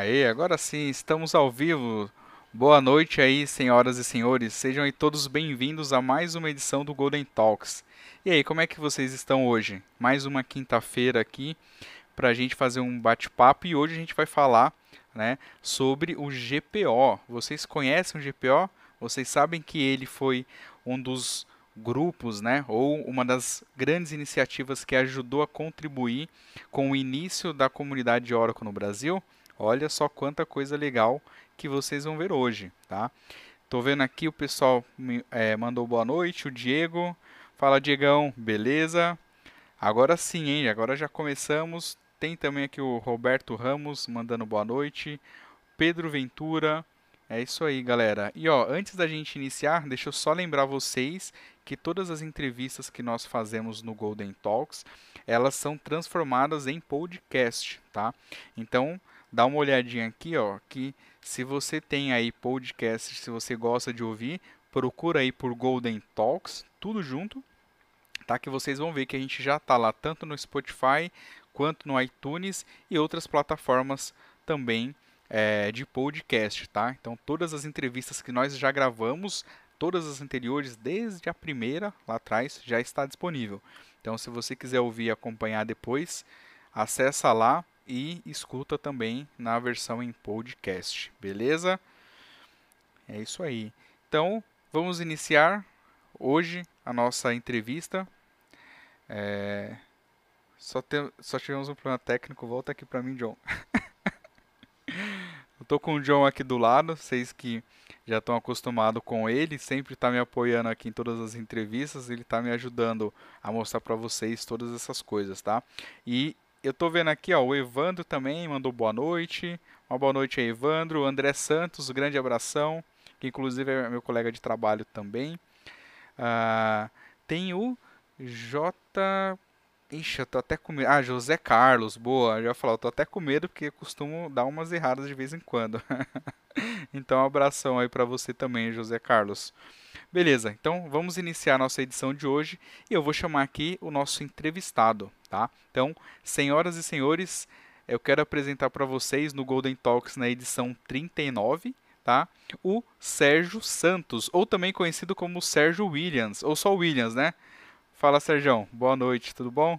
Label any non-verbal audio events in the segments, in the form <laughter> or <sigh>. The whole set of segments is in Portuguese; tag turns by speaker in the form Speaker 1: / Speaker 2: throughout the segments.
Speaker 1: Aê, agora sim, estamos ao vivo. Boa noite aí, senhoras e senhores. Sejam aí todos bem-vindos a mais uma edição do Golden Talks. E aí, como é que vocês estão hoje? Mais uma quinta-feira aqui para a gente fazer um bate-papo e hoje a gente vai falar né, sobre o GPO. Vocês conhecem o GPO? Vocês sabem que ele foi um dos grupos, né, ou uma das grandes iniciativas que ajudou a contribuir com o início da comunidade de Oracle no Brasil? Olha só quanta coisa legal que vocês vão ver hoje, tá? Tô vendo aqui o pessoal me, é, mandou boa noite, o Diego. Fala, Diegão, beleza? Agora sim, hein? Agora já começamos. Tem também aqui o Roberto Ramos mandando boa noite. Pedro Ventura. É isso aí, galera. E ó, antes da gente iniciar, deixa eu só lembrar vocês que todas as entrevistas que nós fazemos no Golden Talks, elas são transformadas em podcast, tá? Então, dá uma olhadinha aqui, ó, que se você tem aí podcast, se você gosta de ouvir, procura aí por Golden Talks, tudo junto, tá? Que vocês vão ver que a gente já está lá tanto no Spotify quanto no iTunes e outras plataformas também é, de podcast, tá? Então todas as entrevistas que nós já gravamos, todas as anteriores, desde a primeira lá atrás, já está disponível. Então se você quiser ouvir e acompanhar depois, acessa lá e escuta também na versão em podcast, beleza? É isso aí. Então, vamos iniciar hoje a nossa entrevista. É... Só, tem... Só tivemos um problema técnico, volta aqui para mim, John. <laughs> Eu tô com o John aqui do lado, vocês que já estão acostumados com ele, sempre está me apoiando aqui em todas as entrevistas, ele está me ajudando a mostrar para vocês todas essas coisas, tá? E eu tô vendo aqui, ó, o Evandro também mandou boa noite. Uma boa noite aí, Evandro. André Santos, grande abração, que inclusive é meu colega de trabalho também. Uh, tem o J. Ixi, eu tô até com medo. Ah, José Carlos, boa. Eu já falei, eu tô até com medo porque eu costumo dar umas erradas de vez em quando. <laughs> então, um abração aí para você também, José Carlos. Beleza, então vamos iniciar a nossa edição de hoje e eu vou chamar aqui o nosso entrevistado, tá? Então, senhoras e senhores, eu quero apresentar para vocês no Golden Talks na edição 39, tá? O Sérgio Santos, ou também conhecido como Sérgio Williams, ou só Williams, né? Fala, Sérgio, boa noite, tudo bom?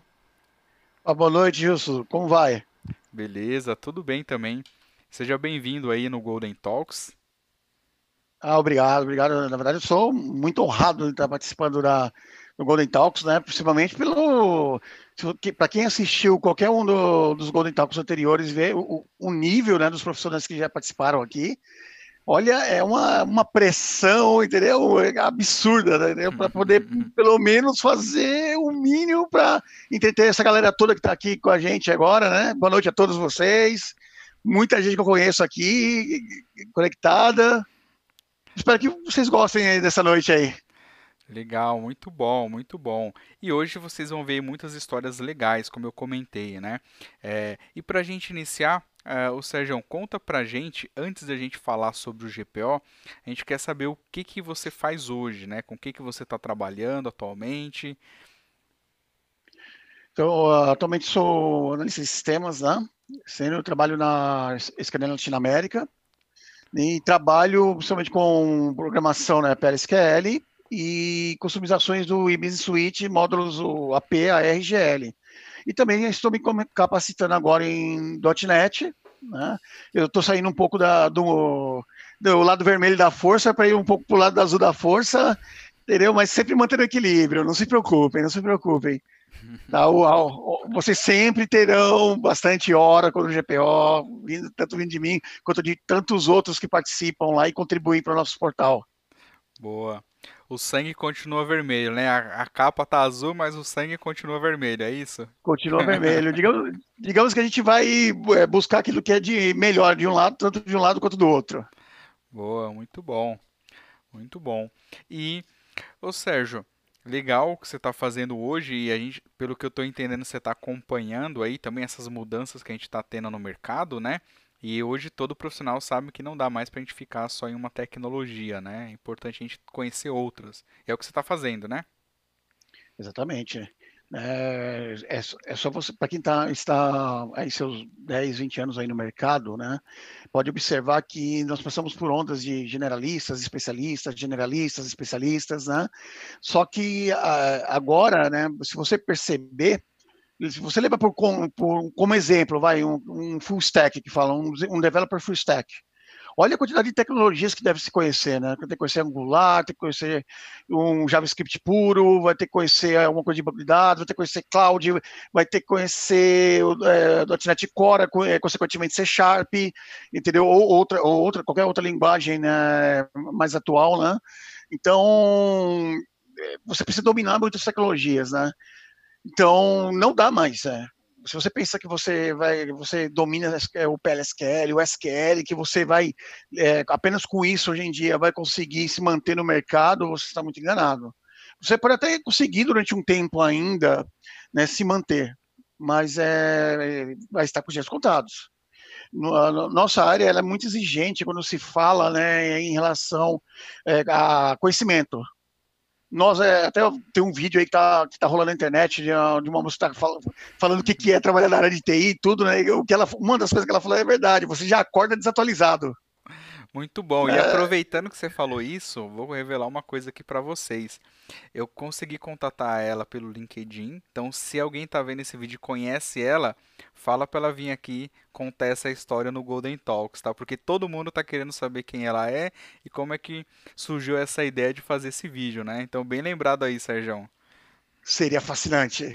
Speaker 2: Ah, boa noite, Gilson, como vai?
Speaker 1: Beleza, tudo bem também. Seja bem-vindo aí no Golden Talks.
Speaker 2: Ah, obrigado, obrigado. Na verdade, eu sou muito honrado de estar participando da, do Golden Talks, né? Principalmente pelo. Para quem assistiu qualquer um do, dos Golden Talks anteriores, vê o, o, nível né, dos profissionais que já participaram aqui. Olha, é uma, uma pressão, entendeu? É absurda, né? Para poder, pelo menos, fazer o mínimo para entreter essa galera toda que está aqui com a gente agora, né? Boa noite a todos vocês. Muita gente que eu conheço aqui, conectada. Espero que vocês gostem dessa noite aí.
Speaker 1: Legal, muito bom, muito bom. E hoje vocês vão ver muitas histórias legais, como eu comentei, né? É, e para a gente iniciar, é, o Sérgio, conta pra gente, antes da gente falar sobre o GPO, a gente quer saber o que, que você faz hoje, né? Com o que, que você está trabalhando atualmente.
Speaker 2: Então, atualmente sou analista de sistemas, né? Sendo eu trabalho na Escadena Latinoamérica, e trabalho principalmente com programação né, PLSQL e customizações do eBusiness Suite, módulos AP, ARGL. E também estou me capacitando agora em .NET. Né? Eu estou saindo um pouco da, do, do lado vermelho da força para ir um pouco para o lado azul da força, entendeu? Mas sempre mantendo equilíbrio, não se preocupem, não se preocupem. Tá, vocês sempre terão bastante hora com o GPO, vindo, tanto vindo de mim quanto de tantos outros que participam lá e contribuem para o nosso portal.
Speaker 1: Boa. O sangue continua vermelho, né? A, a, capa tá azul, mas o sangue continua vermelho, é isso?
Speaker 2: Continua <laughs> vermelho. digamos, digamos que a gente vai é, buscar aquilo que é de melhor de um lado, tanto de um lado quanto do outro.
Speaker 1: Boa, muito bom. Muito bom. E, ô Sérgio, legal o que você está fazendo hoje e a gente, pelo que eu estou entendendo, você está acompanhando aí também essas mudanças que a gente está tendo no mercado, né? E hoje todo profissional sabe que não dá mais para a gente ficar só em uma tecnologia, né? É importante a gente conhecer outras. É o que você está fazendo, né?
Speaker 2: Exatamente. É, é, é só você, para quem tá, está aí seus 10, 20 anos aí no mercado, né, pode observar que nós passamos por ondas de generalistas, especialistas, generalistas, especialistas, né, só que agora, né, se você perceber, se você leva por, por, como exemplo, vai, um, um full stack que fala, um, um developer full stack, Olha a quantidade de tecnologias que deve se conhecer, né? Tem que conhecer Angular, tem que conhecer um JavaScript puro, vai ter que conhecer alguma coisa de banco de dados, vai ter que conhecer Cloud, vai ter que conhecer é, .NET Core, é, consequentemente C Sharp, entendeu? Ou outra, ou outra, qualquer outra linguagem né, mais atual, né? Então, é, você precisa dominar muitas tecnologias, né? Então, não dá mais, né? se você pensa que você vai, você domina é, o PLSQL, o SQL, que você vai é, apenas com isso hoje em dia vai conseguir se manter no mercado, você está muito enganado. Você pode até conseguir durante um tempo ainda né, se manter, mas é, vai estar com os dias contados. Nossa área é muito exigente quando se fala né, em relação é, a conhecimento nós é, até tem um vídeo aí que tá, que tá rolando na internet de, de uma moça que tá falando, falando o que, que é trabalhar na área de TI e tudo, né? O que ela, uma das coisas que ela falou é verdade, você já acorda desatualizado.
Speaker 1: Muito bom. E é. aproveitando que você falou isso, vou revelar uma coisa aqui para vocês. Eu consegui contatar ela pelo LinkedIn. Então, se alguém tá vendo esse vídeo e conhece ela, fala para ela vir aqui contar essa história no Golden Talks, tá? Porque todo mundo tá querendo saber quem ela é e como é que surgiu essa ideia de fazer esse vídeo, né? Então, bem lembrado aí, Sérgio
Speaker 2: seria fascinante.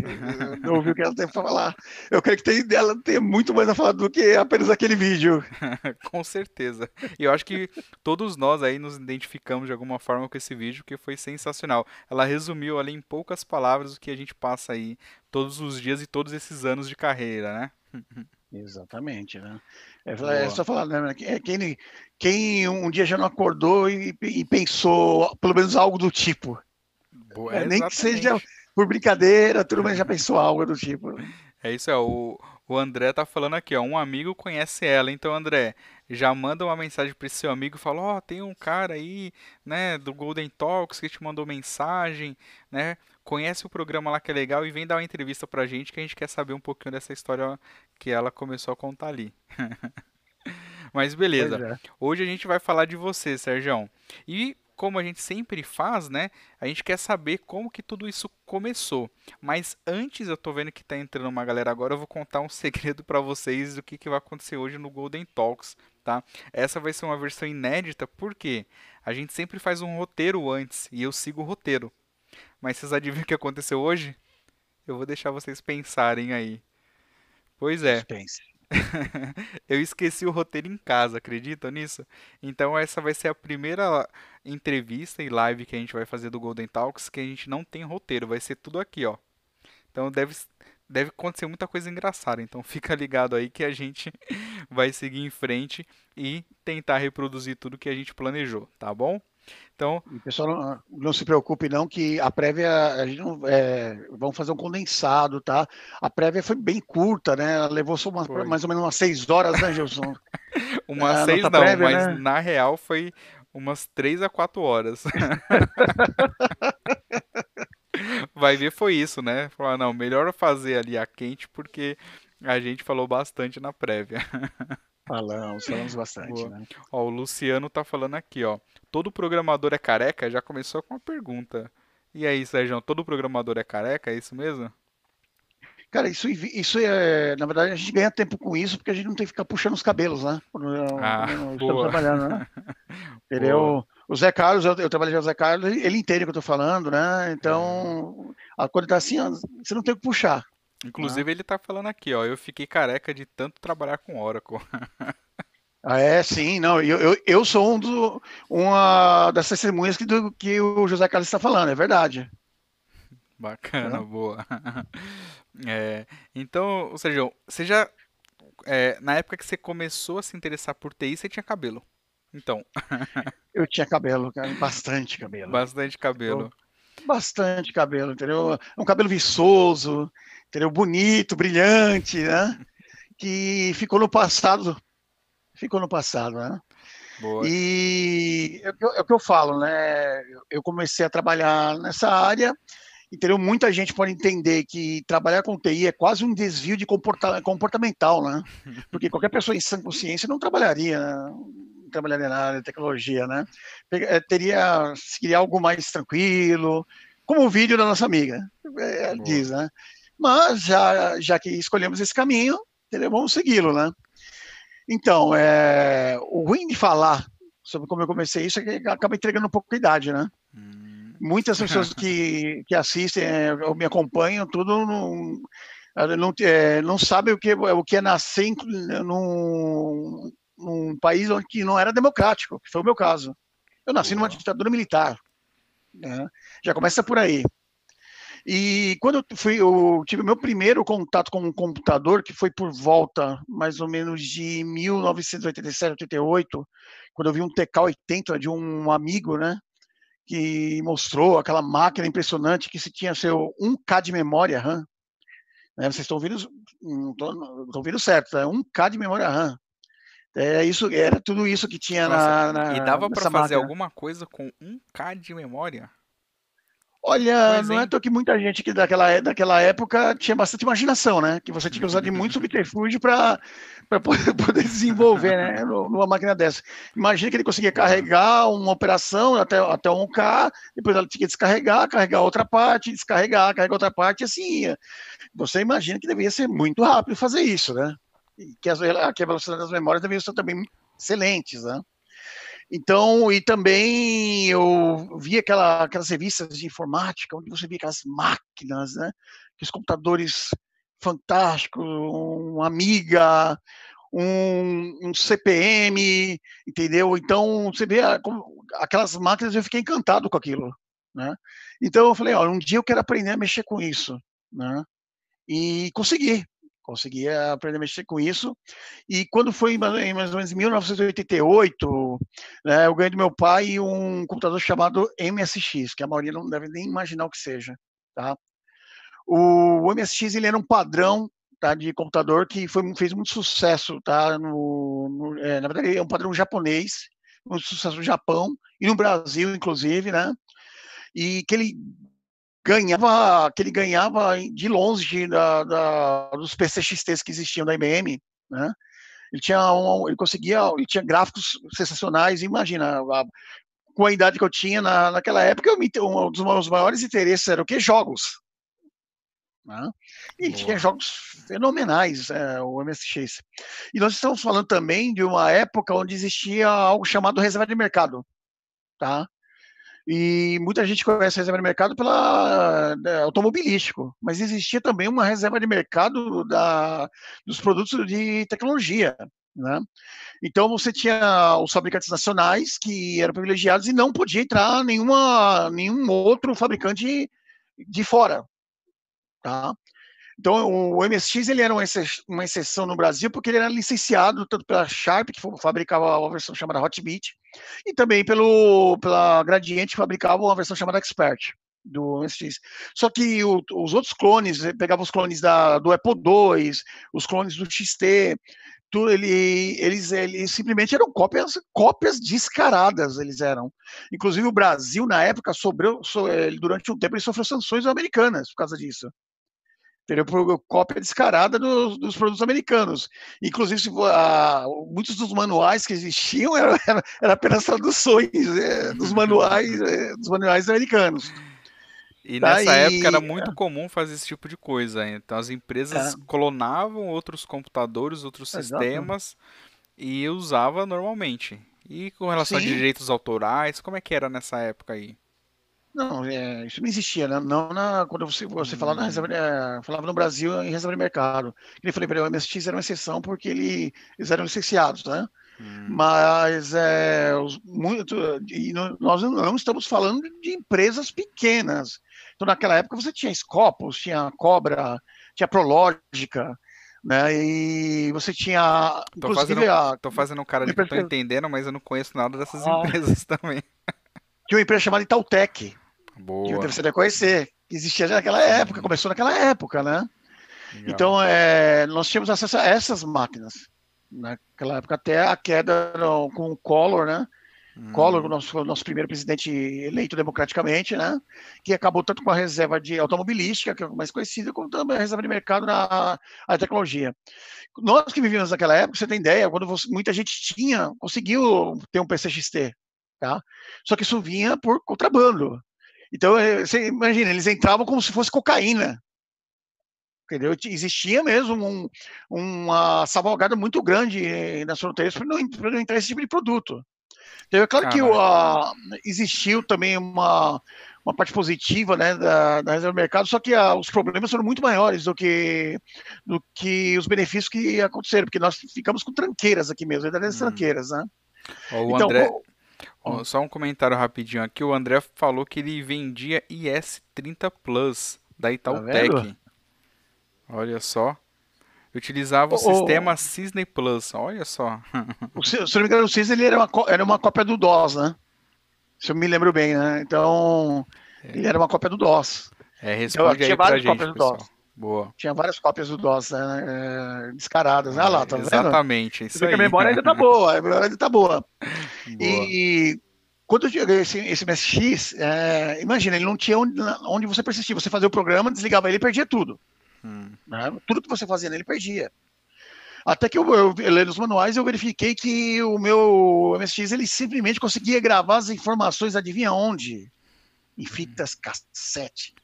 Speaker 2: não ouvi o que ela tem para falar. Eu creio que tem, ela tem muito mais a falar do que apenas aquele vídeo. <laughs>
Speaker 1: com certeza. E eu acho que todos nós aí nos identificamos de alguma forma com esse vídeo, que foi sensacional. Ela resumiu ali em poucas palavras o que a gente passa aí todos os dias e todos esses anos de carreira, né? <laughs>
Speaker 2: Exatamente, né? É, é só falar, né? Quem, quem um dia já não acordou e, e pensou pelo menos algo do tipo. Boa, é, nem que seja por brincadeira, tudo, mas já pensou algo do tipo.
Speaker 1: É isso, é. O, o André tá falando aqui, ó. Um amigo conhece ela. Então, André, já manda uma mensagem para esse seu amigo e fala: Ó, oh, tem um cara aí, né, do Golden Talks que te mandou mensagem, né? Conhece o programa lá que é legal e vem dar uma entrevista pra gente que a gente quer saber um pouquinho dessa história que ela começou a contar ali. <laughs> Mas beleza. É. Hoje a gente vai falar de você, Sérgio. E como a gente sempre faz, né? A gente quer saber como que tudo isso começou. Mas antes, eu tô vendo que tá entrando uma galera agora, eu vou contar um <laughs> segredo para vocês do que, que vai acontecer hoje no Golden Talks, tá? Essa vai ser uma versão inédita, porque a gente sempre faz um roteiro antes e eu sigo o roteiro. Mas vocês adivinham o que aconteceu hoje? Eu vou deixar vocês pensarem aí. Pois é. <laughs> eu esqueci o roteiro em casa, acreditam nisso? Então essa vai ser a primeira entrevista e live que a gente vai fazer do Golden Talks que a gente não tem roteiro, vai ser tudo aqui, ó. Então deve deve acontecer muita coisa engraçada, então <laughs> fica ligado aí que a gente <laughs> vai seguir em frente e tentar reproduzir tudo que a gente planejou, tá bom?
Speaker 2: Então, e pessoal, não, não, se preocupe não que a prévia a gente não é, vamos fazer um condensado, tá? A prévia foi bem curta, né? Ela levou só uma, mais ou menos umas seis horas, né, Gilson? <laughs>
Speaker 1: umas é, seis não, prévia, mas né? na real foi umas três a quatro horas. <laughs> Vai ver foi isso, né? Falar, não, melhor fazer ali a quente porque a gente falou bastante na prévia.
Speaker 2: Falamos, falamos bastante, Boa. né?
Speaker 1: Ó, o Luciano tá falando aqui, ó. Todo programador é careca? Já começou com uma pergunta. E aí, Sérgio, todo programador é careca? É isso mesmo?
Speaker 2: Cara, isso, isso é. Na verdade, a gente ganha tempo com isso porque a gente não tem que ficar puxando os cabelos, né? Quando ah, estamos trabalhando, né? <laughs> Entendeu? O Zé Carlos, eu, eu trabalhei com o Zé Carlos, ele entende o que eu tô falando, né? Então, é. quando tá assim, você não tem que puxar.
Speaker 1: Inclusive, ah. ele tá falando aqui, ó. Eu fiquei careca de tanto trabalhar com Oracle. <laughs>
Speaker 2: Ah, é, sim, não. Eu, eu, eu sou um do, uma das testemunhas que, do, que o José Carlos está falando, é verdade.
Speaker 1: Bacana, é. boa. <laughs> É, então, ou seja, você já. É, na época que você começou a se interessar por TI, você tinha cabelo. Então. <laughs>
Speaker 2: eu tinha cabelo, cara, bastante cabelo.
Speaker 1: Bastante cabelo.
Speaker 2: Bastante cabelo, entendeu? Um cabelo viçoso, entendeu? Bonito, brilhante, né? Que ficou no passado. Ficou no passado, né? Boa. E é, é o que eu falo, né? Eu comecei a trabalhar nessa área entendeu? Muita gente pode entender que trabalhar com TI é quase um desvio de comporta comportamental, né? Porque qualquer pessoa em sã consciência não trabalharia, né? não trabalharia na área de tecnologia, né? Eh, teria, seria algo mais tranquilo, como o vídeo da nossa amiga é, diz, né? Mas já, já que escolhemos esse caminho, entendeu? vamos segui-lo, né? Então, é, o ruim de falar sobre como eu comecei isso é que acaba entregando um pouco a idade, né? Hum. Muitas pessoas que, que assistem é, ou me acompanham, tudo não, não, é, não sabem o que, o que é nascer num, num país onde não era democrático, que foi o meu caso. Eu nasci numa ditadura militar. Né? Já começa por aí. E quando eu, fui, eu tive meu primeiro contato com um computador, que foi por volta mais ou menos de 1987, 88, quando eu vi um TK-80 de um amigo, né? Que mostrou aquela máquina impressionante que se tinha seu 1K de memória RAM. Né, vocês estão ouvindo, estão ouvindo certo, é 1K de memória RAM. É isso, era tudo isso que tinha Nossa, na, na,
Speaker 1: E dava para fazer máquina. alguma coisa com 1K de memória?
Speaker 2: Olha, pois não é tão que muita gente que daquela, daquela época tinha bastante imaginação, né? Que você tinha que usar de muito subterfúgio para poder, <laughs> poder desenvolver, né? Numa máquina dessa. Imagina que ele conseguia carregar uma operação até, até 1K, depois ela tinha que descarregar, carregar outra parte, descarregar, carregar outra parte, e assim ia. Você imagina que deveria ser muito rápido fazer isso, né? que, as, que a velocidade das memórias deveriam ser também excelentes, né? Então, e também eu vi aquela, aquelas revistas de informática, onde você via aquelas máquinas, né? Aqueles computadores fantásticos, um Amiga, um, um CPM, entendeu? Então, você vê aquelas máquinas, eu fiquei encantado com aquilo, né? Então, eu falei, ó, um dia eu quero aprender a mexer com isso, né? E consegui, consegui aprender a mexer com isso. E quando foi em mais ou menos 1988, né, eu ganhei do meu pai um computador chamado MSX, que a maioria não deve nem imaginar o que seja. Tá? O MSX ele era um padrão tá, de computador que foi, fez muito sucesso. Tá, no, no é, na verdade, é um padrão japonês, muito sucesso no Japão e no Brasil, inclusive, né? E que ele ganhava, que ele ganhava de longe da, da, dos PCXTs que existiam da IBM, né? Ele tinha um, ele conseguia, ele tinha gráficos sensacionais. Imagina, a, com a idade que eu tinha na, naquela época, eu, um dos meus maiores interesses era o que jogos. Né? E Boa. tinha jogos fenomenais, é, o MSX. E nós estamos falando também de uma época onde existia algo chamado reserva de mercado, tá? E muita gente conhece a reserva de mercado pela da, automobilístico, mas existia também uma reserva de mercado da, dos produtos de tecnologia. Né? Então você tinha os fabricantes nacionais que eram privilegiados e não podia entrar nenhuma, nenhum outro fabricante de fora. Tá? Então, o MSX ele era uma exceção no Brasil porque ele era licenciado tanto pela Sharp, que fabricava uma versão chamada Hotbit, e também pelo, pela Gradiente, que fabricava uma versão chamada Expert do MSX. Só que o, os outros clones, eh, pegavam os clones da, do Apple II, os clones do XT, tudo, ele, eles, eles simplesmente eram cópias, cópias descaradas, eles eram. Inclusive o Brasil, na época, sobreu, so, eh, durante um tempo, ele sofreu sanções americanas por causa disso entendeu? Por cópia descarada dos, dos produtos americanos. Inclusive, a, muitos dos manuais que existiam eram <laughs> era, era apenas traduções é, dos manuais é, dos manuais americanos.
Speaker 1: E tá, nessa época era muito comum fazer esse tipo de coisa. Então as empresas é. clonavam outros computadores, outros Exato. sistemas e usava normalmente. E com relação Sim. a direitos autorais, como é que era nessa época aí?
Speaker 2: Não, é, isso não existia, né? Não na, quando você, você falava, na reserva, é, falava no Brasil em reserva de mercado. Ele falei para o MSX era uma exceção porque ele, eles eram licenciados, né? Hum. Mas é, os, muito, nós não estamos falando de empresas pequenas. Então, naquela época, você tinha Scopus, tinha Cobra, tinha Prológica, né? E você tinha.
Speaker 1: Tô fazendo, a, tô fazendo um cara de que eu tô entendendo, mas eu não conheço nada dessas ah, empresas <laughs> também.
Speaker 2: Tinha uma empresa chamada Itautec.
Speaker 1: Boa.
Speaker 2: Que você deve conhecer. Existia naquela época, começou naquela época, né? Legal. Então, é, nós tínhamos acesso a essas máquinas. Naquela época, até a queda no, com o Collor, né? Hum. Collor, nosso, nosso primeiro presidente eleito democraticamente, né? Que acabou tanto com a reserva de automobilística, que é mais conhecida, como também a reserva de mercado na tecnologia. Nós que vivíamos naquela época, você tem ideia, quando você, muita gente tinha, conseguiu ter um PCXT, tá? Só que isso vinha por contrabando. Então, eh, você imagina, eles entravam como se fosse cocaína. Entendeu? Existia mesmo um, uma salvaguarda muito grande nas fronteiras para não, não entrar esse tipo de produto. Então, é claro que a, existiu também uma, uma parte positiva né, da, da reserva do mercado, só que a, os problemas foram muito maiores do que, do que os benefícios que aconteceram, porque nós ficamos com tranqueiras aqui mesmo, verdadeiras hum. tranqueiras, né?
Speaker 1: O então, André, o, só um comentário rapidinho aqui, o André falou que ele vendia IS-30 Plus da Itautec. Tá Olha só. Utilizava o, o sistema Cisne Plus, olha só.
Speaker 2: O, se, se não me engano, o Cisne ele era, uma, era uma cópia do DOS, né? Se eu me lembro bem, né? Então, é. ele era uma cópia do DOS.
Speaker 1: É, responde então, tinha várias cópias gente, do pessoal. DOS.
Speaker 2: Boa. Tinha várias cópias do DOS, né? É, descaradas. Olha lá, tá
Speaker 1: vendo? Exatamente, isso aí.
Speaker 2: a memória ainda tá boa, a memória ainda tá boa. <laughs> boa. E quando eu joguei esse, esse MSX, é, imagina, ele não tinha onde, onde você persistir. Você fazia o programa, desligava ele e perdia tudo. Hum. Né? Tudo que você fazia nele perdia. Até que eu, eu, eu lendo os manuais, eu verifiquei que o meu MSX ele simplesmente conseguia gravar as informações, adivinha onde? Em fitas cassete.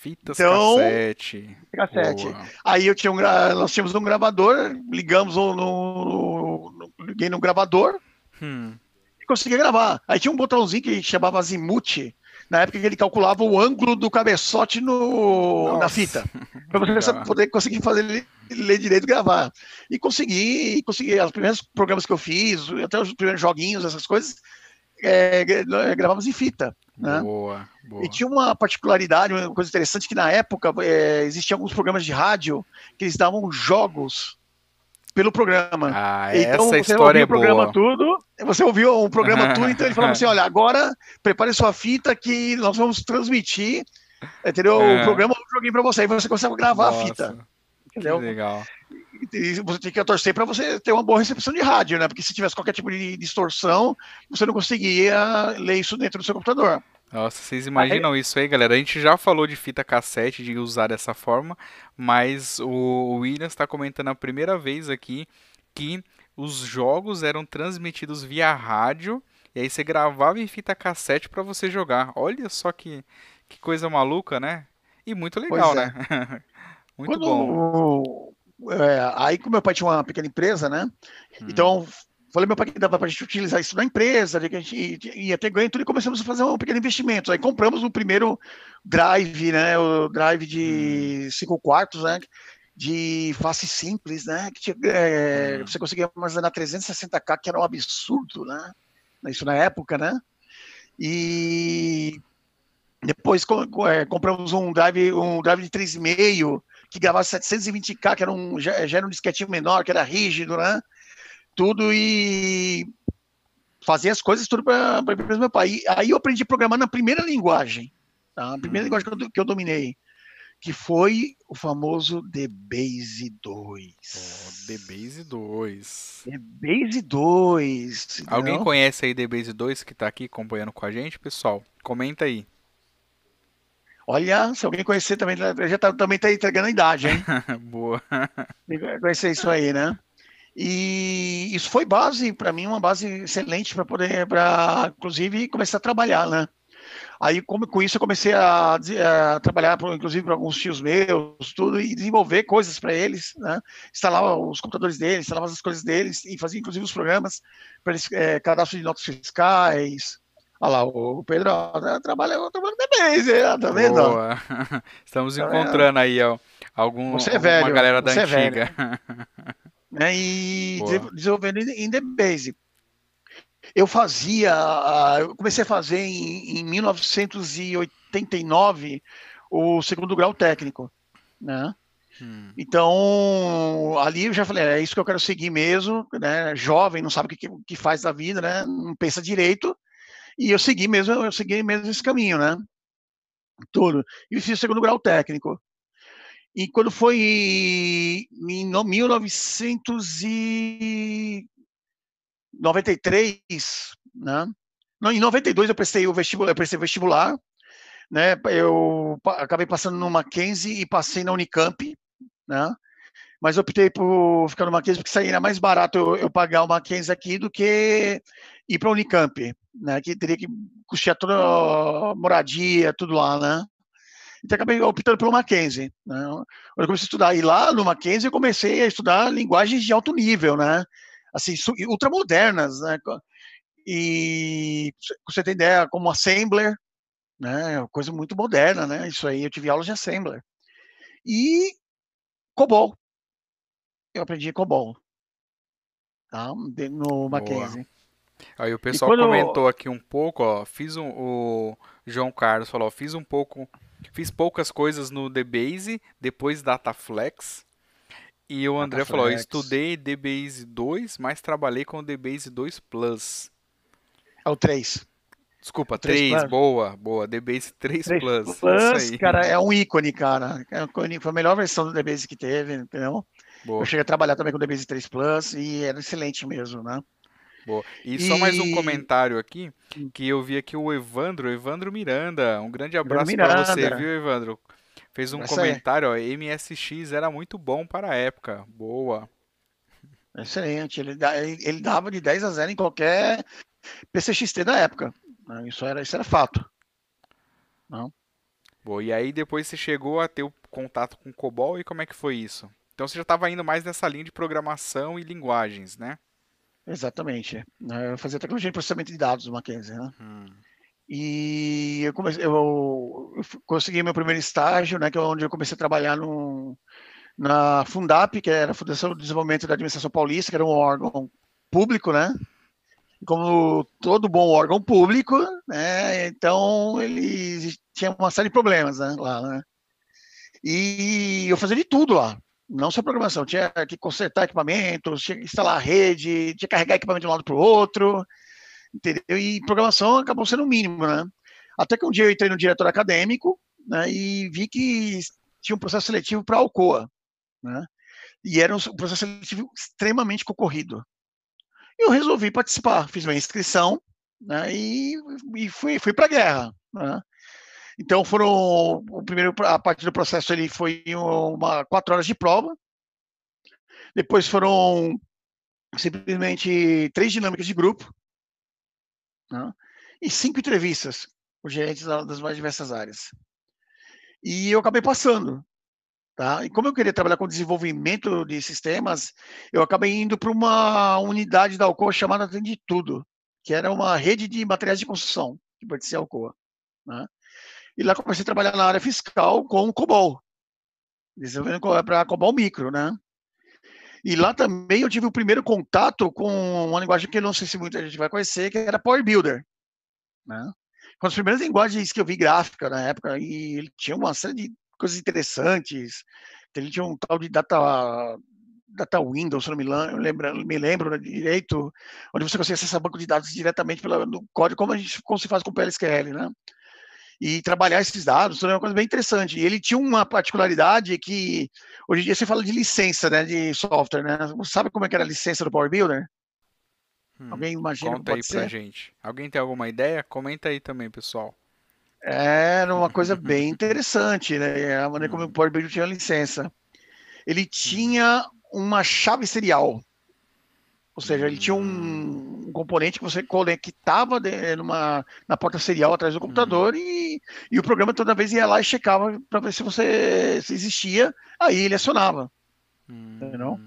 Speaker 1: Fitas então, cassete.
Speaker 2: Cassete. Boa. Aí eu tinha um, nós tínhamos um gravador, ligamos no, no, no liguei no gravador hum. e conseguia gravar. Aí tinha um botãozinho que chamava Azimuth, na época que ele calculava o ângulo do cabeçote no, na fita, <laughs> para você poder conseguir fazer ler direito e gravar. E consegui, consegui, os primeiros programas que eu fiz, até os primeiros joguinhos, essas coisas, é, gravávamos em fita. Né?
Speaker 1: Boa, boa.
Speaker 2: E tinha uma particularidade, uma coisa interessante, que na época é, existiam alguns programas de rádio que eles davam jogos pelo programa.
Speaker 1: Ah, então, essa você história
Speaker 2: ouviu
Speaker 1: é
Speaker 2: o programa
Speaker 1: boa.
Speaker 2: tudo, você ouviu o programa <laughs> tudo, então ele falava assim, olha, agora prepare sua fita que nós vamos transmitir, entendeu? É. O programa, eu joguei para você, e você consegue gravar Nossa, a fita.
Speaker 1: Entendeu? legal.
Speaker 2: E você tem que torcer para você ter uma boa recepção de rádio, né? Porque se tivesse qualquer tipo de distorção, você não conseguiria ler isso dentro do seu computador.
Speaker 1: Nossa, vocês imaginam aí... isso aí, galera? A gente já falou de fita cassete, de usar dessa forma, mas o Williams está comentando a primeira vez aqui que os jogos eram transmitidos via rádio e aí você gravava em fita cassete para você jogar. Olha só que, que coisa maluca, né? E muito legal, é. né? <laughs> muito
Speaker 2: Quando,
Speaker 1: bom.
Speaker 2: É, aí, como meu pai tinha uma pequena empresa, né? Hum. Então Falei meu pai que dava para a gente utilizar isso na empresa, que a gente ia ter ganho tudo e começamos a fazer um pequeno investimento. Aí compramos o primeiro drive, né? O drive de 5 hum. quartos, né? De face simples, né? Que tinha, é, hum. Você conseguia armazenar 360k, que era um absurdo, né? Isso na época, né? E depois é, compramos um drive, um drive de 3,5 que gravava 720k, que era um, já era um disquetinho menor, que era rígido, né? Tudo e fazia as coisas tudo para a empresa do meu pai. E aí eu aprendi a programar na primeira linguagem, tá? a primeira hum. linguagem que eu, que eu, dominei, que foi o famoso DBase 2.
Speaker 1: Oh, DBase 2.
Speaker 2: DBase 2.
Speaker 1: Alguém não? conhece aí DBase 2 que está aqui acompanhando com a gente, pessoal? Comenta aí.
Speaker 2: Olha, se alguém conhecer também, já tá, também está entregando a idade, hein? <laughs>
Speaker 1: Boa.
Speaker 2: Conhecer isso aí, né? E isso foi base para mim, uma base excelente para poder, para inclusive começar a trabalhar, né? Aí como, com isso eu comecei a, a trabalhar, pro, inclusive para alguns tios meus, tudo e desenvolver coisas para eles, né? Instalar os computadores deles, instalar as coisas deles e fazer inclusive os programas para eles é, cadastro de notas fiscais. Olha lá, o Pedro ó, trabalha, trabalha bem, tá vendo? Boa. <laughs>
Speaker 1: Estamos tá encontrando vendo? aí ó, algum, é velho, uma galera da é antiga.
Speaker 2: É <laughs> né, e Boa. desenvolvendo em The Base. Eu fazia, eu comecei a fazer em, em 1989 o segundo grau técnico, né? Hum. Então, ali eu já falei, é isso que eu quero seguir mesmo, né? Jovem, não sabe o que, que faz da vida, né? Não pensa direito. E eu segui mesmo, eu segui mesmo esse caminho, né? Tudo. E fiz o segundo grau técnico. E quando foi em 1993, né? Não, em 92 eu prestei o vestibular, eu prestei vestibular, né? Eu acabei passando no Mackenzie e passei na Unicamp, né? Mas optei por ficar no Mackenzie porque saía mais barato eu, eu pagar o Mackenzie aqui do que ir para a Unicamp, né? Que teria que custear toda a moradia, tudo lá, né? Então acabei optando pelo Mackenzie. Né? Eu comecei a estudar. E lá no Mackenzie eu comecei a estudar linguagens de alto nível, né? Assim, ultramodernas, né? E você tem ideia, como Assembler, né? Coisa muito moderna, né? Isso aí, eu tive aulas de Assembler. E COBOL. Eu aprendi COBOL. Tá? No Mackenzie.
Speaker 1: Aí o pessoal quando... comentou aqui um pouco, ó, fiz um, o João Carlos falou, fiz um pouco Fiz poucas coisas no DBase, depois Dataflex. E o André Dataflex. falou: estudei DBase 2, mas trabalhei com DBase 2 Plus.
Speaker 2: É o 3.
Speaker 1: Desculpa, 3, 3 boa, boa. DBase 3, 3 Plus.
Speaker 2: Plus, cara, é um ícone, cara. É um ícone, foi a melhor versão do DBase que teve, entendeu? Boa. Eu cheguei a trabalhar também com o DBase 3 Plus e era excelente mesmo, né?
Speaker 1: Boa. E, e, só mais um comentário aqui, hum. que eu vi aqui o Evandro, Evandro Miranda. Um grande abraço para você, viu, Evandro? Fez um Essa comentário, é. ó, MSX era muito bom para a época. Boa.
Speaker 2: Excelente. Ele, ele dava de 10 a 0 em qualquer PCXT da época. Isso era, isso era fato. Não.
Speaker 1: Boa. E aí depois você chegou a ter o contato com o COBOL e como é que foi isso? Então você já estava indo mais nessa linha de programação e linguagens, né?
Speaker 2: Exatamente. Eu fazia tecnologia de processamento de dados do Mackenzie, né? Hum. E eu, comecei, eu, eu, consegui meu primeiro estágio, né, que é onde eu comecei a trabalhar no, na Fundap, que era a Fundação de Desenvolvimento da Administração Paulista, que era um órgão público, né? Como todo bom órgão público, né? Então ele tinha uma série de problemas, né, lá, né? E eu fazia de tudo lá não só programação, tinha que consertar equipamentos, tinha que instalar a rede, tinha que carregar equipamento de um lado para o outro, entendeu? E programação acabou sendo o mínimo, né? Até que um dia eu entrei no diretor acadêmico né, e vi que tinha um processo seletivo para a Alcoa, né? E era um processo seletivo extremamente concorrido. E eu resolvi participar, fiz minha inscrição né, e, e fui, fui para a guerra. Né? Então foram o primeiro a parte do processo ele foi uma quatro horas de prova. Depois foram simplesmente três dinâmicas de grupo né? e cinco entrevistas com gerentes das mais diversas áreas. E eu acabei passando. Tá? E como eu queria trabalhar com desenvolvimento de sistemas, eu acabei indo para uma unidade da Alcoa chamada de Tudo, que era uma rede de materiais de construção que pertencia à Alcoa. Né? E lá comecei a trabalhar na área fiscal com o COBOL, desenvolvendo para COBOL micro, né? E lá também eu tive o primeiro contato com uma linguagem que eu não sei se muita gente vai conhecer, que era Power Builder, né? Com as primeiras linguagens que eu vi gráfica na época, e ele tinha uma série de coisas interessantes. Ele tinha um tal de data data Windows, se não me lembro, me lembro direito, onde você consegue acessar banco de dados diretamente pelo código, como a gente como se faz com o PLSQL, né? E trabalhar esses dados, é uma coisa bem interessante. E ele tinha uma particularidade que hoje em dia você fala de licença, né, de software, né? Você sabe como é que era a licença do Power Builder?
Speaker 1: Hum, Alguém imagina Conta aí ser? pra gente. Alguém tem alguma ideia? Comenta aí também, pessoal.
Speaker 2: Era uma coisa <laughs> bem interessante, né? A maneira como o hum. Power Builder tinha licença. Ele tinha uma chave serial. Ou seja, ele tinha um, componente que você conectava de, numa, na porta serial atrás do computador uhum. e, e o programa toda vez ia lá e checava para ver se você se existia, aí ele acionava. Uhum. Entendeu?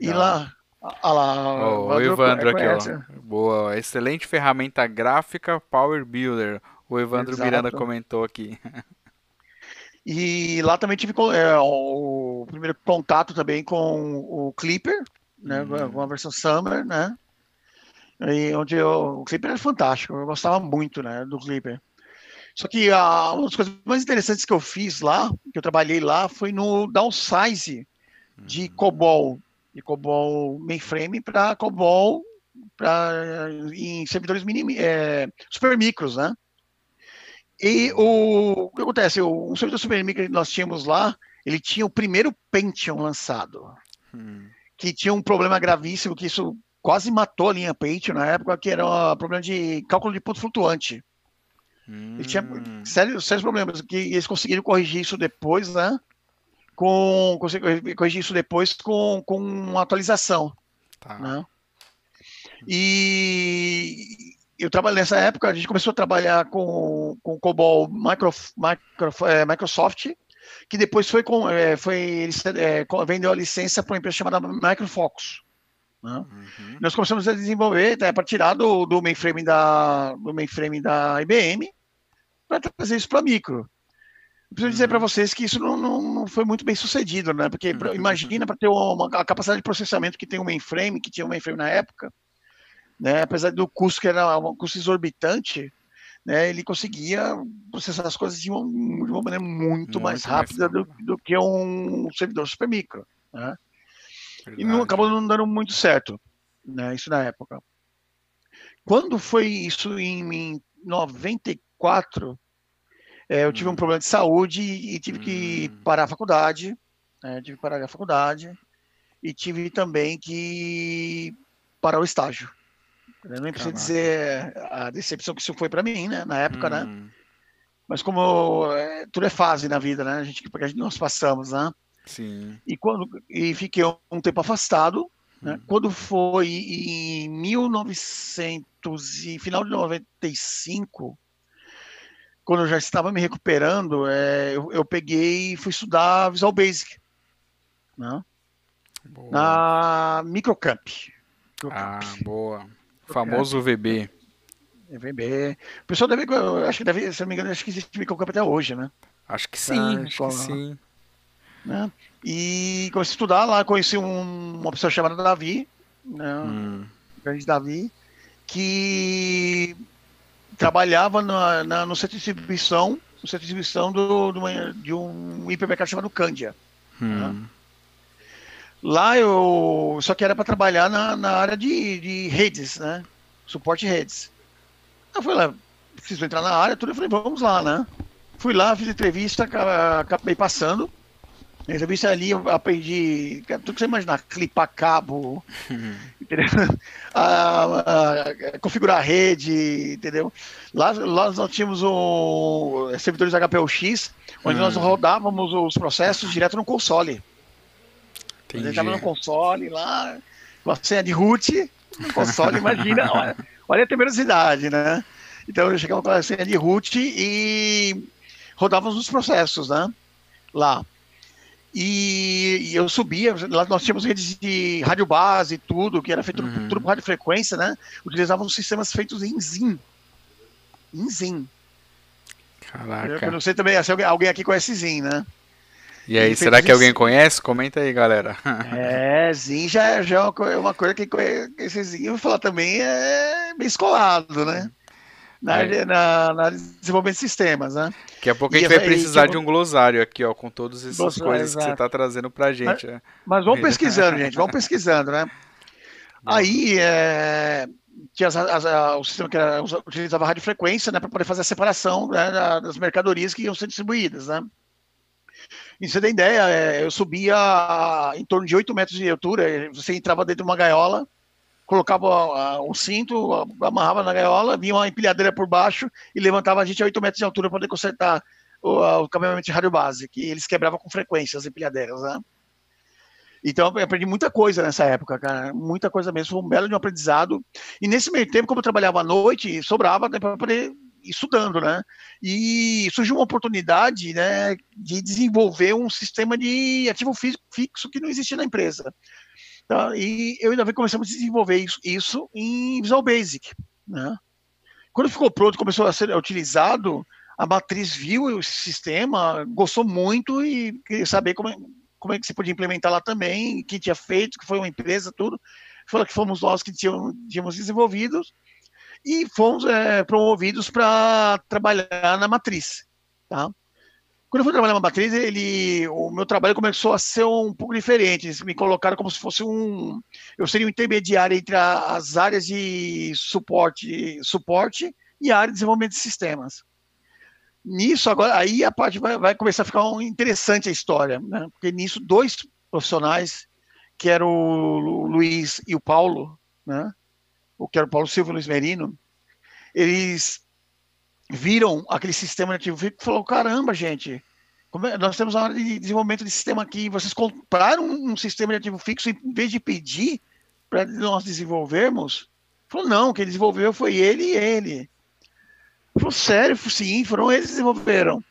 Speaker 2: E lá. Ah lá,
Speaker 1: oh, o Evandro aqui, ó. Boa, excelente ferramenta gráfica Power Builder. O Evandro Exato. Miranda comentou aqui. <laughs>
Speaker 2: E lá também tive é, o primeiro contato também com o Clipper, né, uhum. com a versão Summer, né? E onde eu, o Clipper era fantástico, eu gostava muito, né, do Clipper. Só que a, uma das coisas mais interessantes que eu fiz lá, que eu trabalhei lá, foi no downsize de uhum. COBOL, de COBOL mainframe para COBOL pra, em servidores mini, é, super micros, né? E o, o que acontece? O, o servidor super micro que nós tínhamos lá, ele tinha o primeiro Pentium lançado. Hum que tinha um problema gravíssimo, que isso quase matou a linha Paint na época, que era um problema de cálculo de ponto flutuante.
Speaker 1: Hum.
Speaker 2: Ele tinha sérios, sérios problemas, que eles conseguiram corrigir isso depois, né? Com, corrigir isso depois com, com uma atualização.
Speaker 1: Tá.
Speaker 2: Né? E eu trabalhei nessa época, a gente começou a trabalhar com, com COBOL Micro, Micro, é, Microsoft, que depois foi com, é, foi, eles é, vendeu a licença para uma empresa chamada Microfocus. Né? Uhum. Nós começamos a desenvolver tá, para tirar do, do mainframe da do mainframe da IBM para trazer isso para micro. Eu preciso uhum. dizer para vocês que isso não, não, não, foi muito bem sucedido, né? Porque uhum. imagina para ter uma, a capacidade de processamento que tem um mainframe, que tinha um mainframe na época, né? Apesar do custo que era um custo exorbitante, né? Ele conseguia processar as coisas de uma, de uma maneira muito, muito mais rápida mais do, do, que um servidor super micro, né? Verdade. E não, acabou não dando muito certo, né? Isso na época. Quando foi isso em, em 94, é, eu tive hum. um problema de saúde e tive que hum. parar a faculdade, né? tive que parar a faculdade e tive também que parar o estágio. Eu nem preciso dizer a decepção que isso foi para mim, né? Na época, né? hum. né? Mas como é, tudo é fase na vida, né? A gente, porque a gente, nós passamos, né?
Speaker 1: Sim.
Speaker 2: E, quando, e fiquei um tempo afastado. Né? Hum. Quando foi em 1900 e final de 95, quando eu já estava me recuperando, é, eu, eu, peguei e fui estudar Visual Basic. Né? Na Microcamp.
Speaker 1: Ah, boa. Famoso VB.
Speaker 2: VB. O pessoal deve, acho que deve, se não me engano, acho que existe Microcamp até hoje, né?
Speaker 1: Acho que sim, acho que sim.
Speaker 2: Né? E comecei a estudar lá, conheci um, uma pessoa chamada Davi, né? Hum. grande Davi, que trabalhava na, na, no centro de distribuição, no centro de distribuição do, do, de um hipermercado chamado Cândia. Hum. Né? Lá eu só que era para trabalhar na, na área de, de redes, né? Suporte redes. Eu fui lá, preciso entrar na área, tudo, eu falei, vamos lá, né? Fui lá, fiz entrevista, acabei passando. Na entrevista ali eu aprendi tudo que você imaginar, clipar cabo, <laughs> a, <laughs> a, configurar a rede, entendeu? Lá, lá nós tínhamos o servidores HPUX, onde nós hum. rodávamos os processos direto no console. Entendi. A gente estava no console lá, com a senha de root, no console, imagina, <laughs> olha, olha a temerosidade, né? Então eu chegava com a senha de root e rodávamos os processos, né? Lá. E, e, eu subia, lá nós tínhamos redes de rádio base e tudo, que era feito uhum. tudo por radiofrequência, né? Utilizávamos sistemas feitos em ZIM. Em ZIM.
Speaker 1: Caraca.
Speaker 2: Eu, não sei também se alguém, alguém aqui conhece ZIM, né?
Speaker 1: E aí, será que alguém conhece? Comenta aí, galera. <laughs>
Speaker 2: É, Zin já, já é uma coisa que esse Zin, eu vou falar também, é bem escolado, né? na, área, na, na desenvolvimento de sistemas, né?
Speaker 1: Daqui a pouco a gente vai precisar de um glossário aqui, ó, com todas essas glossário, coisas exato. que você está trazendo para a gente. Mas,
Speaker 2: é. mas vamos pesquisando, gente, vamos pesquisando, né? <laughs> Aí, é, tinha as, as, o sistema que era, utilizava radiofrequência, né, para poder fazer a separação né, das mercadorias que iam ser distribuídas, né? E você tem ideia, é, eu subia em torno de 8 metros de altura, você entrava dentro de uma gaiola, colocava uh, um cinto, amarrava na gaiola, vinha uma empilhadeira por baixo e levantava a gente a 8 metros de altura para poder consertar o, o cabeamento de rádio base, que eles quebravam com frequência as empilhadeiras, né? Então eu aprendi muita coisa nessa época, cara, muita coisa mesmo, foi um belo de um aprendizado. E nesse meio tempo, como eu trabalhava à noite, sobrava né, para poder estudando, né? E surgiu uma oportunidade, né, de desenvolver um sistema de ativo fixo que não existia na empresa. Tá? E eu ainda começamos a desenvolver isso, isso em Visual Basic. Né? Quando ficou pronto, começou a ser utilizado, a matriz viu o sistema, gostou muito e queria saber como é, como é que se podia implementar lá também, quem tinha feito, que foi uma empresa, tudo. Falou que fomos nós que tínhamos, tínhamos desenvolvido e fomos é, promovidos para trabalhar na matriz. Tá? Quando eu fui trabalhar na matriz, ele, o meu trabalho começou a ser um pouco diferente. Eles me colocaram como se fosse um, eu seria um intermediário entre a, as áreas de suporte, suporte e a área de desenvolvimento de sistemas. Nisso agora, aí a parte vai, vai começar a ficar interessante a história, né? Porque nisso dois profissionais, que eram o Luiz e o Paulo, né? O que era o Paulo Silva e o Luiz Merino, eles viram aquele sistema de ativo fixo e falaram, caramba, gente, é, nós temos uma área de desenvolvimento de sistema aqui, vocês compraram um sistema de ativo fixo em vez de pedir para nós desenvolvermos? Falou, não, quem desenvolveu foi ele e ele. Falou, sério? Sim, foram eles que desenvolveram.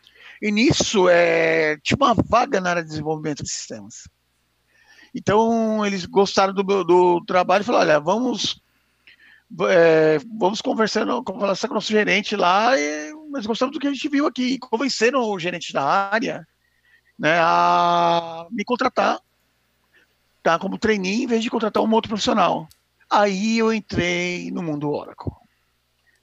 Speaker 2: E nisso, é, tinha uma vaga na área de desenvolvimento de sistemas. Então, eles gostaram do, do trabalho e falaram, olha, vamos é, vamos conversando, conversar com o nosso gerente lá, e, mas gostamos do que a gente viu aqui. Convenceram o gerente da área né, a me contratar tá, como trainee em vez de contratar um outro profissional. Aí eu entrei no mundo Oracle.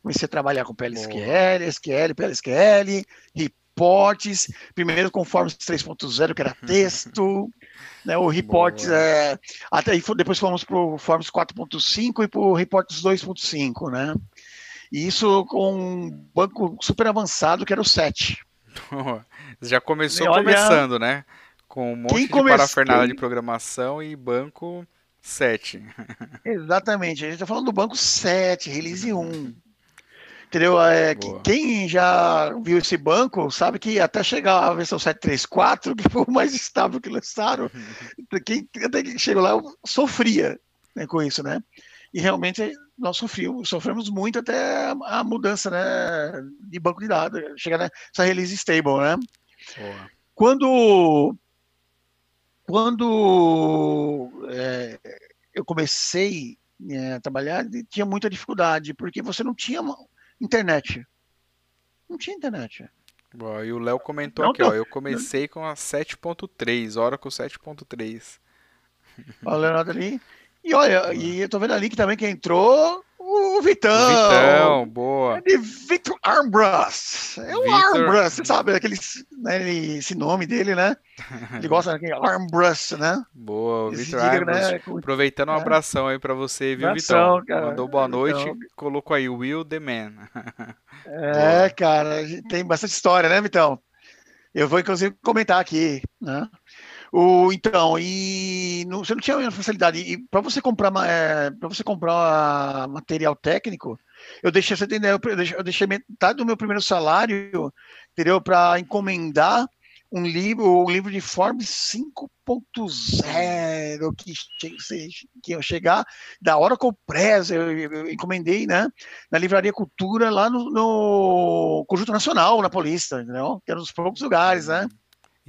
Speaker 2: Comecei a trabalhar com PLSQL, SQL, PLSQL, reportes, primeiro com Forms 3.0, que era <laughs> texto, né, o reportes, é, até depois fomos para o Forms 4.5 e para o reportes 2.5, né? E isso com um banco super avançado que era o 7.
Speaker 1: Já começou olha, começando, né? Com um monte de come... parafernália de programação e banco 7. <laughs>
Speaker 2: Exatamente, a gente está falando do banco 7, release 1. Entendeu? É, quem já viu esse banco sabe que até chegar a versão 734, <laughs> que foi o mais estável que lançaram, <laughs> quem até que chegou lá sofria né, com isso, né? E realmente nós sofrimos, sofremos muito até a mudança né, de banco de dados, chegar nessa release stable, né? Boa. Quando, quando é, eu comecei é, a trabalhar, tinha muita dificuldade, porque você não tinha internet. Não tinha internet.
Speaker 1: Boa, e o Léo comentou não, aqui, ó, eu comecei com a 7.3, Oracle 7.3.
Speaker 2: Olha o Leonardo ali. E olha, e eu tô vendo ali que também que entrou o Vitão.
Speaker 1: Vitão, boa.
Speaker 2: É de Victor Armbrust. É o Victor... Armbrust, você sabe, aquele, né, esse nome dele, né? Ele <laughs> gosta daquele Armbrust, né?
Speaker 1: Boa, Victor Armbrust. Né, Aproveitando um é. abração aí pra você, viu, abração, Vitão? Cara. Mandou boa noite, então... colocou aí, Will the Man. <laughs>
Speaker 2: é, boa. cara, tem bastante história, né, Vitão? Eu vou, inclusive, comentar aqui, né? O, então, e não, você não tinha facilidade. E para você comprar é, para você comprar material técnico, eu deixei você eu deixei, eu deixei metade do meu primeiro salário, entendeu? Para encomendar um livro, um livro de Forbes 5.0 que, que ia chegar da Oracle Press, eu, eu, eu, encomendei, né? Na Livraria Cultura, lá no, no Conjunto Nacional, na Paulista, entendeu? Que era um dos poucos lugares, né?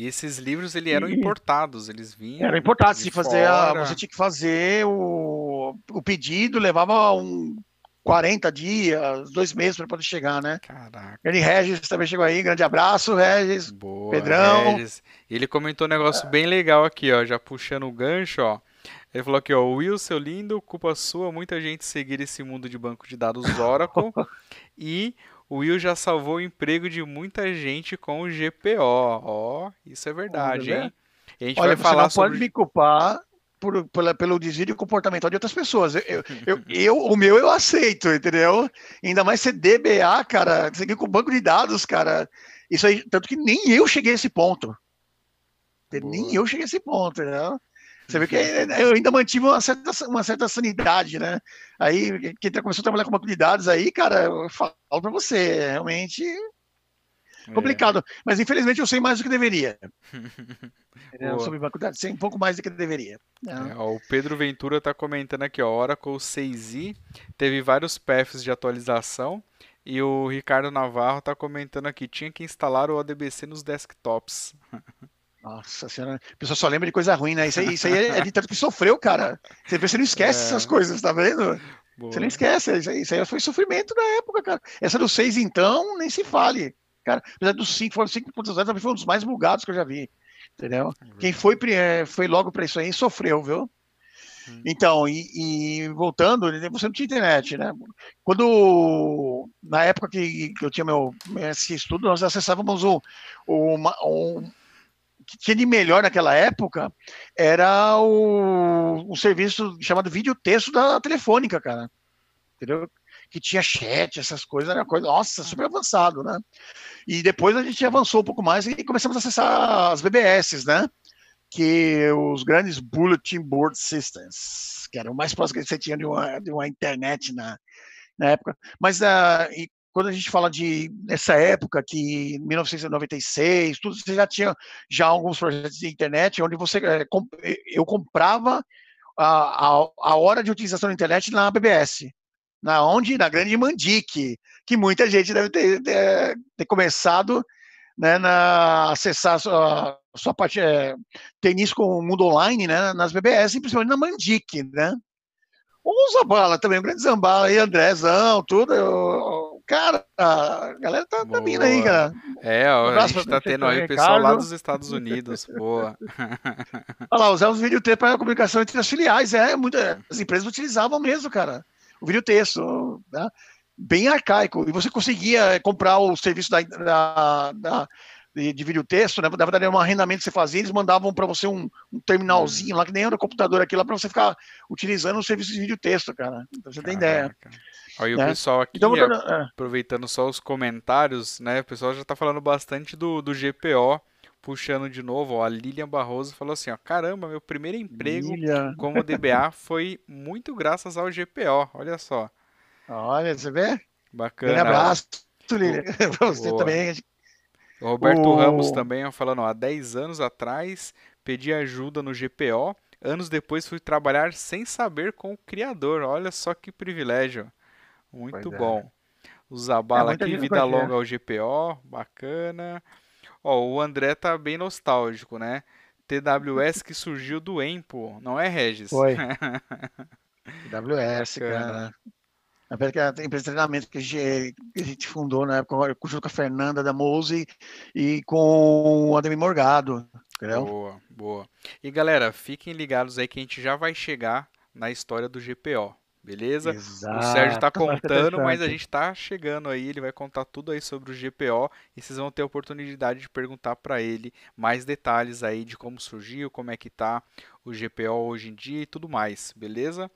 Speaker 1: E esses livros ele eram importados, eles vinham.
Speaker 2: Eram importados, se fazer a, você tinha que fazer o, o pedido, levava um 40 dias, dois meses para poder chegar, né? Caraca. Ele Regis também chegou aí, grande abraço, Regis. Boa, Pedrão. Regis.
Speaker 1: Ele comentou um negócio bem legal aqui, ó, já puxando o gancho, ó. Ele falou aqui, ó, Will, seu lindo, culpa sua, muita gente seguir esse mundo de banco de dados Oracle <laughs> e o Will já salvou o emprego de muita gente com o GPO. Ó, oh, isso é verdade, Olha, hein?
Speaker 2: E a gente Olha, vai falar não sobre... pode me culpar por, por, pelo desvio comportamental de outras pessoas. Eu, eu, <laughs> eu, o meu eu aceito, entendeu? Ainda mais ser DBA, cara, seguir com banco de dados, cara. Isso aí, tanto que nem eu cheguei a esse ponto. Boa. Nem eu cheguei a esse ponto, entendeu? Você vê que <laughs> eu ainda mantive uma certa, uma certa sanidade, né? Aí, quem tá, começou a trabalhar com banco de dados aí, cara, eu falo para você, é realmente complicado. É. Mas infelizmente eu sei mais do que deveria. <laughs> é, sobre banco de dados, sei um pouco mais do que deveria.
Speaker 1: Né? É, ó, o Pedro Ventura está comentando aqui, ó, Oracle 6i teve vários paths de atualização. E o Ricardo Navarro está comentando aqui, tinha que instalar o ODBC nos desktops. <laughs>
Speaker 2: Nossa senhora, a pessoa só lembra de coisa ruim, né? Isso aí, isso aí é de tanto que sofreu, cara. Você, você não esquece é. essas coisas, tá vendo? Boa. Você não esquece, isso aí, isso aí foi sofrimento da época, cara. Essa do 6, então, nem se fale. Cara, apesar do 5, foi 5.0 também foi um dos mais bugados que eu já vi. Entendeu? É Quem foi, é, foi logo para isso aí sofreu, viu? Hum. Então, e, e, voltando, você não tinha internet, né? Quando, na época que, que eu tinha meu, meu estudo, nós acessávamos o, o, um, que tinha de melhor naquela época era o, o serviço chamado vídeo texto da telefônica, cara. Entendeu? Que tinha chat, essas coisas, era coisa, nossa, super avançado, né? E depois a gente avançou um pouco mais e começamos a acessar as BBS, né? que os grandes Bulletin Board Systems, que era o mais próximo que você tinha de uma, de uma internet na, na época. Mas uh, e quando a gente fala de nessa época que 1996, tudo você já tinha já alguns projetos de internet onde você é, eu comprava a, a, a hora de utilização da internet na BBS, na onde na Grande Mandique, que muita gente deve ter, ter, ter começado né, na acessar sua, sua parte é, ter início com o mundo online, né, nas BBS, principalmente na Mandique, né? O Zambala também, o grande Zambala aí, Andrezão, tudo. Eu, cara, a galera tá, tá vindo aí, cara.
Speaker 1: É, ó, um a gente tá tendo aí o pessoal lá dos Estados Unidos, boa.
Speaker 2: Olha lá, usar os videotextos para comunicação entre as filiais, é, muita, as empresas utilizavam mesmo, cara. O videotexto, né? bem arcaico. E você conseguia comprar o serviço da, da, da de, de videotexto, né? Na verdade, era um arrendamento que você fazia, eles mandavam para você um, um, terminalzinho lá, que nem era computador aqui lá, para você ficar utilizando o serviço de videotexto, cara. Então você tem ideia.
Speaker 1: Olha, né? o pessoal aqui, então, é. aproveitando só os comentários, né? O pessoal já está falando bastante do, do GPO puxando de novo, ó, a Lilian Barroso falou assim, ó, caramba, meu primeiro emprego Lilian. <laughs> como DBA foi muito graças ao GPO, olha só.
Speaker 2: Olha, você vê?
Speaker 1: Bacana. Um
Speaker 2: abraço, Lilian, <laughs> pra você Boa. também.
Speaker 1: O Roberto. Ramos também ó, falando, ó, há 10 anos atrás pedi ajuda no GPO, anos depois fui trabalhar sem saber com o criador, olha só que privilégio. Muito pois é. bom. É. O Zabala é, aqui, vida longa ao GPO, bacana. Ó, o André tá bem nostálgico, né? TWS que surgiu do Empo, não é, Regis?
Speaker 2: Foi. <laughs> TWS, cara. A empresa de treinamento que a, gente, que a gente fundou na época, junto com a Fernanda da Mose e com o Ademir Morgado. Entendeu?
Speaker 1: Boa, boa. E galera, fiquem ligados aí que a gente já vai chegar na história do GPO. Beleza?
Speaker 2: Exato.
Speaker 1: O Sérgio está <laughs> contando, mas a gente está chegando aí. Ele vai contar tudo aí sobre o GPO e vocês vão ter a oportunidade de perguntar para ele mais detalhes aí de como surgiu, como é que tá o GPO hoje em dia e tudo mais, beleza?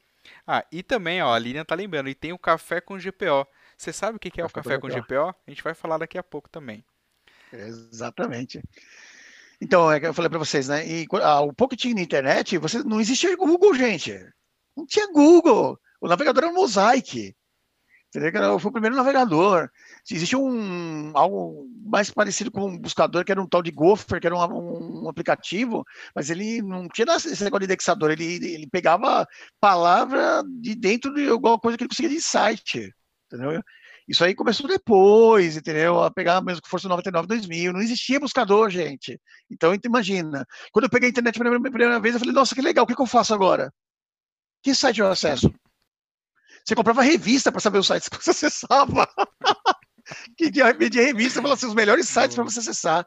Speaker 1: Ah, e também, ó, a Lilian tá lembrando, e tem o café com GPO. Você sabe o que é café o café com GPO? A gente vai falar daqui a pouco também.
Speaker 2: Exatamente. Então, é que eu falei para vocês, né? E ah, o pouco que tinha na internet, você não existia Google, gente. Não tinha Google. O navegador era um Mosaic. Entendeu? Foi o primeiro navegador. Existe um algo mais parecido com um buscador, que era um tal de Gopher, que era um, um aplicativo, mas ele não tinha esse negócio de indexador, ele, ele pegava palavra de dentro de alguma coisa que ele conseguia de site. Entendeu? Isso aí começou depois, entendeu? A pegar mesmo que fosse 99, 2000. Não existia buscador, gente. Então, imagina. Quando eu peguei a internet pela primeira vez, eu falei, nossa, que legal, o que, que eu faço agora? Que site eu acesso? Você comprava revista para saber os sites <laughs> que você acessava. que dia de revista para assim, os melhores sites para você acessar.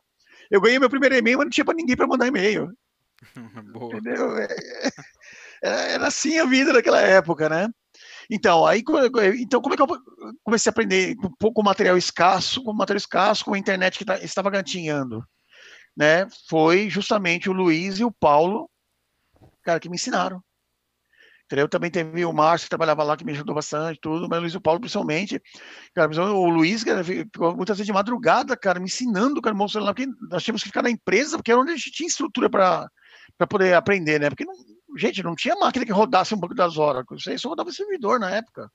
Speaker 2: Eu ganhei meu primeiro e-mail, mas não tinha para ninguém para mandar e-mail. <laughs> Entendeu? É, é, era assim a vida naquela época, né? Então, aí, então como é que eu comecei a aprender com, com material escasso, com material escasso, com a internet que estava gatinhando, né? Foi justamente o Luiz e o Paulo, cara, que me ensinaram. Entendeu? Também teve o Márcio, que trabalhava lá, que me ajudou bastante, tudo, mas o Luiz e o Paulo, principalmente. Cara, o Luiz, cara, ficou muitas vezes de madrugada, cara, me ensinando, cara, mostrando lá, porque nós tínhamos que ficar na empresa, porque era onde a gente tinha estrutura para poder aprender, né? Porque, não, gente, não tinha máquina que rodasse um banco das horas. Aí só rodava servidor na época.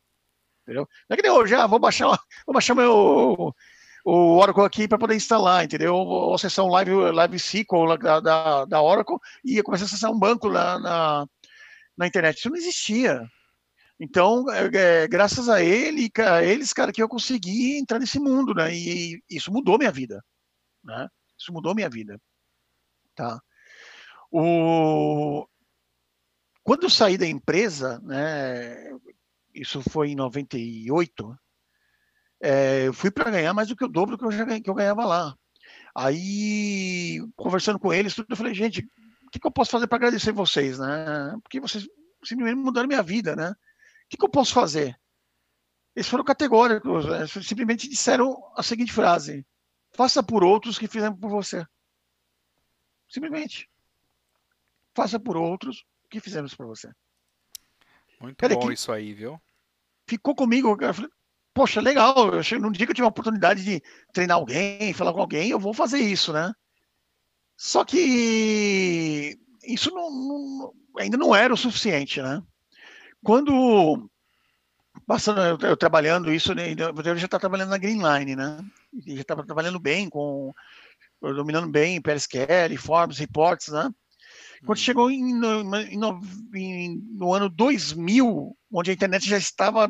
Speaker 2: Entendeu? Não é que nem hoje, ah, vou baixar, vou baixar meu o Oracle aqui para poder instalar, entendeu? Ou acessar um Live, live SQL da, da, da Oracle e começar a acessar um banco lá na, na internet. Isso não existia. Então, é, é, graças a ele, a eles, cara, que eu consegui entrar nesse mundo, né? E, e isso mudou minha vida, né? Isso mudou minha vida, tá? O... Quando eu saí da empresa, né? Isso foi em 98. É, eu fui para ganhar mais do que o dobro que eu, já, que eu ganhava lá. Aí, conversando com eles, tudo, eu falei, gente, que, que eu posso fazer para agradecer vocês, né? Porque vocês simplesmente mudaram minha vida, né? O que, que eu posso fazer? Eles foram categóricos, né? simplesmente disseram a seguinte frase: faça por outros que fizeram por você. Simplesmente. Faça por outros o que fizemos por você.
Speaker 1: Muito Cara, bom isso aí, viu?
Speaker 2: Ficou comigo, cara. Falei, Poxa, legal. Eu, num dia que eu tive a oportunidade de treinar alguém, falar com alguém, eu vou fazer isso, né? Só que isso não, não, ainda não era o suficiente, né? Quando passando eu, eu trabalhando isso, né, eu já estava trabalhando na Greenline, né? já estava trabalhando bem com dominando bem PSQL, Forbes, Reports, né? Quando uhum. chegou em, no, em, no ano 2000, onde a internet já estava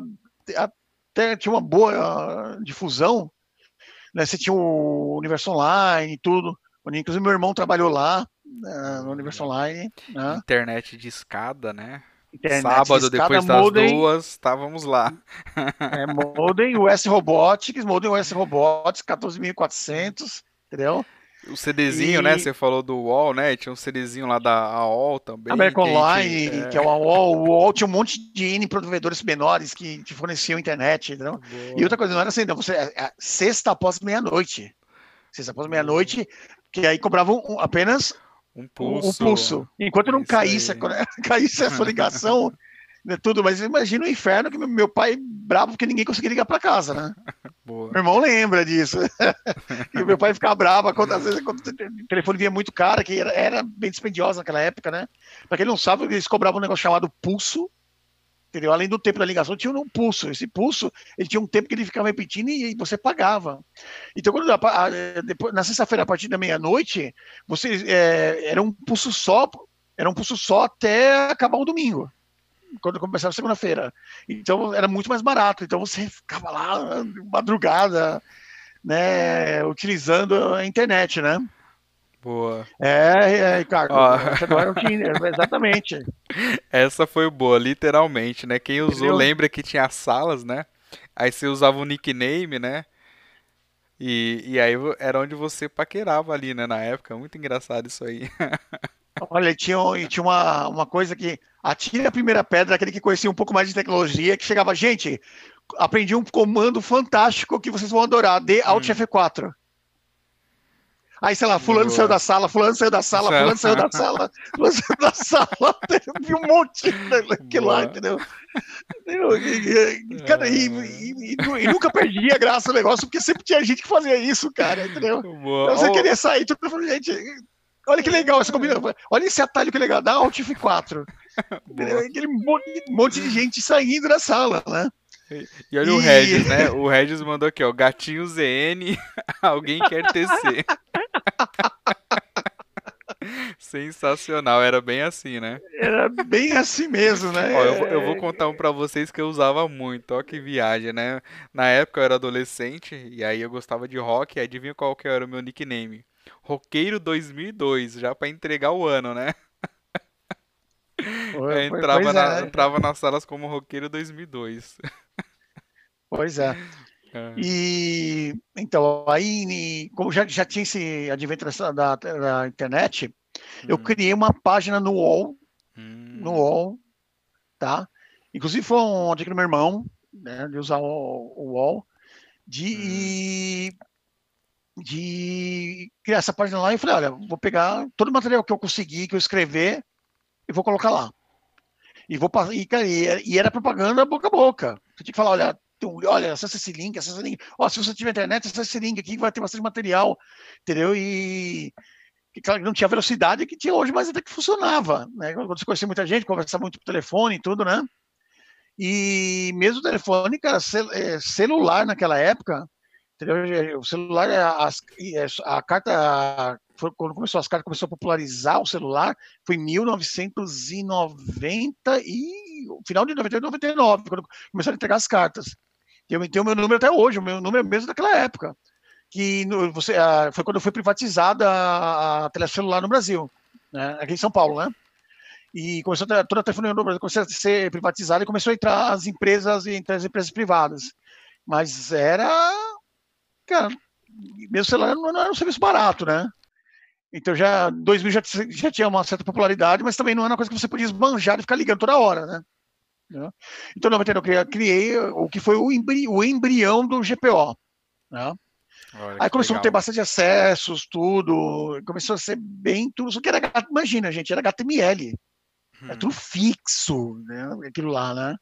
Speaker 2: até tinha uma boa difusão, né? Você tinha o Universo Online e tudo. Inclusive meu irmão trabalhou lá né, no Universo Online. Né?
Speaker 1: Internet de escada, né? Internet Sábado, de depois das modem, duas, estávamos lá.
Speaker 2: É, modem US Robotics, modem US Robotics, 14.400, entendeu?
Speaker 1: O CDzinho, né, e... né? Você falou do UOL, né? Tinha um CDzinho lá da AOL também.
Speaker 2: American Online, que, é... que é o AOL. O UOL tinha um monte de N provedores menores que te forneciam internet, entendeu? Boa. E outra coisa, não era assim, não, você, é, é, sexta após meia-noite. Sexta após meia-noite, que aí cobravam apenas um pulso. Um pulso. Enquanto não caísse, <laughs> caísse a sua ligação, né, tudo, mas imagina o inferno que meu pai bravo porque ninguém conseguia ligar para casa, né? <laughs> Boa. Meu irmão lembra disso. <laughs> e meu pai ficava bravo quando às vezes quando o telefone vinha muito caro, que era, era bem dispendiosa naquela época, né? Para quem não sabe, eles cobravam um negócio chamado pulso, entendeu? Além do tempo da ligação, tinha um pulso. Esse pulso, ele tinha um tempo que ele ficava repetindo e você pagava. Então, quando depois, na sexta-feira, a partir da meia-noite, você é, era um pulso só, era um pulso só até acabar o domingo quando começava segunda-feira. Então era muito mais barato. Então você ficava lá madrugada, né, utilizando a internet, né?
Speaker 1: Boa.
Speaker 2: É, é Ricardo. Ó. exatamente. <laughs>
Speaker 1: Essa foi boa, literalmente, né? Quem usou Entendeu? lembra que tinha salas, né? Aí você usava o nickname, né? E, e aí era onde você paquerava ali, né? Na época. Muito engraçado isso aí. <laughs>
Speaker 2: Olha, tinha, tinha uma, uma coisa que atire a primeira pedra, aquele que conhecia um pouco mais de tecnologia, que chegava, gente, aprendi um comando fantástico que vocês vão adorar, dê Alt hum. F4. Aí, sei lá, fulano Boa. saiu da sala, fulano saiu da sala, fulano saiu da sala, fulano saiu da sala, <laughs> vi um monte daquilo lá, entendeu? E, cara, e, e, e, nunca perdia a graça do negócio, porque sempre tinha gente que fazia isso, cara, entendeu? Boa. Então, você queria sair, tudo falando, gente, Olha que legal essa combinação. Olha esse atalho que legal. Dá Alt F4. <laughs> Aquele monte, monte, de gente saindo da sala, né?
Speaker 1: E olha e... o Regis, né? O Regis mandou aqui, ó. Gatinho ZN, <laughs> alguém quer TC. Sensacional, era bem assim, né?
Speaker 2: Era bem assim mesmo, né?
Speaker 1: Ó, eu, eu, vou contar um pra vocês que eu usava muito, ó que viagem, né? Na época eu era adolescente e aí eu gostava de rock, e adivinha qual que era o meu nickname? Roqueiro 2002, já para entregar o ano, né? Foi, entrava, na, é. entrava nas salas como Roqueiro 2002.
Speaker 2: Pois é. É. E então, aí, como já, já tinha esse advento da, da internet, hum. eu criei uma página no UOL, hum. no UOL, tá? Inclusive foi um dica do meu irmão, né, de usar o, o UOL, de hum de criar essa página lá e falei, olha, vou pegar todo o material que eu conseguir, que eu escrever, e vou colocar lá. E vou e, cara, e era propaganda boca a boca. Você tinha que falar, olha, olha, acessa esse link, acessa esse link. Ó, se você tiver internet, acessa esse link aqui, vai ter bastante material, entendeu? E que claro, não tinha velocidade que tinha hoje, mas até que funcionava, né? Quando você conhecia muita gente, conversava muito por telefone e tudo, né? E mesmo telefone, cara, é, celular naquela época, Entendeu? O celular, é a, é, a, carta, foi, quando começou as cartas, começou a popularizar o celular, foi em 1990 e final de 98, 99, quando começaram a entregar as cartas. Eu tenho o meu número até hoje, o meu número é mesmo daquela época. Que você, a, foi quando foi privatizada a, a telecelular no Brasil, né? aqui em São Paulo, né? E começou a, toda a telefonia no Brasil começou a ser privatizada e começou a entrar as empresas, entrar as empresas privadas. Mas era cara, meu celular não era um serviço barato, né? Então já 2000 já, já tinha uma certa popularidade, mas também não era uma coisa que você podia esbanjar e ficar ligando toda hora, né? Então, em 99, eu criei o que foi o, embri, o embrião do GPO. Né? Olha, Aí começou legal. a ter bastante acessos, tudo. Começou a ser bem tudo. Só que era, imagina, gente, era HTML. Hum. Era tudo fixo, né? Aquilo lá, né?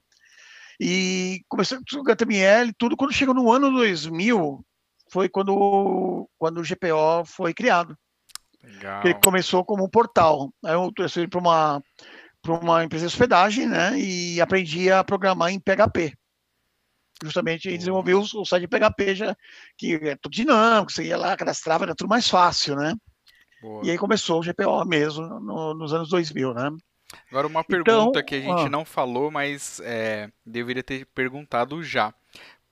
Speaker 2: E começou com HTML, tudo. Quando chegou no ano 2000, foi quando, quando o GPO foi criado. Legal. Ele começou como um portal. Aí eu transferi para uma para uma empresa de hospedagem, né? E aprendi a programar em PHP. Justamente uhum. desenvolvi o, o site PHP, já, que é tudo dinâmico, você ia lá, cadastrava, era tudo mais fácil, né? Boa. E aí começou o GPO mesmo, no, nos anos 2000, né?
Speaker 1: Agora, uma então, pergunta então, que a gente não falou, mas é, deveria ter perguntado já.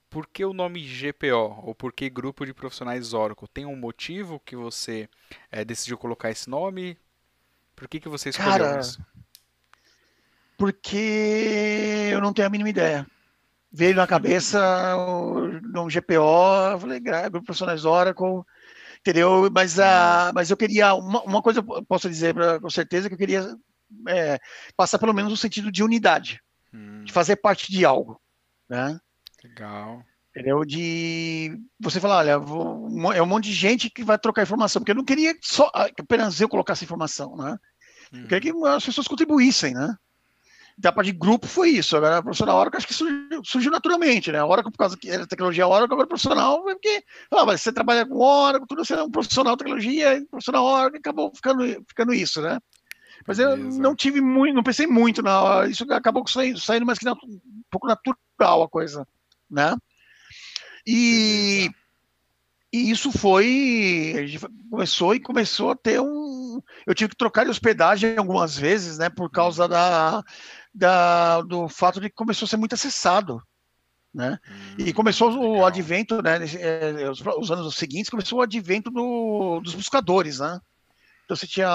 Speaker 1: Por que o nome GPO, ou por que Grupo de Profissionais Oracle? Tem um motivo que você é, decidiu colocar esse nome? Por que, que você escolheu Cara, isso?
Speaker 2: Porque eu não tenho a mínima ideia. Veio na cabeça um GPO, eu falei, Grupo Profissionais Oracle, entendeu? Mas, a, mas eu queria, uma, uma coisa eu posso dizer pra, com certeza, que eu queria é, passar pelo menos o sentido de unidade, hum. de fazer parte de algo, né?
Speaker 1: Legal.
Speaker 2: Entendeu? De você falar, olha, vou, é um monte de gente que vai trocar informação, porque eu não queria só apenas eu colocar essa informação, né? Hum. Eu queria que as pessoas contribuíssem, né? Da parte de grupo foi isso. Agora, a profissional Oracle acho que surgiu, surgiu naturalmente, né? A Oracle, por causa que era tecnologia Oracle, agora profissional, porque ah, mas você trabalha com Oracle, tudo você é um profissional de tecnologia, profissional Oracle, acabou ficando, ficando isso, né? Mas eu não tive muito, não pensei muito na hora. Isso acabou saindo, saindo mais que um pouco natural a coisa, né? E, e isso foi, a gente começou e começou a ter um, eu tive que trocar de hospedagem algumas vezes, né? Por causa da, da do fato de que começou a ser muito acessado. Né? Hum, e começou legal. o advento, né? É, os, os, anos seguintes começou o advento do, dos buscadores, né? Então você tinha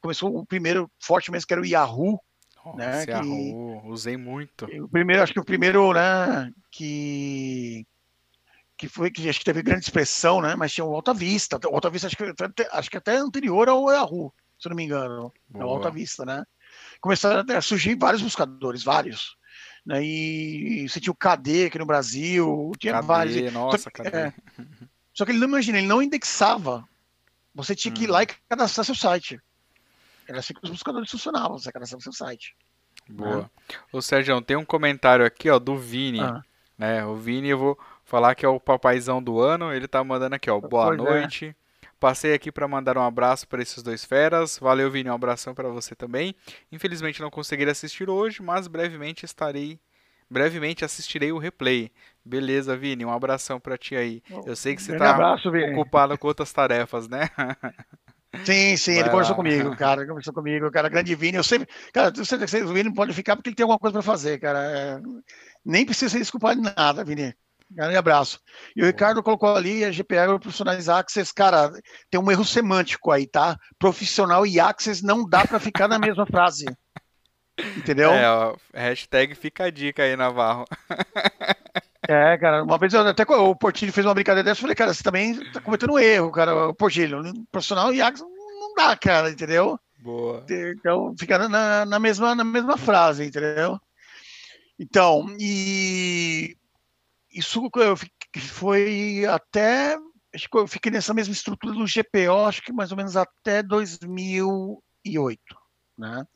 Speaker 2: começou o primeiro forte mesmo, que era o Yahoo.
Speaker 1: Oh, né, que, Yahoo, usei muito.
Speaker 2: O primeiro, acho que o primeiro, né, que que foi que acho que teve grande expressão, né? Mas tinha o Alta Vista. O Alta Vista acho que, acho que até anterior ao Yahoo, se não me engano. É o Alta Vista, né? Começaram a surgir vários buscadores, vários. Né? E você tinha o KD aqui no Brasil, tinha KD, vários.
Speaker 1: Nossa, só, KD. É,
Speaker 2: só que ele não imagina, ele não indexava. Você tinha que ir lá e hum. cadastrar seu site. Era assim que os buscadores funcionavam, você cadastrava seu site.
Speaker 1: Boa. Né? Ô Sérgio, tem um comentário aqui, ó, do Vini. Ah. Né? O Vini, eu vou falar que é o papaizão do ano. Ele tá mandando aqui, ó. Boa pois é. noite. É. Passei aqui para mandar um abraço para esses dois feras. Valeu, Vini, um abração para você também. Infelizmente não consegui assistir hoje, mas brevemente estarei brevemente assistirei o replay. Beleza, Vini, um abração para ti aí. Eu sei que você está ocupado com outras tarefas, né? <laughs>
Speaker 2: Sim, sim, Vai ele lá. conversou comigo, cara, conversou comigo, cara, grande Vini, eu sempre, cara, o Vini pode ficar porque ele tem alguma coisa para fazer, cara, é, nem precisa se desculpar de nada, Vini, grande abraço. E o Ricardo colocou ali a GPR Profissionais Access, cara, tem um erro semântico aí, tá? Profissional e Access não dá para ficar na mesma <laughs> frase. Entendeu?
Speaker 1: É, ó, hashtag fica a dica aí, Navarro. <laughs>
Speaker 2: É, cara, uma vez eu, até o Portilho fez uma brincadeira dessa, eu falei, cara, você também tá cometendo um erro, cara, o Portilho, profissional e Iax não dá, cara, entendeu?
Speaker 1: Boa.
Speaker 2: Então, fica na, na, mesma, na mesma frase, entendeu? Então, e isso foi até, acho que eu fiquei nessa mesma estrutura do GPO, acho que mais ou menos até 2008, né?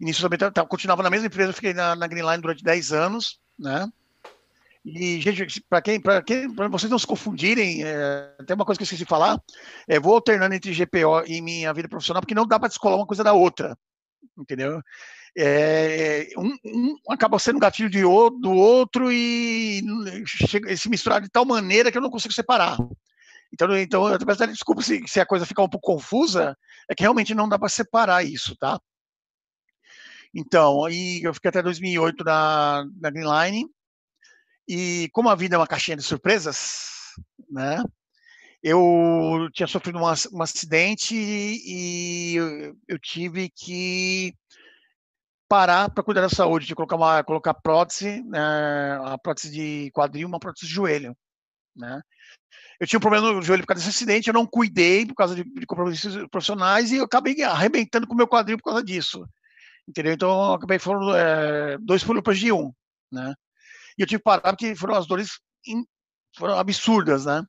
Speaker 2: Inicialmente, eu continuava na mesma empresa, fiquei na, na Greenline durante 10 anos, né? E, gente, para quem, para quem, para vocês não se confundirem, é, tem uma coisa que eu esqueci de falar. É, vou alternando entre GPO e minha vida profissional, porque não dá para descolar uma coisa da outra, entendeu? É, um, um, acaba sendo um gatilho de, do outro e chega, se misturar de tal maneira que eu não consigo separar. Então, então eu peço desculpa se, se a coisa ficar um pouco confusa, é que realmente não dá para separar isso, tá? Então, aí eu fiquei até 2008 na, na Greenline, e como a vida é uma caixinha de surpresas, né? Eu tinha sofrido um, acidente e eu tive que parar para cuidar da saúde, de colocar uma colocar prótese, né, a prótese de quadril, uma prótese de joelho, né? Eu tinha um problema no joelho por causa desse acidente, eu não cuidei por causa de, de compromissos profissionais e eu acabei arrebentando com o meu quadril por causa disso, entendeu? Então eu acabei foram é, dois pulos de um, né? E eu tive que parar porque foram as dores in, foram absurdas, né?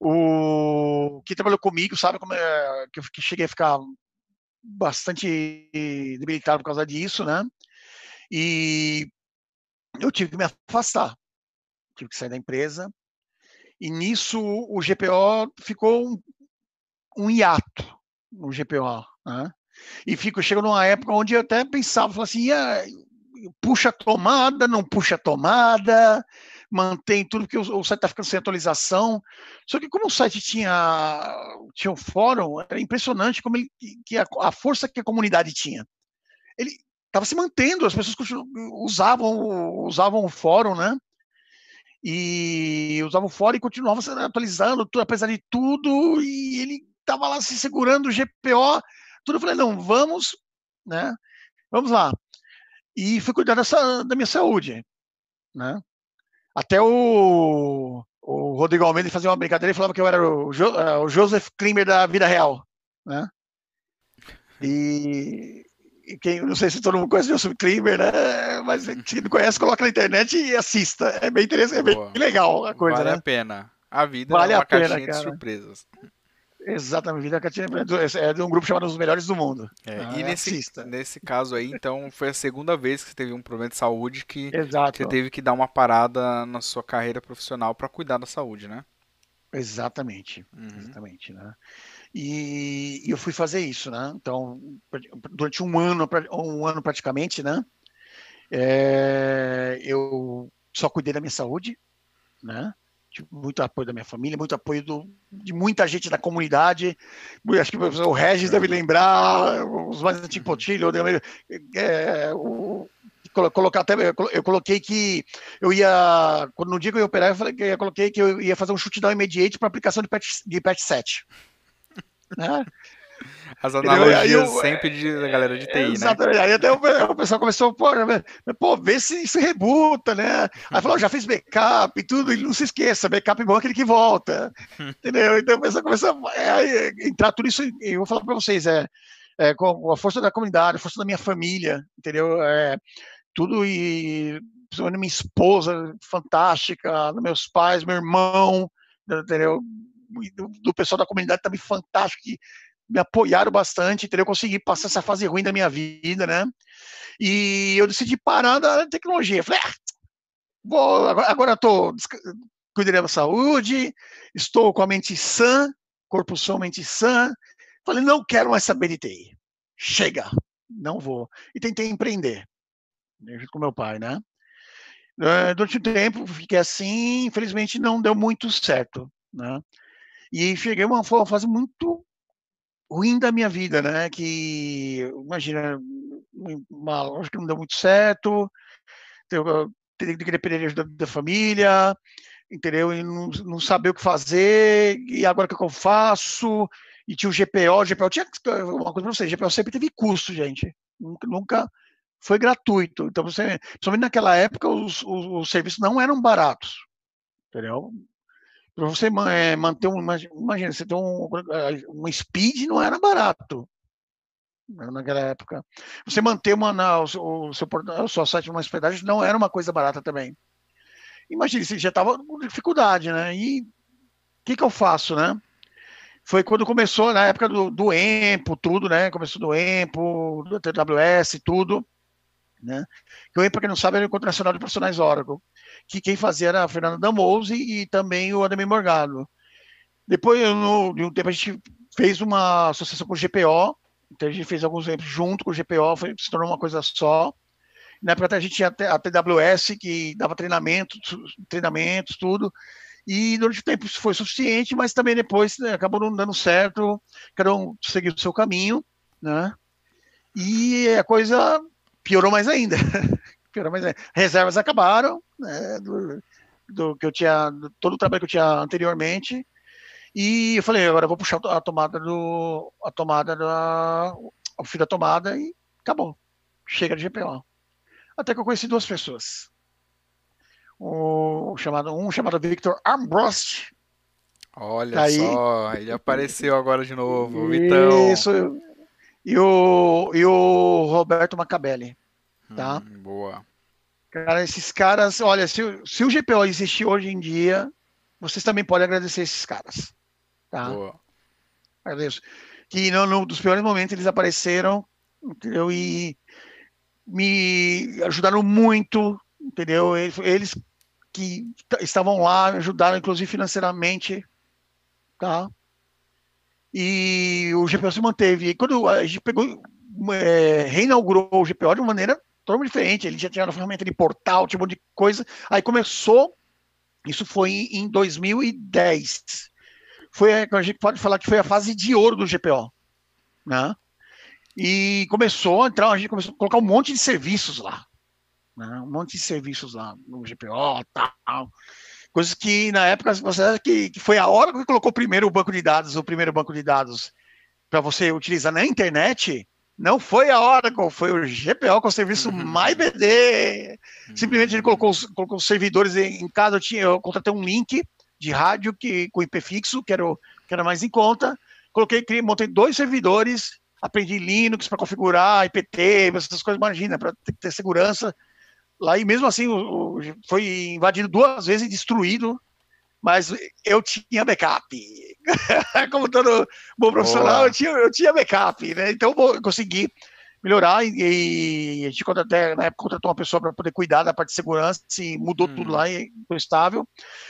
Speaker 2: O que trabalhou comigo sabe como é, que eu cheguei a ficar bastante debilitado por causa disso, né? E eu tive que me afastar, tive que sair da empresa. E nisso o GPO ficou um, um hiato, no GPO, né? E fico, chego numa época onde eu até pensava, assim, ia, puxa tomada, não puxa tomada, mantém tudo, porque o, o site está ficando sem atualização. Só que como o site tinha, tinha um fórum, era impressionante como ele, que a, a força que a comunidade tinha. Ele estava se mantendo, as pessoas usavam, usavam o fórum, né? E usavam o fórum e continuavam se atualizando, tudo, apesar de tudo, e ele estava lá se segurando o GPO, tudo. Eu falei, não, vamos, né? Vamos lá. E fui cuidar dessa, da minha saúde, né? Até o, o Rodrigo Almeida fazia uma brincadeira e falava que eu era o, jo, é, o Joseph Klimer da vida real, né? E, e quem, não sei se todo mundo conhece o Joseph Klimer, né? Mas <laughs> quem não conhece, coloca na internet e assista. É bem interessante, é bem Boa. legal a coisa,
Speaker 1: vale
Speaker 2: né?
Speaker 1: a pena. A vida vale é uma a pena, caixinha cara. de surpresas.
Speaker 2: Exatamente, Vida Catina é de um grupo chamado Os Melhores do Mundo.
Speaker 1: É, ah, e nesse, nesse caso aí, então, foi a segunda vez que você teve um problema de saúde que Exato. você teve que dar uma parada na sua carreira profissional para cuidar da saúde, né?
Speaker 2: Exatamente, uhum. exatamente, né? E, e, eu fui fazer isso, né? Então, durante um ano, um ano praticamente, né? É, eu só cuidei da minha saúde, né? Muito apoio da minha família, muito apoio do, de muita gente da comunidade. Acho que o Regis deve lembrar, os mais antigos Potilho, é, o, colocar até eu coloquei que eu ia quando no dia que eu ia operar eu, falei, eu coloquei que eu ia fazer um chute down immediate para aplicação de patch, de patch 7 né?
Speaker 1: As analogias eu, sempre de, da galera de TI, né?
Speaker 2: exatamente.
Speaker 1: né?
Speaker 2: Aí até o, o pessoal começou, pô, pô, vê se isso rebuta, né? Aí falou, já fiz backup e tudo, e não se esqueça, backup é bom aquele que volta, <laughs> entendeu? Então o pessoal começou a é, entrar tudo isso, e eu vou falar para vocês, é, é, com a força da comunidade, a força da minha família, entendeu? É, tudo e principalmente minha esposa fantástica, meus pais, meu irmão, entendeu? Do, do pessoal da comunidade também fantástico, que me apoiaram bastante, entendeu? Eu consegui passar essa fase ruim da minha vida, né? E eu decidi parar da tecnologia. Falei, ah, vou, agora, estou cuidando da saúde, estou com a mente sã, corpo são, mente sã. Falei, não quero mais saber de TI. Chega, não vou. E tentei empreender, né, junto com meu pai, né? Eh, durante um tempo fiquei assim, infelizmente não deu muito certo, né? E cheguei a uma fase muito ruim da minha vida, né? Que, imagina, uma loja que não deu muito certo, ter que depender de ajuda da família, entendeu? E não, não saber o que fazer, e agora o que eu faço? E tinha o GPO, o GPO tinha uma coisa para vocês, GPO sempre teve custo, gente. Nunca, nunca foi gratuito. Então, você, principalmente naquela época, os, os, os serviços não eram baratos, entendeu? Para você é, manter um, imagina, você tem um, speed não era barato naquela época. Você manter uma, na, o, seu, o seu site numa hospedagem não era uma coisa barata também. Imagina, você já estava com dificuldade, né? E o que, que eu faço, né? Foi quando começou, na época do, do EMPO, tudo, né? Começou do EMPO, do TWS, tudo, né? Que o para quem não sabe, é o Encontro Nacional de Profissionais Oracle que quem fazia era a Fernanda Damose e, também o Ademir Morgado. Depois, no, de um tempo, a gente fez uma associação com o GPO, então a gente fez alguns exemplos junto com o GPO, foi, se tornou uma coisa só. Na época a gente tinha a TWS, que dava treinamento, treinamentos, tudo. E durante o tempo isso foi suficiente, mas também depois né, acabou não dando certo, cada um seguiu o seu caminho, né? E a coisa piorou mais ainda. <laughs> mas é, reservas acabaram, né, do, do, que eu tinha, todo o trabalho que eu tinha anteriormente, e eu falei, agora eu vou puxar a tomada do, a tomada da, o fio da tomada e acabou, chega de GPO. Até que eu conheci duas pessoas, o chamado, um chamado Victor Armbrost,
Speaker 1: Olha tá só, ele apareceu agora de novo. <laughs>
Speaker 2: Isso, e o, e o Roberto Macabelli tá?
Speaker 1: Hum, boa.
Speaker 2: Cara, esses caras, olha, se, se o GPO existir hoje em dia, vocês também podem agradecer esses caras, tá? Boa. Agradeço. Que no, no, dos piores momentos eles apareceram, entendeu? E me ajudaram muito, entendeu? Eles, eles que estavam lá, ajudaram inclusive financeiramente, tá? E o GPO se manteve. E quando a gente pegou, é, reinaugurou o GPO de uma maneira totalmente diferente, ele já tinha uma ferramenta de portal, tipo de coisa. Aí começou, isso foi em 2010. Foi, a gente pode falar que foi a fase de ouro do GPO. Né? E começou a entrar, a gente começou a colocar um monte de serviços lá. Né? Um monte de serviços lá no GPO tal. Coisas que na época você acha que, que foi a hora que colocou primeiro o banco de dados, o primeiro banco de dados para você utilizar na internet, não foi a Oracle, foi o GPO com o serviço uhum. MyBD. Simplesmente ele colocou, colocou os servidores em, em casa. Eu, tinha, eu contratei um link de rádio que, com IP fixo, que era, o, que era mais em conta. Coloquei, criei, montei dois servidores, aprendi Linux para configurar, IPT, essas coisas, imagina, para ter, ter, segurança. Lá e mesmo assim o, o, foi invadido duas vezes e destruído, mas eu tinha backup. <laughs> Como todo bom profissional, eu tinha, eu tinha backup, né? Então eu consegui melhorar e, e a gente até na época contratou uma pessoa para poder cuidar da parte de segurança e mudou hum. tudo lá e foi estável.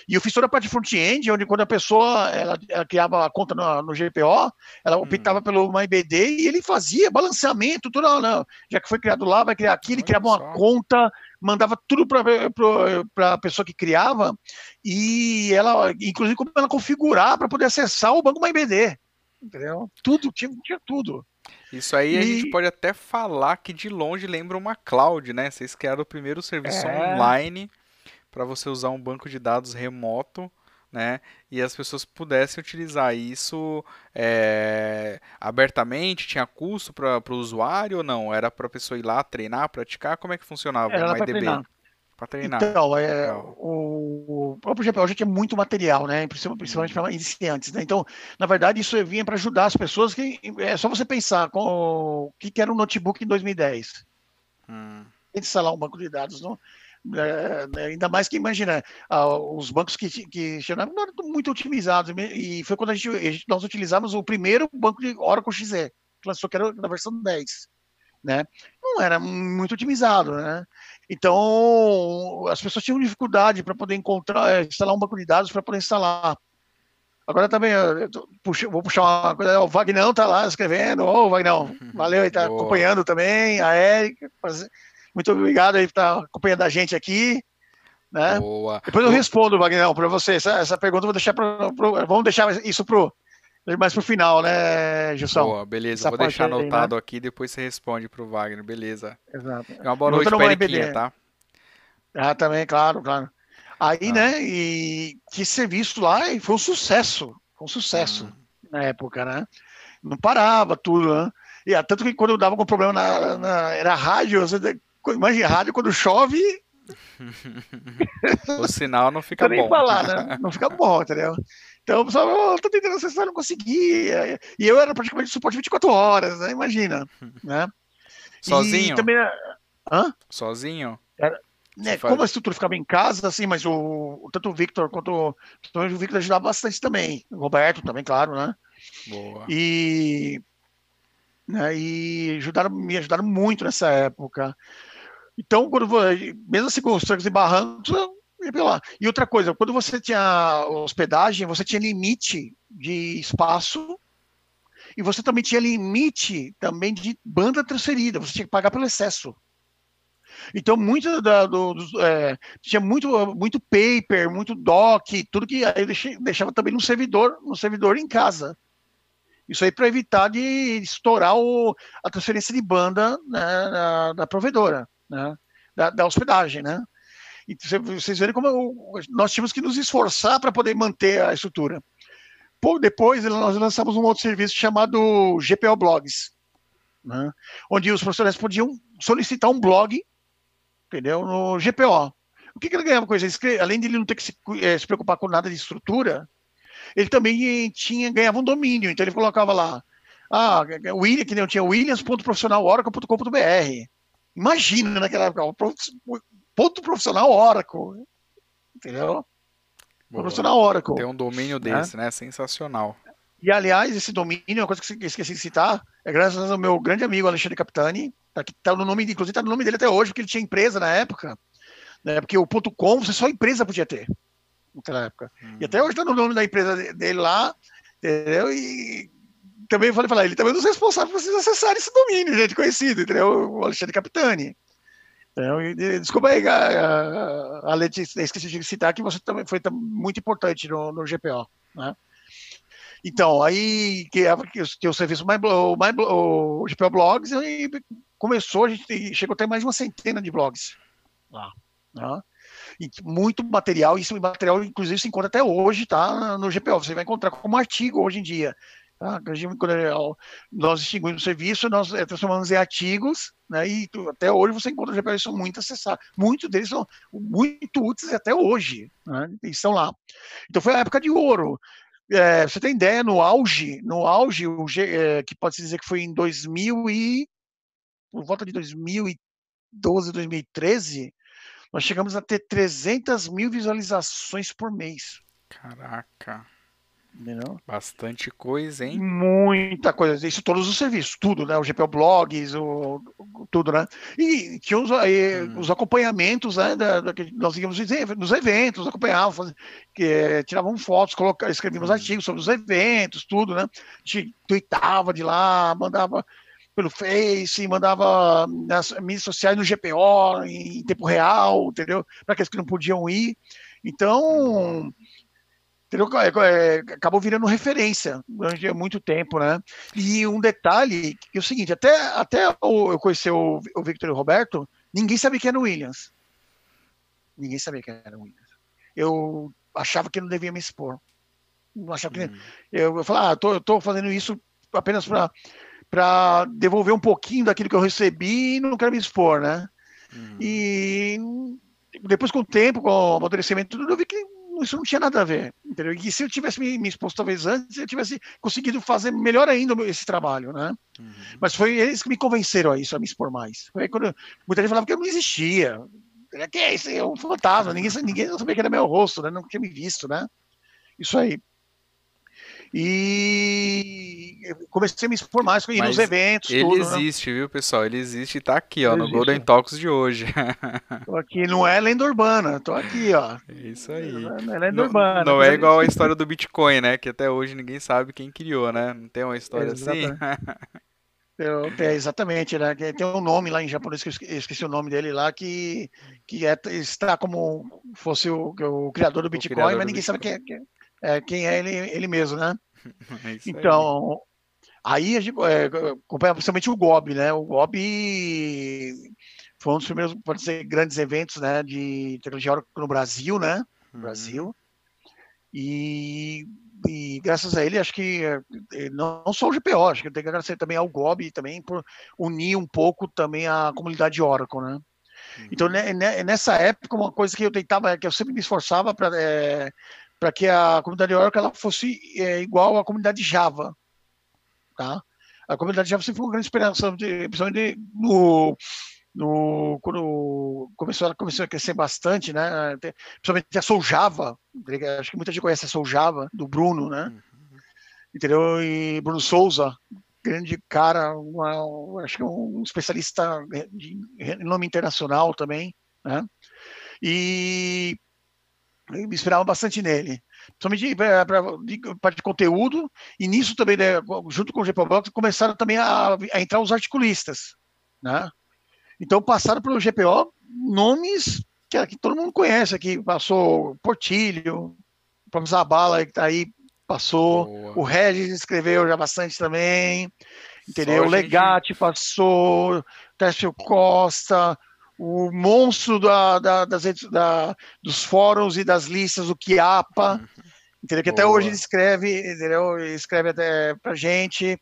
Speaker 2: E eu fiz toda a parte de front-end, onde quando a pessoa ela, ela criava a conta no, no GPO, ela hum. optava pelo MyBD e ele fazia balanceamento, tudo, não, já que foi criado lá, vai criar aqui, ele criava uma conta, mandava tudo para a pessoa que criava e ela, inclusive, como ela configurar para poder acessar o banco MyBD. Entendeu? Tudo, tinha, tinha tudo.
Speaker 1: Isso aí e... a gente pode até falar que de longe lembra uma cloud, né? Vocês criaram o primeiro serviço é... online para você usar um banco de dados remoto, né? E as pessoas pudessem utilizar isso é, abertamente, tinha custo para o usuário ou não? Era para a pessoa ir lá treinar, praticar? Como é que funcionava
Speaker 2: Era o MyDB? para treinar. Então, é, o, o próprio GPO já tinha muito material, né? Principalmente para iniciantes, né? Então, na verdade, isso vinha para ajudar as pessoas que é só você pensar com o que, que era um notebook em 2010. Hum. Instalar um banco de dados, não? É, né, ainda mais que imagina os bancos que, que não eram muito otimizados e foi quando a gente, nós utilizamos o primeiro banco de Oracle XE que lançou que era na versão 10 né? Não era muito otimizado né? Então, as pessoas tinham dificuldade para poder encontrar, é, instalar um banco de dados para poder instalar. Agora também, puxo, vou puxar uma coisa, o Vagnão está lá escrevendo, ô oh, Vagnão, valeu, está acompanhando também, a Érica, muito obrigado aí por estar acompanhando a gente aqui. Né? Boa. Depois eu respondo, Vagnão, para você, essa, essa pergunta vou deixar para, vamos deixar isso pro, mais pro final, né, Gilson? Boa,
Speaker 1: beleza. Essa Vou deixar anotado aí, né? aqui depois você responde pro Wagner, beleza? Exato. uma boa noite pra Eriquinha, tá?
Speaker 2: Ah, também, claro, claro. Aí, ah. né, e que serviço lá foi um sucesso, foi um sucesso hum. na época, né? Não parava tudo, né? E ah, tanto que quando eu dava algum problema na, na era rádio, você, imagina, rádio quando chove... <laughs>
Speaker 1: o sinal não fica bom.
Speaker 2: Falar, né? Não fica bom, entendeu? Então, o pessoal, oh, tô tentando acessar, não consegui. E eu era praticamente suporte 24 horas, né? Imagina. Né?
Speaker 1: Sozinho?
Speaker 2: E também,
Speaker 1: hã? Sozinho?
Speaker 2: Era, né, como a estrutura ficava em casa, assim, mas o, tanto o Victor quanto o, o Victor ajudava bastante também. O Roberto também, claro, né? Boa. E, né, e ajudaram, me ajudaram muito nessa época. Então, quando, mesmo assim com os trancos e barrancos, e outra coisa, quando você tinha hospedagem, você tinha limite de espaço e você também tinha limite também de banda transferida, você tinha que pagar pelo excesso. Então, muito da, do, do é, tinha muito, muito paper, muito doc, tudo que aí deixava também no servidor, no servidor em casa. Isso aí para evitar de estourar o, a transferência de banda né, da, da provedora, né, da, da hospedagem, né? E vocês verem como nós tínhamos que nos esforçar para poder manter a estrutura. Pouco depois, nós lançamos um outro serviço chamado GPO Blogs, né? onde os professores podiam solicitar um blog, entendeu, no GPO. O que, que ele ganhava com isso? Além de ele não ter que se, é, se preocupar com nada de estrutura, ele também tinha, ganhava um domínio. Então ele colocava lá, ah, William, que não tinha williams.profissionaloracle.com.br. Imagina naquela época, ponto profissional Oracle. Entendeu? Boa. Profissional Oracle.
Speaker 1: Tem um domínio né? desse, né? né? Sensacional.
Speaker 2: E, aliás, esse domínio, uma coisa que eu esqueci de citar, é graças ao meu grande amigo Alexandre Capitani, tá, que tá no nome, inclusive tá no nome dele até hoje, porque ele tinha empresa na época, né? Porque o ponto .com, você só empresa podia ter naquela época. Hum. E até hoje tá no nome da empresa dele lá, entendeu? E também falei, falei, ele também é um dos responsáveis por vocês acessarem esse domínio, gente conhecido, entendeu? O Alexandre Capitani. Então, desculpa aí, a, a Letícia, esqueci de citar que você também foi muito importante no, no GPO, né? Então, aí que, é, que o serviço mais o, mais, o GPO Blogs e começou, a gente chegou até mais de uma centena de blogs lá. Né? E muito material, isso material inclusive se encontra até hoje, tá? No GPO, você vai encontrar como artigo hoje em dia. Tá? Nós extinguimos o serviço, nós eh, transformamos em artigos, né? e até hoje você encontra GPO, são muito acessados. Muitos deles são muito úteis até hoje, né? e estão lá. Então foi a época de ouro. É, você tem ideia, no auge, no auge, o, é, que pode se dizer que foi em 2000 e por volta de 2012, 2013, nós chegamos a ter 300 mil visualizações por mês.
Speaker 1: Caraca. Entendeu? Bastante coisa, hein?
Speaker 2: Muita coisa. Isso todos os serviços, tudo, né? O GPL Blogs, o, tudo, né? E tinha os, aí, hum. os acompanhamentos, né? Da, da, que nós íamos nos eventos, acompanhávamos, que, é, tiravam fotos, coloca, escrevíamos hum. artigos sobre os eventos, tudo, né? A gente tweetava de lá, mandava pelo Face, mandava nas mídias sociais no GPO, em tempo real, entendeu? Para aqueles que não podiam ir. Então, entendeu? É, é, acabou virando referência durante muito tempo, né? E um detalhe que é o seguinte, até, até eu conhecer o, o Victor e o Roberto, ninguém sabia que era o Williams. Ninguém sabia que era o Williams. Eu achava que não devia me expor. Não achava que... Hum. Eu, eu falava, ah, tô, eu tô fazendo isso apenas para para devolver um pouquinho daquilo que eu recebi e não quero me expor, né? Uhum. E depois, com o tempo, com o amadurecimento, tudo, eu vi que isso não tinha nada a ver, entendeu? E se eu tivesse me, me exposto talvez antes, eu tivesse conseguido fazer melhor ainda esse trabalho, né? Uhum. Mas foi eles que me convenceram a isso, a me expor mais. Foi quando muita gente falava que eu não existia. Que é isso? É um fantasma, ninguém, ninguém sabia que era meu rosto, né? Não tinha me visto, né? Isso aí. E comecei a me expor mais ir nos eventos.
Speaker 1: Ele tudo, né? existe, né? viu, pessoal? Ele existe e tá aqui, ó, ele no existe. Golden Talks de hoje. <laughs>
Speaker 2: tô aqui, não é lenda urbana, tô aqui, ó.
Speaker 1: É isso aí.
Speaker 2: Não é lenda urbana.
Speaker 1: Não, é igual a história do Bitcoin, né? Que até hoje ninguém sabe quem criou, né? Não tem uma história assim?
Speaker 2: Eu, é, exatamente, né? Tem um nome lá em japonês que eu esqueci o nome dele lá, que, que é, está como fosse o, o criador do Bitcoin, criador mas ninguém sabe quem é, é, quem é ele, ele mesmo, né? <laughs> É então, aí, aí a gente é, acompanha principalmente o GOB, né? O GOB foi um dos primeiros, pode ser, grandes eventos né, de tecnologia no Brasil, né? Uhum. Brasil. E, e, graças a ele, acho que é, não, só o GPO, acho que tem que agradecer também ao GOB também por unir um pouco também a comunidade Oracle, né? Então, uhum. né, nessa época, uma coisa que eu tentava, que eu sempre me esforçava para é, para que a comunidade Oracle ela fosse é, igual à comunidade Java, tá? A comunidade Java sempre foi uma grande esperança, principalmente no, no, quando começou, começou a crescer bastante, né? Principalmente a Soul Java, acho que muita gente conhece a Soul Java, do Bruno, né? Uhum. Entendeu? E Bruno Souza, grande cara, uma, acho que um especialista de nome internacional também, né? E eu me inspirava bastante nele. Principalmente para parte de conteúdo, e nisso também, né, junto com o GPO começaram também a, a, entrar os articulistas. Né? Então passaram pelo GPO nomes que, que todo mundo conhece aqui. Passou Portilho, o próprio Zabala, que está aí, passou. Boa. O Regis escreveu já bastante também. Entendeu? o Legate passou, Tércio Costa, o monstro da, da, das, da, dos fóruns e das listas, o Kiapa, uhum. entendeu? Que até hoje ele escreve, entendeu? Ele escreve até pra gente.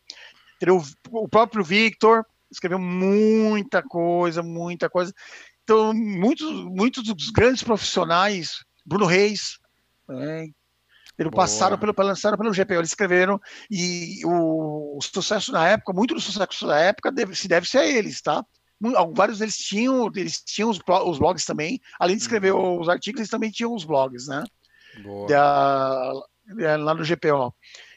Speaker 2: Entendeu? O próprio Victor escreveu muita coisa, muita coisa. Então, muitos, muitos dos grandes profissionais, Bruno Reis, né, eles passaram pelo, lançaram pelo GPO, eles escreveram, e o, o, sucesso na época, muito do sucesso da época deve, se deve ser a eles, tá? Vários deles tinham, eles tinham os, os blogs também, além de escrever uhum. os artigos, eles também tinham os blogs, né? Da, lá no GPO.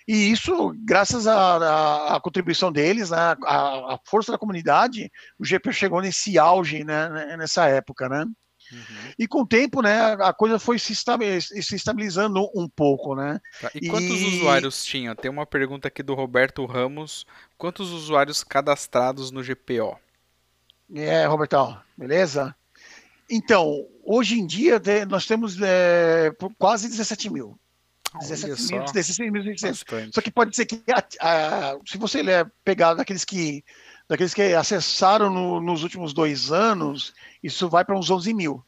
Speaker 2: E isso, graças à, contribuição deles, né, à, força da comunidade, o GPO chegou nesse auge, né, nessa época, né? Uhum. E com o tempo, né, a coisa foi se, estabilizando um pouco, né?
Speaker 1: Tá. E, e quantos usuários tinha? Tem uma pergunta aqui do Roberto Ramos. Quantos usuários cadastrados no GPO?
Speaker 2: É, Robertão, beleza? Então, hoje em dia nós temos é, quase 17 mil. 17 mil, 16 mil, Só que pode ser que, a, a, se você pegar daqueles que, daqueles que acessaram no, nos últimos dois anos, isso vai para uns 11 mil.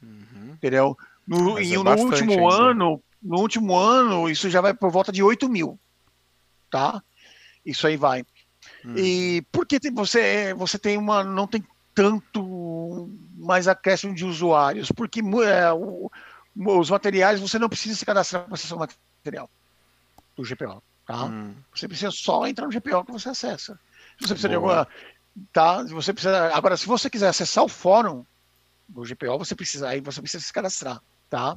Speaker 2: Uhum. Entendeu? No, é no último ainda. ano, no último ano, isso já vai por volta de 8 mil. Tá? Isso aí vai. E por que você, você tem uma. não tem tanto mais acréscimo de usuários? Porque é, o, os materiais você não precisa se cadastrar para acessar o material do GPO. Tá? Hum. Você precisa só entrar no GPO que você acessa. Se você precisa Boa. de alguma. Tá? Você precisa, agora, se você quiser acessar o fórum do GPO, você precisa, aí você precisa se cadastrar. Tá?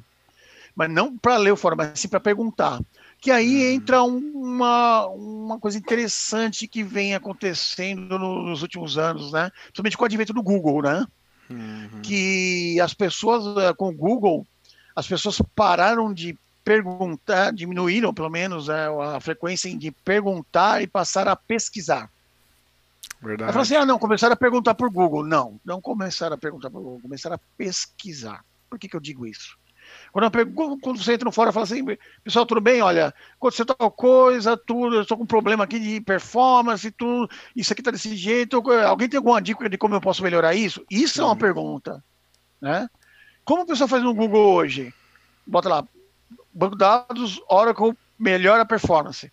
Speaker 2: Mas não para ler o fórum, mas sim para perguntar. Que aí hum. entra uma, uma coisa interessante que vem acontecendo nos últimos anos, né? Principalmente com o advento do Google, né? Uhum. Que as pessoas eh, com o Google as pessoas pararam de perguntar, diminuíram pelo menos é, a frequência de perguntar e passaram a pesquisar. Verdade. Aí assim, ah, não, começaram a perguntar por Google. Não, não começaram a perguntar por Google, começaram a pesquisar. Por que, que eu digo isso? Quando, pergunto, quando você entra no e fala assim, pessoal, tudo bem? Olha, aconteceu tal coisa, tudo, eu estou com um problema aqui de performance, tudo, isso aqui está desse jeito. Alguém tem alguma dica de como eu posso melhorar isso? Isso é uma pergunta. Né? Como a pessoa faz no Google hoje? Bota lá, banco de dados, Oracle, melhora a performance.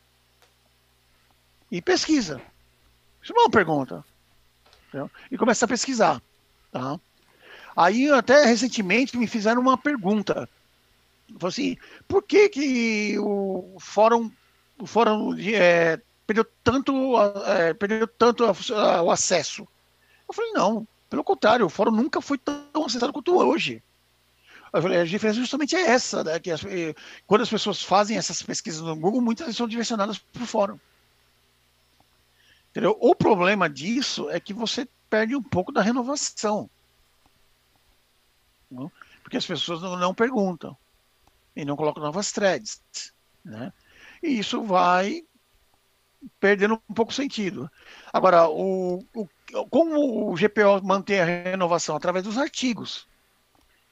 Speaker 2: E pesquisa. Isso não é uma pergunta. Entendeu? E começa a pesquisar. Tá? Aí, até recentemente, me fizeram uma pergunta. Falei assim, por que, que o fórum, o fórum é, perdeu tanto, é, perdeu tanto o acesso? Eu falei, não, pelo contrário, o fórum nunca foi tão acessado quanto hoje. A diferença justamente é essa, né? que as, quando as pessoas fazem essas pesquisas no Google, muitas são direcionadas para o fórum. Entendeu? O problema disso é que você perde um pouco da renovação. Porque as pessoas não, não, perguntam e não colocam novas threads. Né? E isso vai perdendo um pouco sentido. Agora, o, o, como o GPO mantém a renovação? Através dos artigos.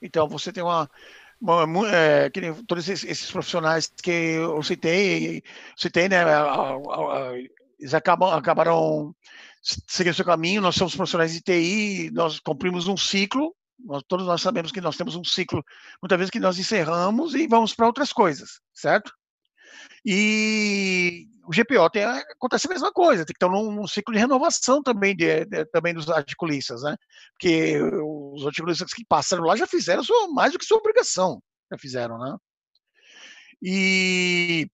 Speaker 2: Então, você tem uma. é, que nem todos esses, esses, profissionais que eu citei, citei, né? Eles acabam, acabaram seguindo seu caminho. Nós somos profissionais de TI, nós cumprimos um ciclo. Nós, todos nós sabemos que nós temos um ciclo, muitas vezes que nós encerramos e vamos para outras coisas, certo? E o GPO tem, acontece a mesma coisa, tem que estar num, num ciclo de renovação também, de, de, também dos articulistas, né? Porque os articulistas que passaram lá já fizeram sua, mais do que sua obrigação, já fizeram, né? E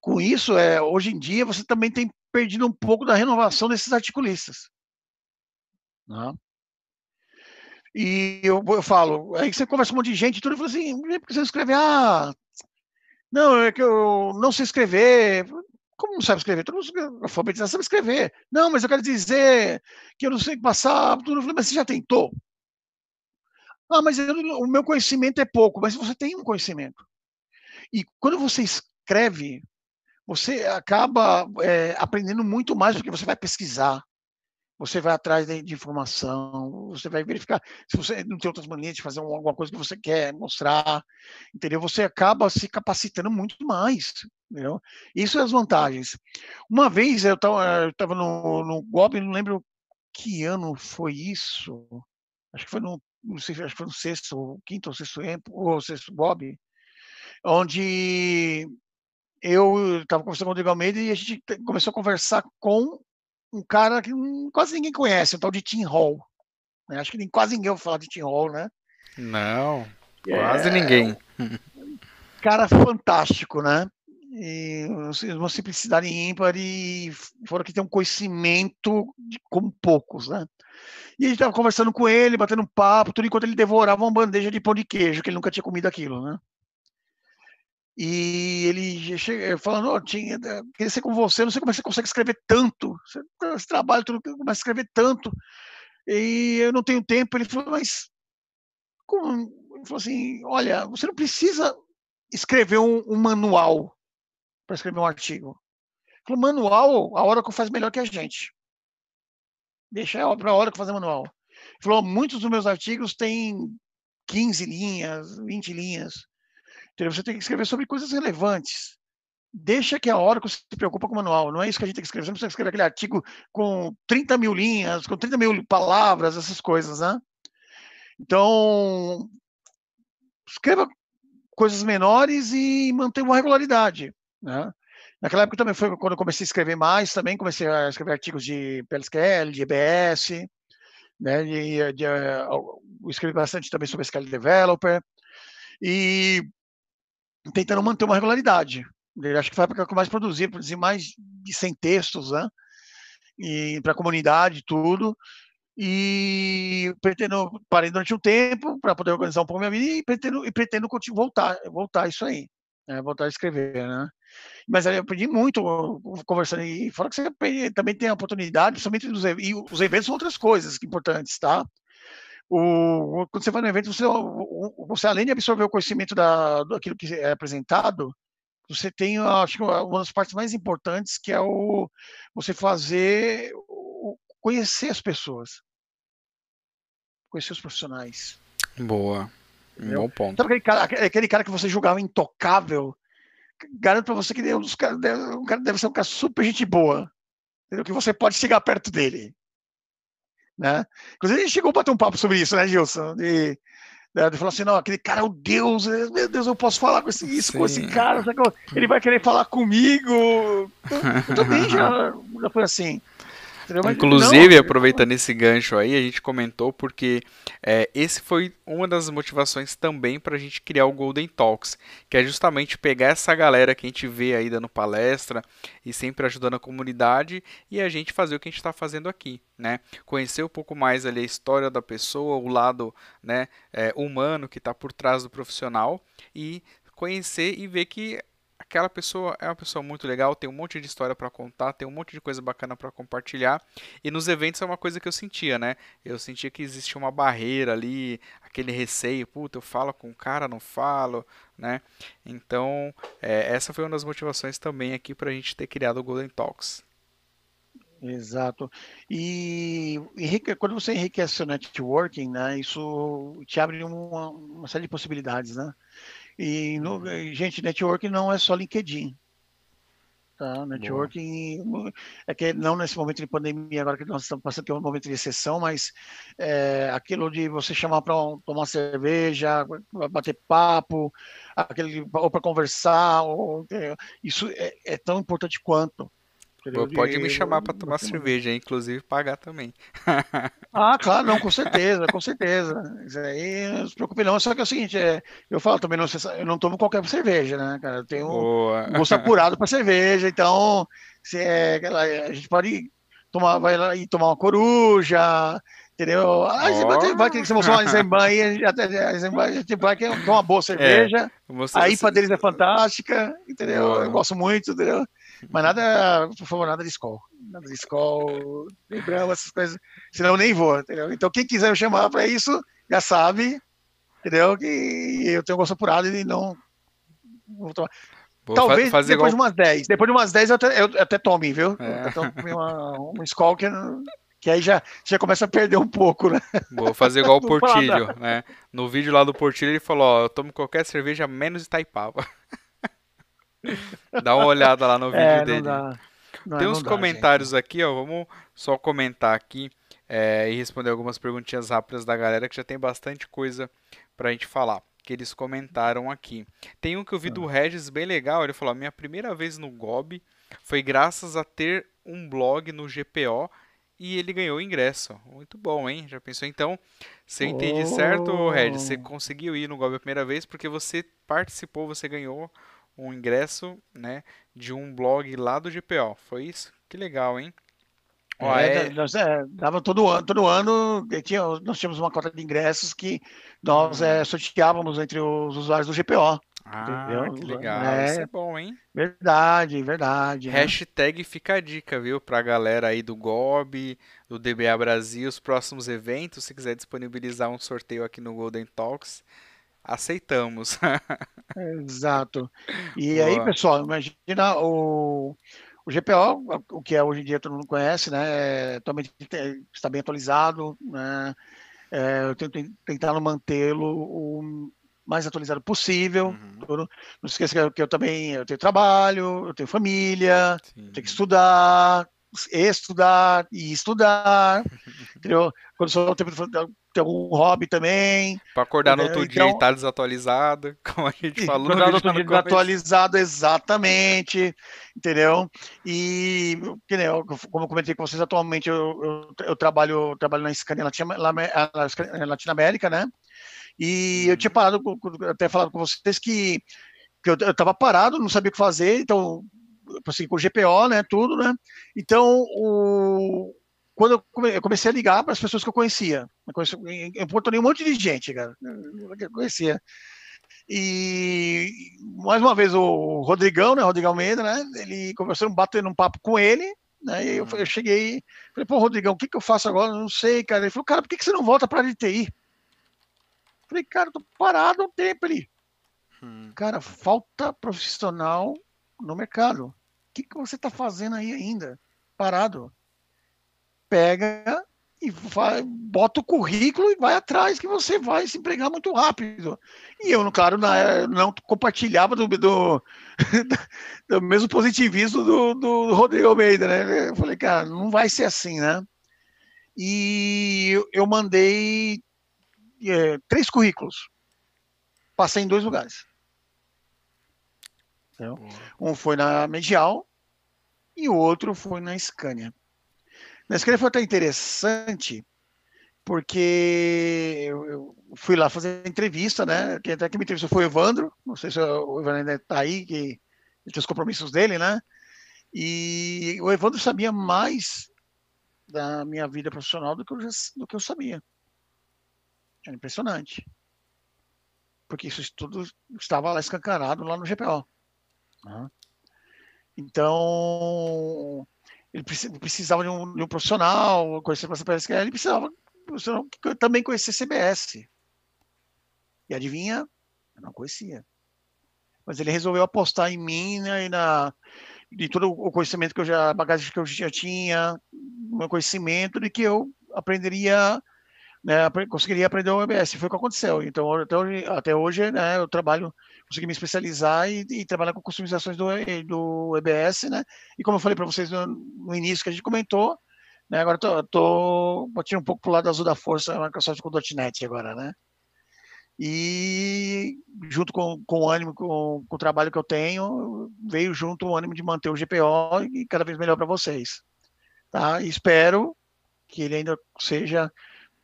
Speaker 2: com isso, é, hoje em dia, você também tem perdido um pouco da renovação desses articulistas. Né? E eu, eu falo, aí você conversa com um monte de gente e tudo, eu falo assim, por que você escreve, ah, não, é que eu não sei escrever. Como não sabe escrever? Todo mundo alfabetizado sabe escrever. Não, mas eu quero dizer que eu não sei passar. Tudo. Mas você já tentou? Ah, mas eu, o meu conhecimento é pouco. Mas você tem um conhecimento. E quando você escreve, você acaba é, aprendendo muito mais do que você vai pesquisar você vai atrás de, de, informação, você vai verificar se você não tem outras maneiras de fazer alguma coisa que você quer mostrar, entendeu? Você acaba se capacitando muito mais, entendeu? Isso é as vantagens. Uma vez eu estava no, no GOB, não lembro que ano foi isso, acho que foi no, não sei, acho que foi no sexto, quinto ou sexto, ou sexto GOB, onde eu estava conversando com o Diego Almeida e a gente começou a conversar com um cara que quase ninguém conhece, o tal de Tim Hall. Né? Acho que nem, quase ninguém ouviu falar de Tim Hall, né?
Speaker 1: Não, quase é, ninguém.
Speaker 2: Cara fantástico, né? E uma simplicidade ímpar e fora que tem um conhecimento de, como poucos, né? E a gente estava conversando com ele, batendo um papo, tudo enquanto ele devorava uma bandeja de pão de queijo, que ele nunca tinha comido aquilo, né? E ele chega falando, oh, tinha, queria ser com você, não sei como é você consegue escrever tanto. Esse trabalho, tudo começa a escrever tanto. E eu não tenho tempo. Ele falou, mas ele falou assim, olha, você não precisa escrever um, um manual para escrever um artigo. Ele falou, manual, a Oracle faz melhor que a gente. Deixa para a Oracle fazer manual. Ele falou, muitos dos meus artigos têm 15 linhas, 20 linhas. Você tem que escrever sobre coisas relevantes. Deixa que a Oracle se preocupa com o manual. Não é isso que a gente tem que escrever. Você não precisa escrever aquele artigo com 30 mil linhas, com 30 mil palavras, essas coisas, né? Então, escreva coisas menores e mantenha uma regularidade, né? Naquela época também foi quando eu comecei a escrever mais, também comecei a escrever artigos de PLSQL, de EBS, né? De, de, de, eu escrevi bastante também sobre SQL Developer e tentando manter uma regularidade. Acho que foi a época que eu mais produzi, produzi mais de 100 textos, né? E para a comunidade tudo. E pretendo parei durante um tempo para poder organizar um pouco minha vida e pretendo e pretendo voltar, voltar isso aí, né? voltar a escrever, né? Mas eu aprendi muito conversando e fora que você também tem a oportunidade, principalmente dos e os eventos são outras coisas importantes, tá? O, quando você vai no evento, você, você além de absorver o conhecimento da, daquilo que é apresentado, você tem, acho que uma das partes mais importantes que é o você fazer conhecer as pessoas, conhecer os profissionais.
Speaker 1: Boa, Entendeu? bom ponto.
Speaker 2: Sabe aquele cara, aquele cara que você julgava intocável? Garanto para você que um, dos caras, um cara deve ser um cara super gente boa, entendeu? que você pode chegar perto dele. Né? Inclusive, a gente chegou a bater um papo sobre isso, né, Gilson? De, né, de falar assim, não, aquele cara é o Deus, é, meu Deus, eu posso falar com esse, isso Sim. com esse cara, ele vai querer falar comigo. Eu, <laughs> eu também já, já foi assim.
Speaker 1: Inclusive, não, aproveitando esse gancho aí, a gente comentou porque é, esse foi uma das motivações também para a gente criar o Golden Talks, que é justamente pegar essa galera que a gente vê aí dando palestra e sempre ajudando a comunidade e a gente fazer o que a gente está fazendo aqui, né? Conhecer um pouco mais ali a história da pessoa, o lado né, é, humano que está por trás do profissional e conhecer e ver que aquela pessoa é uma pessoa muito legal, tem um monte de história para contar, tem um monte de coisa bacana para compartilhar. E nos eventos é uma coisa que eu sentia, né? Eu sentia que existia uma barreira ali, aquele receio, puta, eu falo com o cara, não falo, né? Então, é, essa foi uma das motivações também aqui para a gente ter criado o Golden Talks.
Speaker 2: Exato. E quando você enriquece seu networking, né, isso te abre uma, uma série de possibilidades, né? E, no, gente, networking não é só LinkedIn. Tá? Networking Boa. é que não nesse momento de pandemia, agora que nós estamos passando, é um momento de exceção, mas é, aquilo de você chamar para tomar cerveja, bater papo, aquele, ou para conversar, ou, é, isso é, é tão importante quanto.
Speaker 1: Pô, pode me chamar para tomar cerveja, inclusive pagar também. <laughs>
Speaker 2: ah, claro, não, com certeza, com certeza. Isso aí não se preocupe não. Só que é o seguinte, é, eu falo também, não, eu não tomo qualquer cerveja, né, cara? Eu tenho Boa. um gosto apurado para cerveja, então se é, a gente pode tomar, vai lá e tomar uma coruja, entendeu? Ah, oh. vai, vai que você mostrou uma Eisenbahn aí, até a a gente vai que é uma boa é, cerveja, é, a IPA deles é fantástica, entendeu? Boa. Eu gosto muito, entendeu? Mas nada, por favor, nada de escola. Nada de escola, lembramos essas coisas. Senão eu nem vou, entendeu? Então quem quiser me chamar para isso, já sabe, entendeu? Que eu tenho gosto apurado e não. Vou tomar. Vou Talvez depois igual... de umas 10. Depois de umas 10 eu até, eu até tome, viu? É. Eu tome uma, escola que, que aí já, já começa a perder um pouco, né?
Speaker 1: Vou fazer igual o <laughs> Portilho, né? No vídeo lá do Portilho ele falou, ó, eu tomo qualquer cerveja menos Itaipava. <laughs> Dá uma olhada lá no vídeo é, dele. Dá, Tem uns comentários aqui, ó. Vamos só comentar aqui é, e responder algumas perguntinhas rápidas da galera que já tem bastante coisa pra gente falar. Que eles comentaram aqui. Tem um que eu vi do ah. Regis bem legal. Ele falou: minha primeira vez no GOB foi graças a ter um blog no GPO e ele ganhou o ingresso. Muito bom, hein? Já pensou? Então, se eu entendi oh. certo, Regis, você conseguiu ir no GOB a primeira vez porque você participou, você ganhou um ingresso, né, de um blog lá do GPO. Foi isso? Que legal, hein?
Speaker 2: É, é... Nós, é, dava todo ano, todo ano tinha, nós tínhamos uma cota de ingressos que nós hum. é, sorteávamos entre os usuários do GPO.
Speaker 1: Ah, entendeu? que legal. É, Isso é bom, hein?
Speaker 2: Verdade, verdade.
Speaker 1: Né? Hashtag fica a dica, viu? Pra galera aí do GOB, do DBA Brasil, os próximos eventos, se quiser disponibilizar um sorteio aqui no Golden Talks, aceitamos.
Speaker 2: Exato. E <laughs> Boa. aí, pessoal, imagina o, o GPO, o que é hoje em dia todo mundo conhece, né? É, também está bem atualizado, né? É, eu tento tentando mantê-lo o mais atualizado possível. Uhum. Não esqueça que eu também eu tenho trabalho, eu tenho família, eu tenho que estudar, estudar e estudar, <laughs> entendeu? Quando só tempo ter algum hobby também.
Speaker 1: Para acordar no outro então, dia e estar tá desatualizado, <laughs> como a gente falou.
Speaker 2: Acordar no outro <laughs> dia desatualizado, exatamente, entendeu? E, que nem eu, como eu comentei com vocês, atualmente eu, eu, eu trabalho, eu trabalho na Scania Latinoamérica, né? E eu tinha parado, até falado com vocês que, que eu estava parado, não sabia o que fazer, então, assim, com o GPO, né, tudo, né? Então, o, quando eu comecei a ligar para as pessoas que eu conhecia, eu, conheci, eu um monte de gente, cara, que eu conhecia. E mais uma vez o Rodrigão, né, Rodrigão Almeida, né, ele conversou, batendo um papo com ele, né, e eu, eu cheguei, falei, pô, Rodrigão, o que, que eu faço agora? Não sei, cara. Ele falou, cara, por que, que você não volta para a DTI? Falei, cara, eu tô parado há um tempo ali. Hum. Cara, falta profissional no mercado. O que, que você tá fazendo aí ainda? Parado. Pega e vai, bota o currículo e vai atrás que você vai se empregar muito rápido. E eu, claro, não compartilhava do, do, <laughs> do mesmo positivismo do, do Rodrigo Almeida, né? Eu falei, cara, não vai ser assim, né? E eu mandei é, três currículos. Passei em dois lugares. Entendeu? Um foi na Medial e o outro foi na Scania. Na Scania foi até interessante, porque eu, fui lá fazer entrevista, né? Quem até que me entrevistou foi o Evandro, não sei se o Evandro ainda está aí, que ele tem os compromissos dele, né? E o Evandro sabia mais da minha vida profissional do que eu, já, do que eu sabia. Era impressionante. Porque isso tudo estava lá escancarado lá no GPO. Então, ele precisava de um, de um profissional, conhecer a PSQL, ele precisava de um profissional que também conhecia CBS. E adivinha? Eu não conhecia. Mas ele resolveu apostar em mim né, e na de todo o conhecimento que eu já, bagagem que eu já tinha, meu conhecimento de que eu aprenderia né, conseguiria aprender o EBS. Foi o que aconteceu. Então, até hoje, até hoje né, eu trabalho, consegui me especializar e, e trabalhar com customizações do, do EBS, né? E como eu falei para vocês no, no, início que a gente comentou, né, agora tô, tô botando um pouco pro lado azul da força, Microsoft com .NET agora, né? E junto com, com o ânimo, com, com o trabalho que eu tenho, veio junto o ânimo de manter o GPO e cada vez melhor para vocês. Tá? E espero que ele ainda seja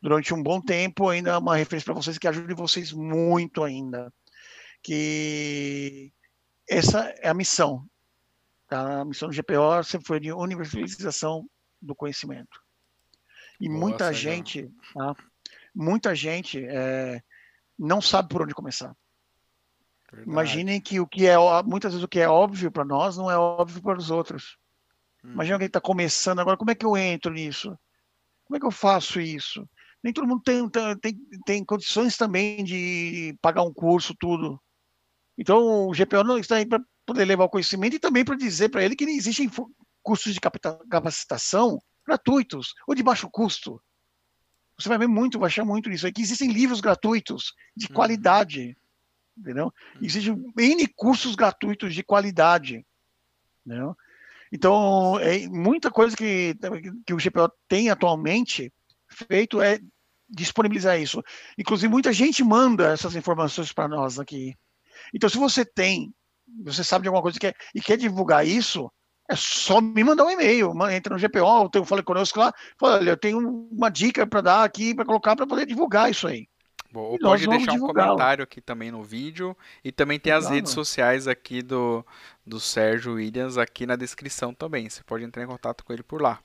Speaker 2: durante um bom tempo, ainda é uma referência para vocês que ajude vocês muito ainda. Que essa é a missão. Tá? A missão do GPO sempre foi de universalização do conhecimento. E Nossa, muita gente, tá? muita gente é, não sabe por onde começar. Verdade. Imaginem que o que é muitas vezes o que é óbvio para nós não é óbvio para os outros. Hum. Imagina alguém está começando agora, como é que eu entro nisso? Como é que eu faço isso? Nem todo mundo tem, tem, tem condições também de pagar um curso, tudo. Então, o GPO não está aí para poder levar o conhecimento e também para dizer para ele que existem cursos de capacitação gratuitos ou de baixo custo. Você vai ver muito, vai achar muito nisso aqui. Existem livros gratuitos de uhum. qualidade, entendeu? Uhum. Existem N cursos gratuitos de qualidade, entendeu? Então, é muita coisa que, que o GPO tem atualmente feito é disponibilizar isso. Inclusive, muita gente manda essas informações para nós aqui. Então, se você tem, você sabe de alguma coisa que quer, e quer divulgar isso, é só me mandar um e-mail. Entra no GPO, eu falei conosco lá, fala, olha, eu tenho uma dica para dar aqui, para colocar, para poder divulgar isso aí.
Speaker 1: Bom, ou pode deixar um comentário aqui também no vídeo. E também tem as redes sociais aqui do, do Sérgio Williams aqui na descrição também. Você pode entrar em contato com ele por lá.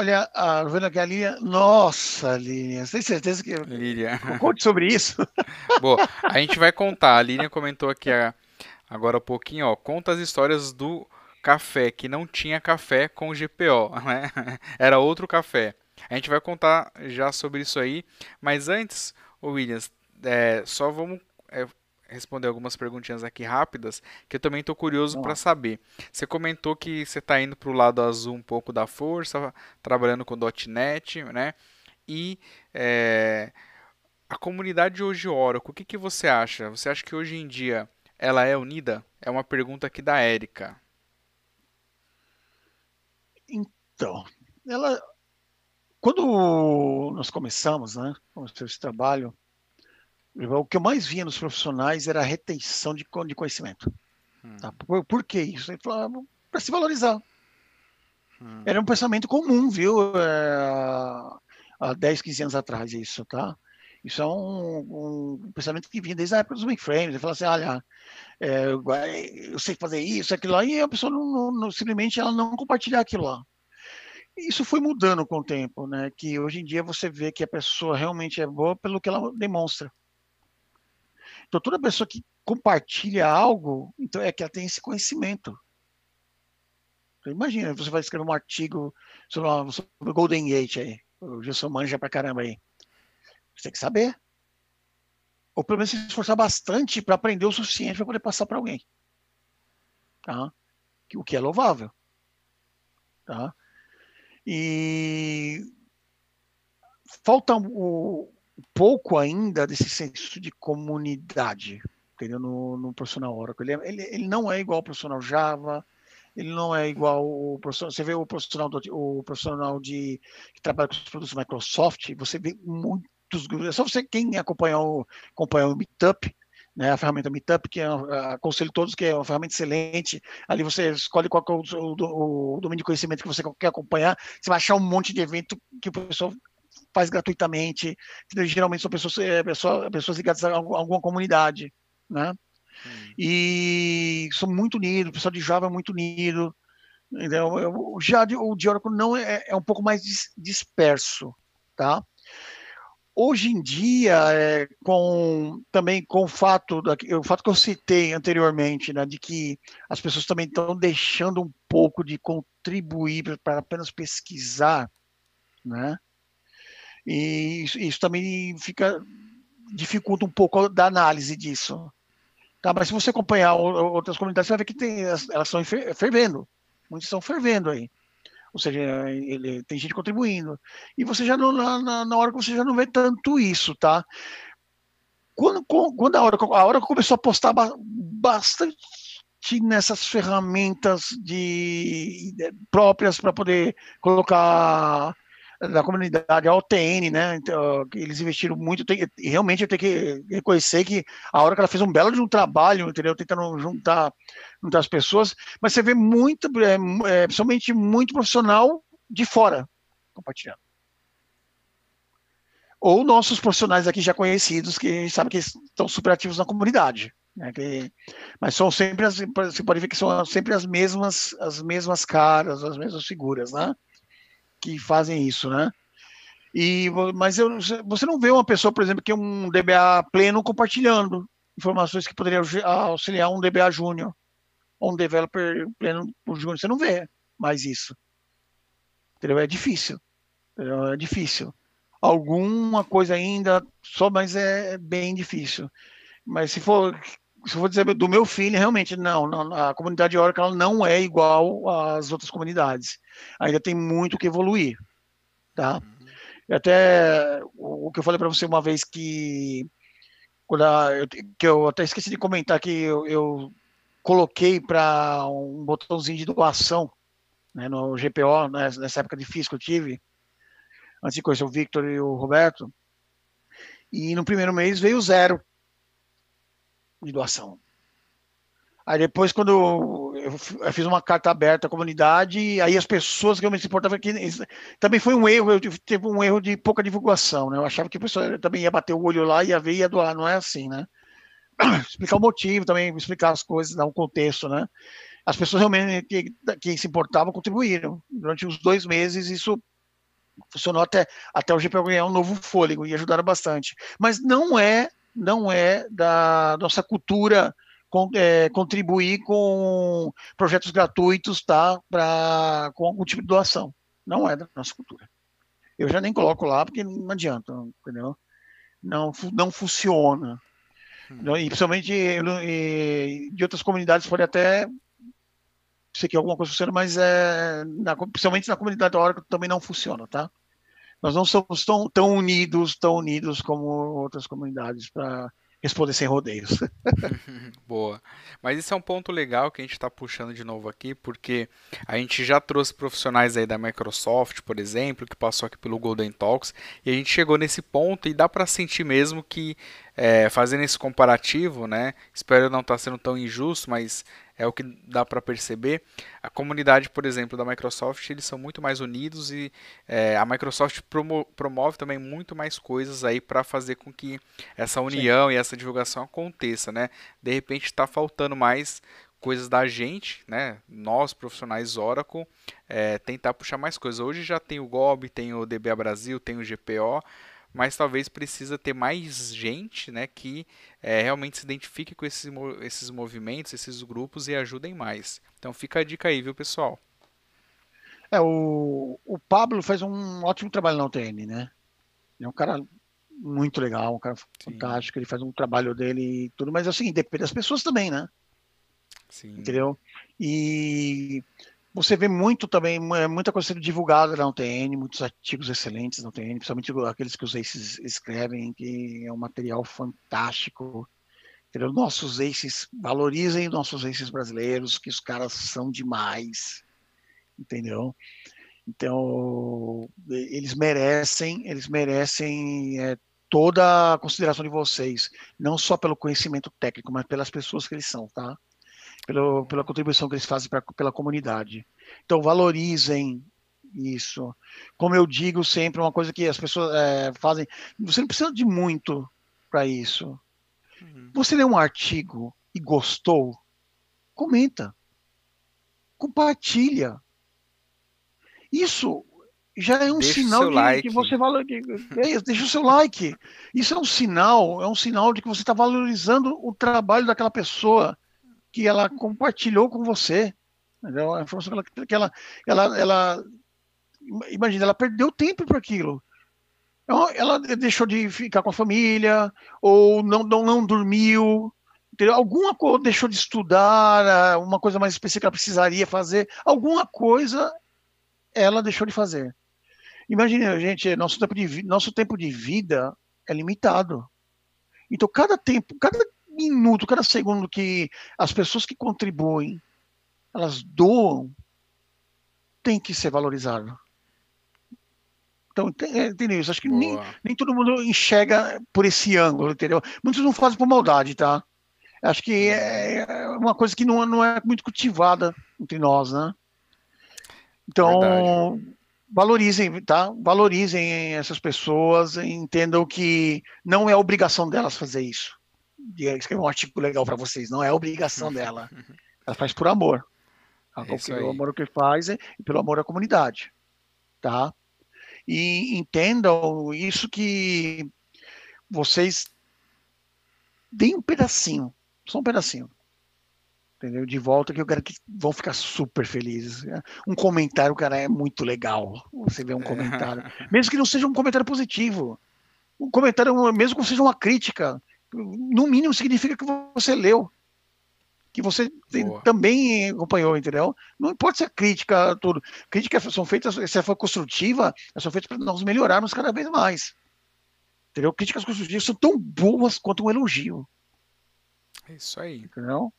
Speaker 2: Olha, a vendo aqui a Lília. Nossa, Lília, você tem certeza que.
Speaker 1: Lília.
Speaker 2: Conte sobre isso. <laughs>
Speaker 1: Bom, a gente vai contar. A Lília comentou aqui agora há pouquinho, ó. Conta as histórias do café, que não tinha café com GPO, <laughs> né? Era outro café. A gente vai contar já sobre isso aí, mas antes, o Williams, é, só vamos é, responder algumas perguntinhas aqui rápidas, que eu também estou curioso para saber. Você comentou que você está indo para o lado azul um pouco da força, trabalhando com .NET, né? E é, a comunidade hoje Oracle, o que, que você acha? Você acha que hoje em dia ela é unida? É uma pergunta aqui da Érica.
Speaker 2: Então, ela, quando nós começamos, né, começou esse trabalho, o que eu mais via nos profissionais era a retenção de, de conhecimento. Hum. Tá? Por, por, que isso? Para se valorizar. Hum. Era um pensamento comum, viu? É, há 10, 15 anos atrás, isso, tá? Isso é um, um, pensamento que vinha desde a época dos mainframes. Ele fala assim, olha, é, eu sei fazer isso, aquilo lá, e a pessoa não, não, simplesmente ela não compartilhar aquilo lá isso foi mudando com o tempo, né? Que hoje em dia você vê que a pessoa realmente é boa pelo que ela demonstra. Então toda pessoa que compartilha algo, então é que ela tem esse conhecimento. Então, imagina, você vai escrever um artigo sobre, o Golden Gate aí, o Gilson manja pra caramba aí. Você tem que saber. Ou pelo menos se esforçar bastante para aprender o suficiente para poder passar para alguém. Tá? O que é louvável. Tá? E falta um pouco ainda desse senso de comunidade, entendeu? No, no profissional Oracle. Ele, é, ele, ele, não é igual ao profissional Java, ele não é igual o profissional. Você vê o profissional, do, o profissional de, que trabalha com os produtos Microsoft, você vê muitos grupos. É só você quem acompanha o, acompanha o Meetup, né, a ferramenta Meetup, que é, aconselho todos que é uma ferramenta excelente. Ali você escolhe qual é o, o, o, domínio de conhecimento que você quer acompanhar. Você vai achar um monte de evento que o pessoal faz gratuitamente. Geralmente são pessoas, é, pessoas, pessoas ligadas a alguma comunidade, né? Hum. E são muito unidos, o pessoal de Java é muito unido. Então, já o de Oracle não é, é um pouco mais disperso, tá? hoje em dia, é, com também com o fato, da, o fato que eu citei anteriormente, né, de que as pessoas também estão deixando um pouco de contribuir para apenas pesquisar, né? E isso, isso, também fica dificulta um pouco da análise disso. Tá, mas se você acompanhar outras comunidades, você vai ver que tem, elas estão fervendo. Muitas estão fervendo aí ou seja, ele tem gente contribuindo. E você já não, na, na hora que você já não vê tanto isso, tá? Quando, quando a hora a hora começou a postar bastante nessas ferramentas de, de próprias para poder colocar da comunidade, a OTN, né? Então, eles investiram muito. Tem, realmente eu tenho que reconhecer que a hora que ela fez um belo de um trabalho, entendeu? Tentando juntar, juntar as pessoas, mas você vê muito, é, é, principalmente muito profissional de fora compartilhando. Ou nossos profissionais aqui já conhecidos, que a gente sabe que estão super ativos na comunidade. Né, que, mas são sempre as, você pode ver que são sempre as mesmas, as mesmas caras, as mesmas figuras, né? Que fazem isso, né? E, mas eu, você não vê uma pessoa, por exemplo, que é um DBA pleno compartilhando informações que poderiam auxiliar um DBA júnior ou um developer pleno júnior. Você não vê mais isso. Entendeu? É difícil. Entendeu? É difícil. Alguma coisa ainda, só, mas é bem difícil. Mas se for se eu vou dizer do meu filho, realmente, não, não, a comunidade Oracle não é igual às outras comunidades. Ainda tem muito que evoluir, tá? Uhum. Até o que eu falei para você uma vez que quando a, eu, que eu até esqueci de comentar que eu, eu coloquei para um botãozinho de doação né, no GPO, né, nessa época difícil que eu tive, antes de conhecer o Victor e o Roberto, e no primeiro mês veio zero de doação. Aí depois, quando eu fiz uma carta aberta à comunidade, aí as pessoas que eu me importava que também foi um erro, eu teve um erro de pouca divulgação, né? Eu achava que a pessoa também ia bater o olho lá, ia ver e ia doar, não é assim, né? <coughs> Explicar o motivo também, explicar as coisas, dar um contexto, né? As pessoas realmente que, que se importavam contribuíram. Durante os dois meses, isso Funcionou até, até o GPO ganhar um novo fôlego e ajudaram bastante. Mas não é, não é da nossa cultura é, contribuir com projetos gratuitos, tá? Pra, com algum tipo de doação. Não é da nossa cultura. Eu já nem coloco lá porque não adianta, entendeu? Não, não funciona. Hum. E principalmente e, de outras comunidades pode até sei que alguma coisa funciona, mas é, na, principalmente na comunidade da Oracle também não funciona, tá? Nós não somos tão, tão unidos, tão unidos como outras comunidades para responder sem rodeios. <laughs> <laughs>
Speaker 1: Boa. Mas isso é um ponto legal que a gente está puxando de novo aqui, porque a gente já trouxe profissionais aí da Microsoft, por exemplo, que passou aqui pelo Golden Talks, e a gente chegou nesse ponto e dá para sentir mesmo que é, fazendo esse comparativo, né? Espero não estar tá sendo tão injusto, mas é o que dá para perceber. A comunidade, por exemplo, da Microsoft, eles são muito mais unidos e é, a Microsoft promo promove também muito mais coisas aí para fazer com que essa união Sim. e essa divulgação aconteça, né? De repente está faltando mais coisas da gente, né? Nós profissionais Oracle, é, tentar puxar mais coisas. Hoje já tem o GOB, tem o DBA Brasil, tem o GPO, mas talvez precisa ter mais gente né, que é, realmente se identifique com esses, esses movimentos, esses grupos e ajudem mais. Então fica a dica aí, viu, pessoal?
Speaker 2: É, o, o Pablo faz um ótimo trabalho na UTN, né? É um cara muito legal, um cara Sim. fantástico, ele faz um trabalho dele e tudo, mas assim, depende das pessoas também, né? Sim. Entendeu? E você vê muito também, é, muita coisa sendo divulgada na UTN, muitos artigos excelentes na UTN, principalmente aqueles que os ACES escrevem, que é um material fantástico. Nossos ACES, valorizem nossos ACES brasileiros, que os caras são demais. Entendeu? Então, eles merecem, eles merecem é, toda a consideração de vocês, não só pelo conhecimento técnico, mas pelas pessoas que eles são, tá? Pelo, pela contribuição que eles fazem pra, pela comunidade. Então, valorizem isso. Como eu digo sempre, uma coisa que as pessoas é, fazem, você não precisa de muito para isso. Uhum. Você lê um artigo e gostou, comenta, compartilha. Isso já é um deixa sinal de like. que você valoriza. É, deixa o seu like. Isso é um sinal, é um sinal de que você está valorizando o trabalho daquela pessoa que ela compartilhou com você. Entendeu? A informação que ela, ela, ela, imagina, ela perdeu tempo para aquilo. Ela, ela deixou de ficar com a família, ou não, não, não dormiu, entendeu? alguma coisa deixou de estudar, uma coisa mais específica que ela precisaria fazer, alguma coisa ela deixou de fazer. Imagina, gente, nosso tempo de, nosso tempo de vida é limitado. Então, cada tempo, cada minuto, cada segundo que as pessoas que contribuem, elas doam, tem que ser valorizado. Então, é, entendeu isso? Acho que nem, nem todo mundo enxerga por esse ângulo, entendeu? Muitos não fazem por maldade, tá? Acho que é, é uma coisa que não, não é muito cultivada entre nós, né? Então, Verdade. valorizem, tá? Valorizem essas pessoas, entendam que não é obrigação delas fazer isso de escrever um artigo legal para vocês. Não é obrigação dela. <laughs> Ela faz por amor. É pelo amor que faz e pelo amor à comunidade. Tá? E entendam isso que vocês deem um pedacinho, só um pedacinho. Entendeu? De volta que eu quero que vão ficar super felizes. Um comentário, cara, é muito legal. Você vê um comentário. <laughs> Mesmo que não seja um comentário positivo. Um comentário, mesmo que seja uma crítica, no mínimo significa que você leu, que você também acompanhou, entendeu? Não importa se a crítica, tudo. Críticas são feitas, se ela for construtiva, elas são feitas para nós melhorarmos cada vez mais. Entendeu? Críticas construtivas são tão boas quanto um elogio.
Speaker 1: É isso aí.
Speaker 2: Entendeu?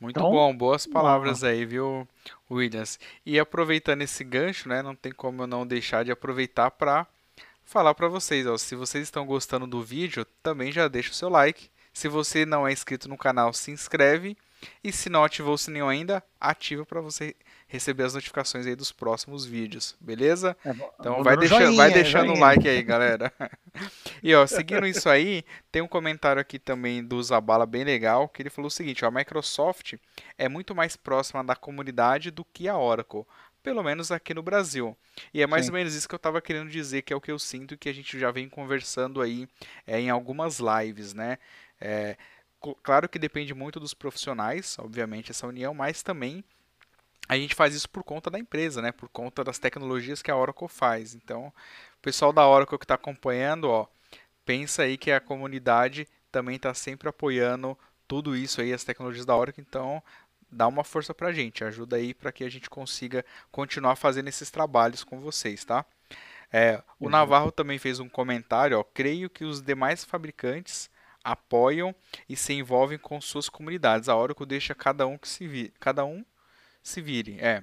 Speaker 1: Muito então, bom, boas palavras aí, viu, Williams? E aproveitando esse gancho, né, não tem como eu não deixar de aproveitar para falar para vocês, ó, se vocês estão gostando do vídeo, também já deixa o seu like. Se você não é inscrito no canal, se inscreve. E se não ativou o sininho ainda, ativa para você receber as notificações aí dos próximos vídeos, beleza? É então vai, deixa, joinha, vai deixando o um like aí, <laughs> galera. <laughs> e ó, seguindo isso aí, tem um comentário aqui também do Zabala bem legal, que ele falou o seguinte, ó, a Microsoft é muito mais próxima da comunidade do que a Oracle. Pelo menos aqui no Brasil. E é mais Sim. ou menos isso que eu estava querendo dizer, que é o que eu sinto que a gente já vem conversando aí é, em algumas lives, né? É, claro que depende muito dos profissionais, obviamente, essa união, mas também a gente faz isso por conta da empresa, né? Por conta das tecnologias que a Oracle faz. Então, o pessoal da Oracle que está acompanhando, ó, pensa aí que a comunidade também está sempre apoiando tudo isso aí, as tecnologias da Oracle. Então, dá uma força para a gente, ajuda aí para que a gente consiga continuar fazendo esses trabalhos com vocês, tá? É, o uhum. Navarro também fez um comentário, ó, creio que os demais fabricantes apoiam e se envolvem com suas comunidades. A Oracle deixa cada um que se vire, cada um se vire, é.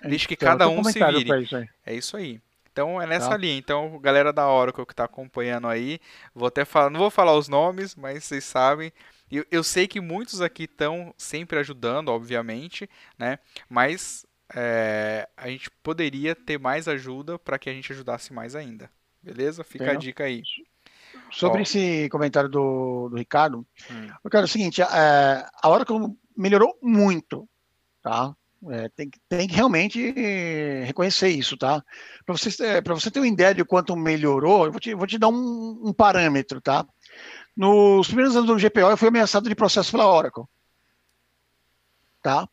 Speaker 1: é deixa que então, cada um se vire. Isso é isso aí. Então é nessa tá. linha. Então, galera da Oracle que está acompanhando aí, vou até falar, não vou falar os nomes, mas vocês sabem. Eu, eu sei que muitos aqui estão sempre ajudando, obviamente, né? Mas é, a gente poderia ter mais ajuda para que a gente ajudasse mais ainda. Beleza? Fica a dica aí.
Speaker 2: Sobre Ó. esse comentário do, do Ricardo, hum. eu quero o seguinte: é, a Oracle melhorou muito, tá? É, tem, tem que realmente reconhecer isso, tá? Para você, é, você ter uma ideia de quanto melhorou, eu vou te, vou te dar um, um parâmetro, tá? Nos primeiros anos do GPO, eu fui ameaçado de processo pela Oracle. Tá?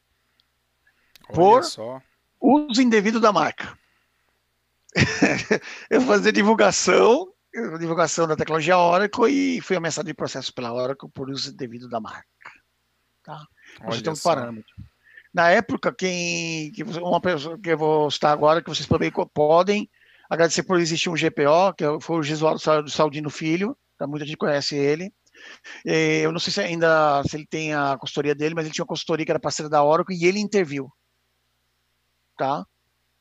Speaker 2: Olha Por só. uso indevido da marca. <laughs> eu fazia divulgação, divulgação da tecnologia Oracle e fui ameaçado de processo pela Oracle por uso indevido da marca. Tá? Você tem um parâmetro. Na época, quem que uma pessoa que eu vou citar agora, que vocês também podem agradecer por existir um GPO, que foi o Gisualdo Saldino Filho, Tá? Muita gente conhece ele. Eu não sei se ainda se ele tem a consultoria dele, mas ele tinha uma consultoria que era parceira da Oracle e ele interviu. Tá?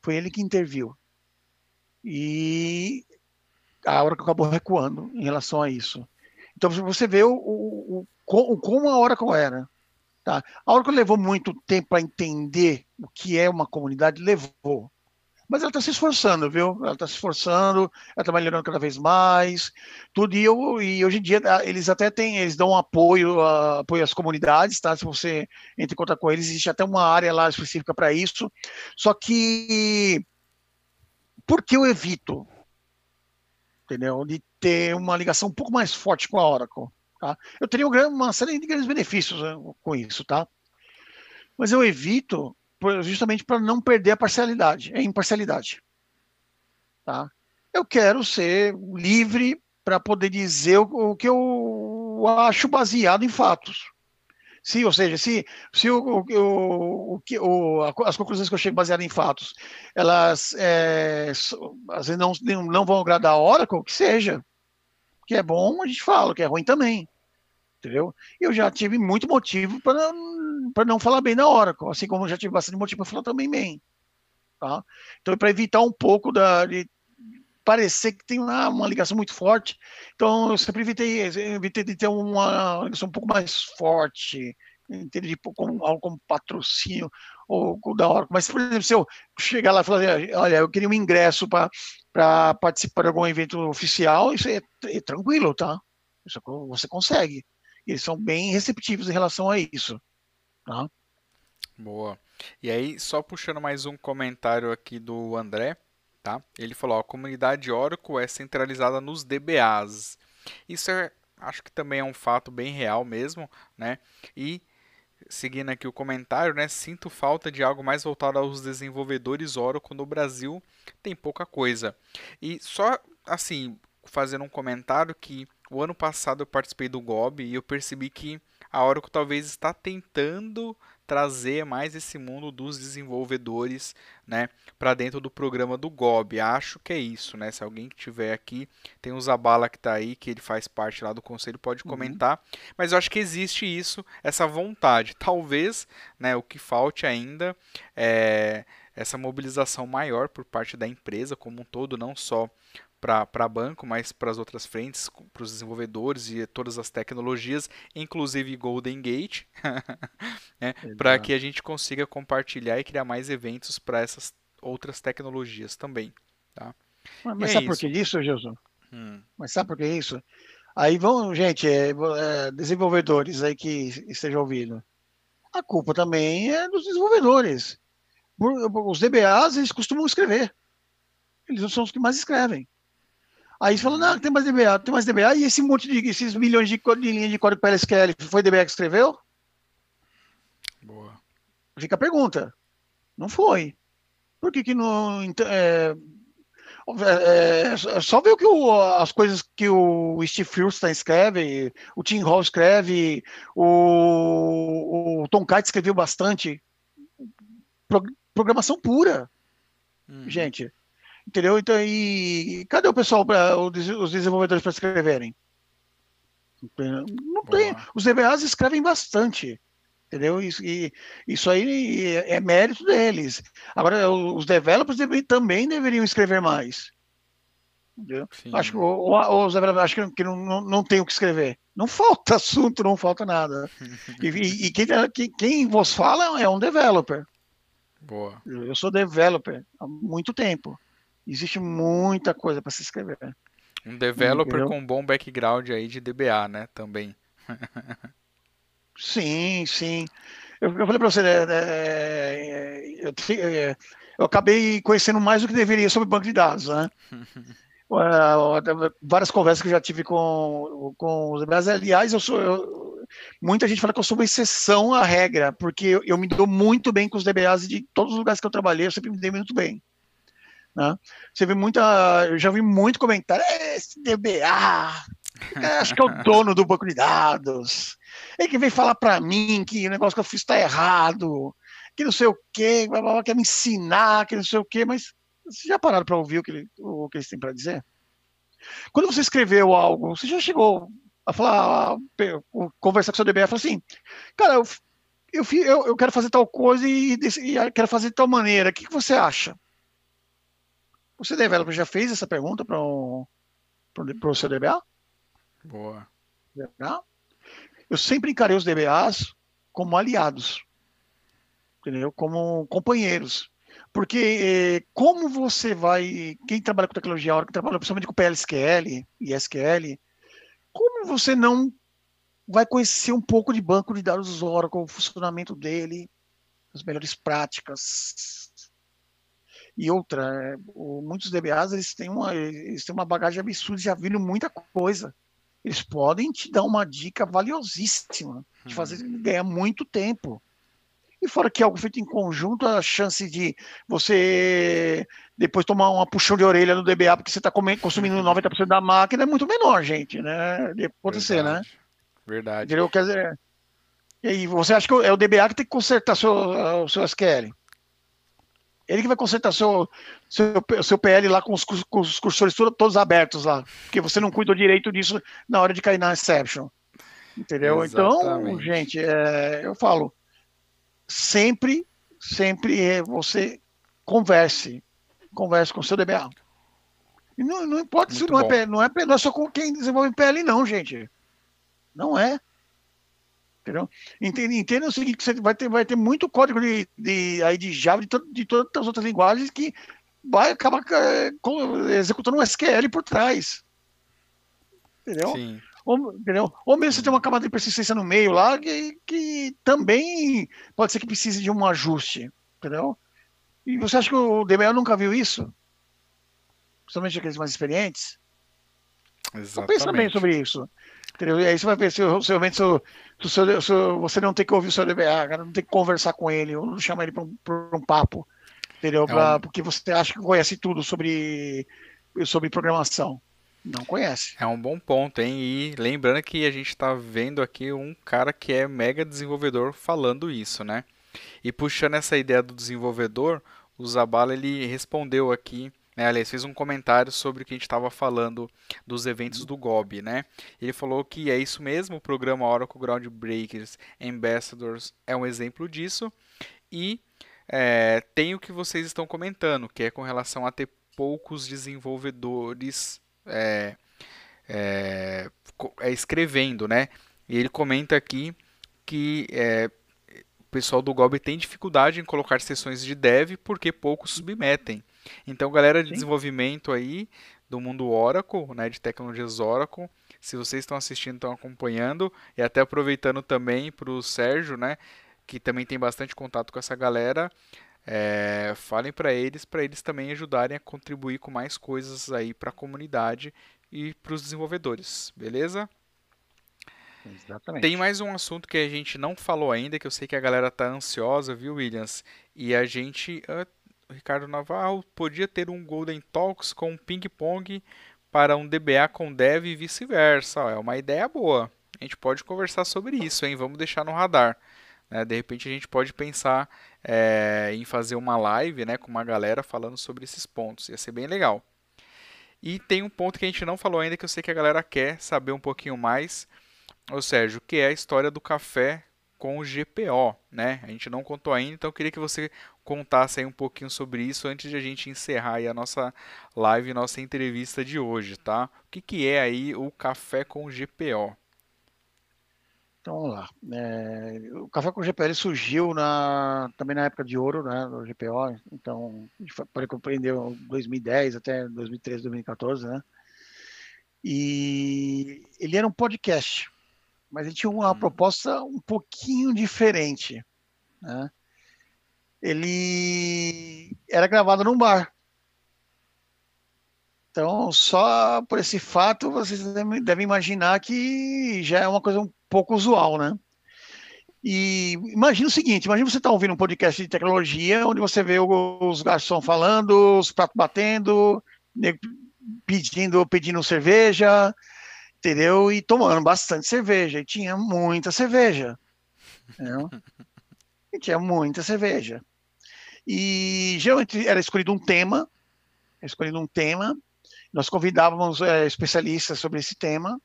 Speaker 2: Foi ele que interviu. E a Oracle acabou recuando em relação a isso. Então você vê o, o, o, o como a Oracle era. Tá? A Oracle levou muito tempo para entender o que é uma comunidade, levou. Mas ela está se esforçando, viu? Ela está se esforçando, ela está melhorando cada vez mais, tudo. E, eu, e hoje em dia ah, eles até têm, eles dão apoio, uh, apoio às comunidades, tá? Se você entra em contato com eles, existe até uma área lá específica para isso. Só que por que eu evito, entendeu? De ter uma ligação um pouco mais forte com a Oracle, tá? Eu teria uma série de grandes benefícios né, com isso, tá? Mas eu evito justamente para não perder a parcialidade, a imparcialidade. Tá? Eu quero ser livre para poder dizer o, o, que eu acho baseado em fatos. Se, ou seja, se, se o, o, o, as conclusões que eu chego baseadas em fatos, elas é, às vezes não, não vão agradar a Oracle, que seja. Que é bom, a gente fala, que é ruim também entendeu? Eu já tive muito motivo para não, não falar bem na Oracle, assim como já tive bastante motivo para falar também bem. Tá? Então, para evitar um pouco da, de parecer que tem uma, uma, ligação muito forte, então eu sempre evitei, evitei de ter uma ligação um pouco mais forte, entende? Como, algo como patrocínio ou, ou da Oracle. Mas, por exemplo, se eu chegar lá e falar, olha, eu queria um ingresso para participar de algum evento oficial, isso é, é tranquilo, tá? Isso você consegue eles são bem receptivos em relação a isso. Tá?
Speaker 1: Boa. E aí, só puxando mais um comentário aqui do André, tá? Ele falou: a comunidade Oracle é centralizada nos DBAs. Isso é, acho que também é um fato bem real mesmo, né? E seguindo aqui o comentário, né? Sinto falta de algo mais voltado aos desenvolvedores Oracle no Brasil. Tem pouca coisa. E só assim, fazendo um comentário que o ano passado eu participei do GOB e eu percebi que a Oracle talvez está tentando trazer mais esse mundo dos desenvolvedores, né, para dentro do programa do GOB. Acho que é isso, né? Se alguém que tiver aqui, tem o Zabala que está aí, que ele faz parte lá do conselho, pode uhum. comentar. Mas eu acho que existe isso, essa vontade. <laughs> Talvez, né, o que falte ainda é essa mobilização maior por parte da empresa como um todo, não só para banco, mas para as outras frentes, para os desenvolvedores e todas as tecnologias, inclusive Golden Gate, <laughs> né, para que a gente consiga compartilhar e criar mais eventos para essas outras tecnologias também. Tá?
Speaker 2: Mas, mas é sabe isso. por que isso, Jesus? Hum. Mas sabe por que isso? Aí vão, gente, é, é, desenvolvedores aí que estejam ouvindo. A culpa também é dos desenvolvedores. os DBAs, eles costumam escrever. Eles são os que mais escrevem. Aí você fala, não, tem mais DBA, tem mais DBA, e esse monte de, esses milhões de, de linhas de código PLSQL, foi DBA que escreveu?
Speaker 1: Boa.
Speaker 2: Fica a pergunta. Não foi. Por que que não... É, é, é só ver o que o, as coisas que o Steve Furstein escreve, o Tim Hall escreve, o, o Tom Kite escreveu bastante. Pro, programação pura. Hum. Gente, Entendeu? Então, e cadê o pessoal, pra, os desenvolvedores para escreverem? Não tem. Os DBAs escrevem bastante. Entendeu? Isso, e, isso aí é, mérito deles. Agora, os developers deve, também deveriam escrever mais. Entendeu? Acho que os developers acho que, que não, não, não tem o que escrever. Não falta <laughs> assunto, não falta nada. e, e, e quem, quem, quem vos fala é um developer.
Speaker 1: Boa.
Speaker 2: Eu sou developer há muito tempo. Existe muita coisa para se escrever.
Speaker 1: Um developer Entendeu? com um bom background aí de DBA, né? Também.
Speaker 2: sim, sim. Eu, eu falei para você, né, né eu, é, eu, acabei conhecendo mais do que deveria sobre banco de dados, né? <laughs> várias conversas que eu já tive com, com os DBAs. Aliás, eu sou. Eu, muita gente fala que eu sou uma exceção à regra, porque eu, eu me dou muito bem com os DBAs e de todos os lugares que eu trabalhei, eu sempre me dei muito bem. Né? Você vê muita. Eu já vi muito comentário, é, esse DBA, acho que é o <laughs> dono do banco de dados. Ele que vem falar para mim que o negócio que eu fiz está errado, que não sei o quê, quer me ensinar, que não sei o quê, mas vocês já pararam para ouvir o que, ele, o que eles têm para dizer? Quando você escreveu algo, você já chegou a falar, a conversar com seu DBA e falar assim, cara, eu, eu, eu, eu quero fazer tal coisa e, e, quero fazer de tal maneira, o que, que você acha? Você, developer, já fez essa pergunta para o seu DBA?
Speaker 1: Boa.
Speaker 2: Eu sempre encarei os DBAs como aliados, entendeu? Como companheiros. Porque eh, como você vai, quem trabalha com tecnologia, a hora que trabalha principalmente com PLSQL e SQL, como você não vai conhecer um pouco de banco de dados Oracle, o funcionamento dele, as melhores práticas, e outra, é, o, muitos DBAs eles têm, uma, eles têm uma bagagem absurda, já viram muita coisa. Eles podem te dar uma dica valiosíssima de fazer uhum. ganhar muito tempo. E fora que algo feito em conjunto, a chance de você depois tomar uma puxão de orelha no DBA porque você está consumindo <laughs> 90% da máquina é muito menor, gente, né? De acontecer, né?
Speaker 1: Verdade. né? Verdade.
Speaker 2: Entendeu? Quer dizer, e aí, você acha que é o DBA que tem que consertar seu, o seu SQL? Ele que vai consertar seu, seu, seu PL lá com os, com os cursores todos abertos lá. Porque você não cuidou direito disso na hora de cair na exception. Entendeu? Então, Exatamente. Então, gente, é, eu falo, sempre, sempre é você converse. Converse com o seu DBA. E não, não importa Muito se não é, não é, não é só com quem desenvolve PL, não, gente. Não é. Entendeu? Entenda, o seguinte, você vai ter, vai ter muito código de, de, aí de Java, de, to, de todas as outras linguagens que vai acabar é, executando um SQL por trás. Entendeu? Sim. Ou, entendeu? Ou mesmo você tem uma camada de persistência no meio lá que, que também pode ser que precise de um ajuste. Entendeu? E você acha que o DBA nunca viu isso? Principalmente aqueles mais experientes?
Speaker 1: Exatamente.
Speaker 2: Então pensa bem sobre isso. Entendeu? E aí você vai ver se, se, realmente se, se, se, você não tem que ouvir o seu DBA, cara, não tem que conversar com ele, ou não chamar ele para um, um, papo, entendeu? Pra, é um... Porque você acha que conhece tudo sobre, sobre programação. Não conhece.
Speaker 1: É um bom ponto, hein? E lembrando que a gente está vendo aqui um cara que é mega desenvolvedor falando isso, né? E puxando essa ideia do desenvolvedor, o Zabala ele respondeu aqui né, aliás, fez um comentário sobre o que a gente estava falando dos eventos do GOB, né? Ele falou que é isso mesmo, o programa Oracle Groundbreakers Ambassadors é um exemplo disso. E é, tem o que vocês estão comentando, que é com relação a ter poucos desenvolvedores é, é, é escrevendo, né? E ele comenta aqui que é, o pessoal do GOB tem dificuldade em colocar sessões de dev porque poucos submetem. Então, galera de Sim. desenvolvimento aí do mundo Oracle, né, de tecnologias Oracle, se vocês estão assistindo, estão acompanhando, e até aproveitando também para o Sérgio, né, que também tem bastante contato com essa galera, é, falem para eles, para eles também ajudarem a contribuir com mais coisas aí para a comunidade e para os desenvolvedores, beleza?
Speaker 2: Exatamente.
Speaker 1: Tem mais um assunto que a gente não falou ainda, que eu sei que a galera tá ansiosa, viu, Williams? E a gente, uh, Ricardo Naval, podia ter um Golden Talks com ping-pong para um DBA com dev e vice-versa. É uma ideia boa. A gente pode conversar sobre isso, hein? Vamos deixar no radar. Né? De repente a gente pode pensar é, em fazer uma live né, com uma galera falando sobre esses pontos. Ia ser bem legal. E tem um ponto que a gente não falou ainda que eu sei que a galera quer saber um pouquinho mais. Ou seja, o que é a história do café com o GPO, né? A gente não contou ainda, então queria que você contasse aí um pouquinho sobre isso antes de a gente encerrar a nossa live, nossa entrevista de hoje, tá? O que, que é aí o café com o GPO?
Speaker 2: Então vamos lá. É, o café com GPL surgiu na, também na época de ouro, né, do GPO. Então, a gente pode compreender 2010 até 2013, 2014, né? E ele era um podcast, mas ele tinha uma hum. proposta um pouquinho diferente, né? Ele era gravado num bar. Então, só por esse fato, vocês devem imaginar que já é uma coisa um pouco usual, né? E imagina o seguinte: imagina você estar tá ouvindo um podcast de tecnologia, onde você vê os garçons falando, os pratos batendo, pedindo, pedindo cerveja, entendeu? E tomando bastante cerveja. E tinha muita cerveja. Entendeu? <laughs> E tinha muita cerveja. E geralmente era escolhido um tema, escolhido um tema, nós convidávamos é, especialistas sobre esse tema,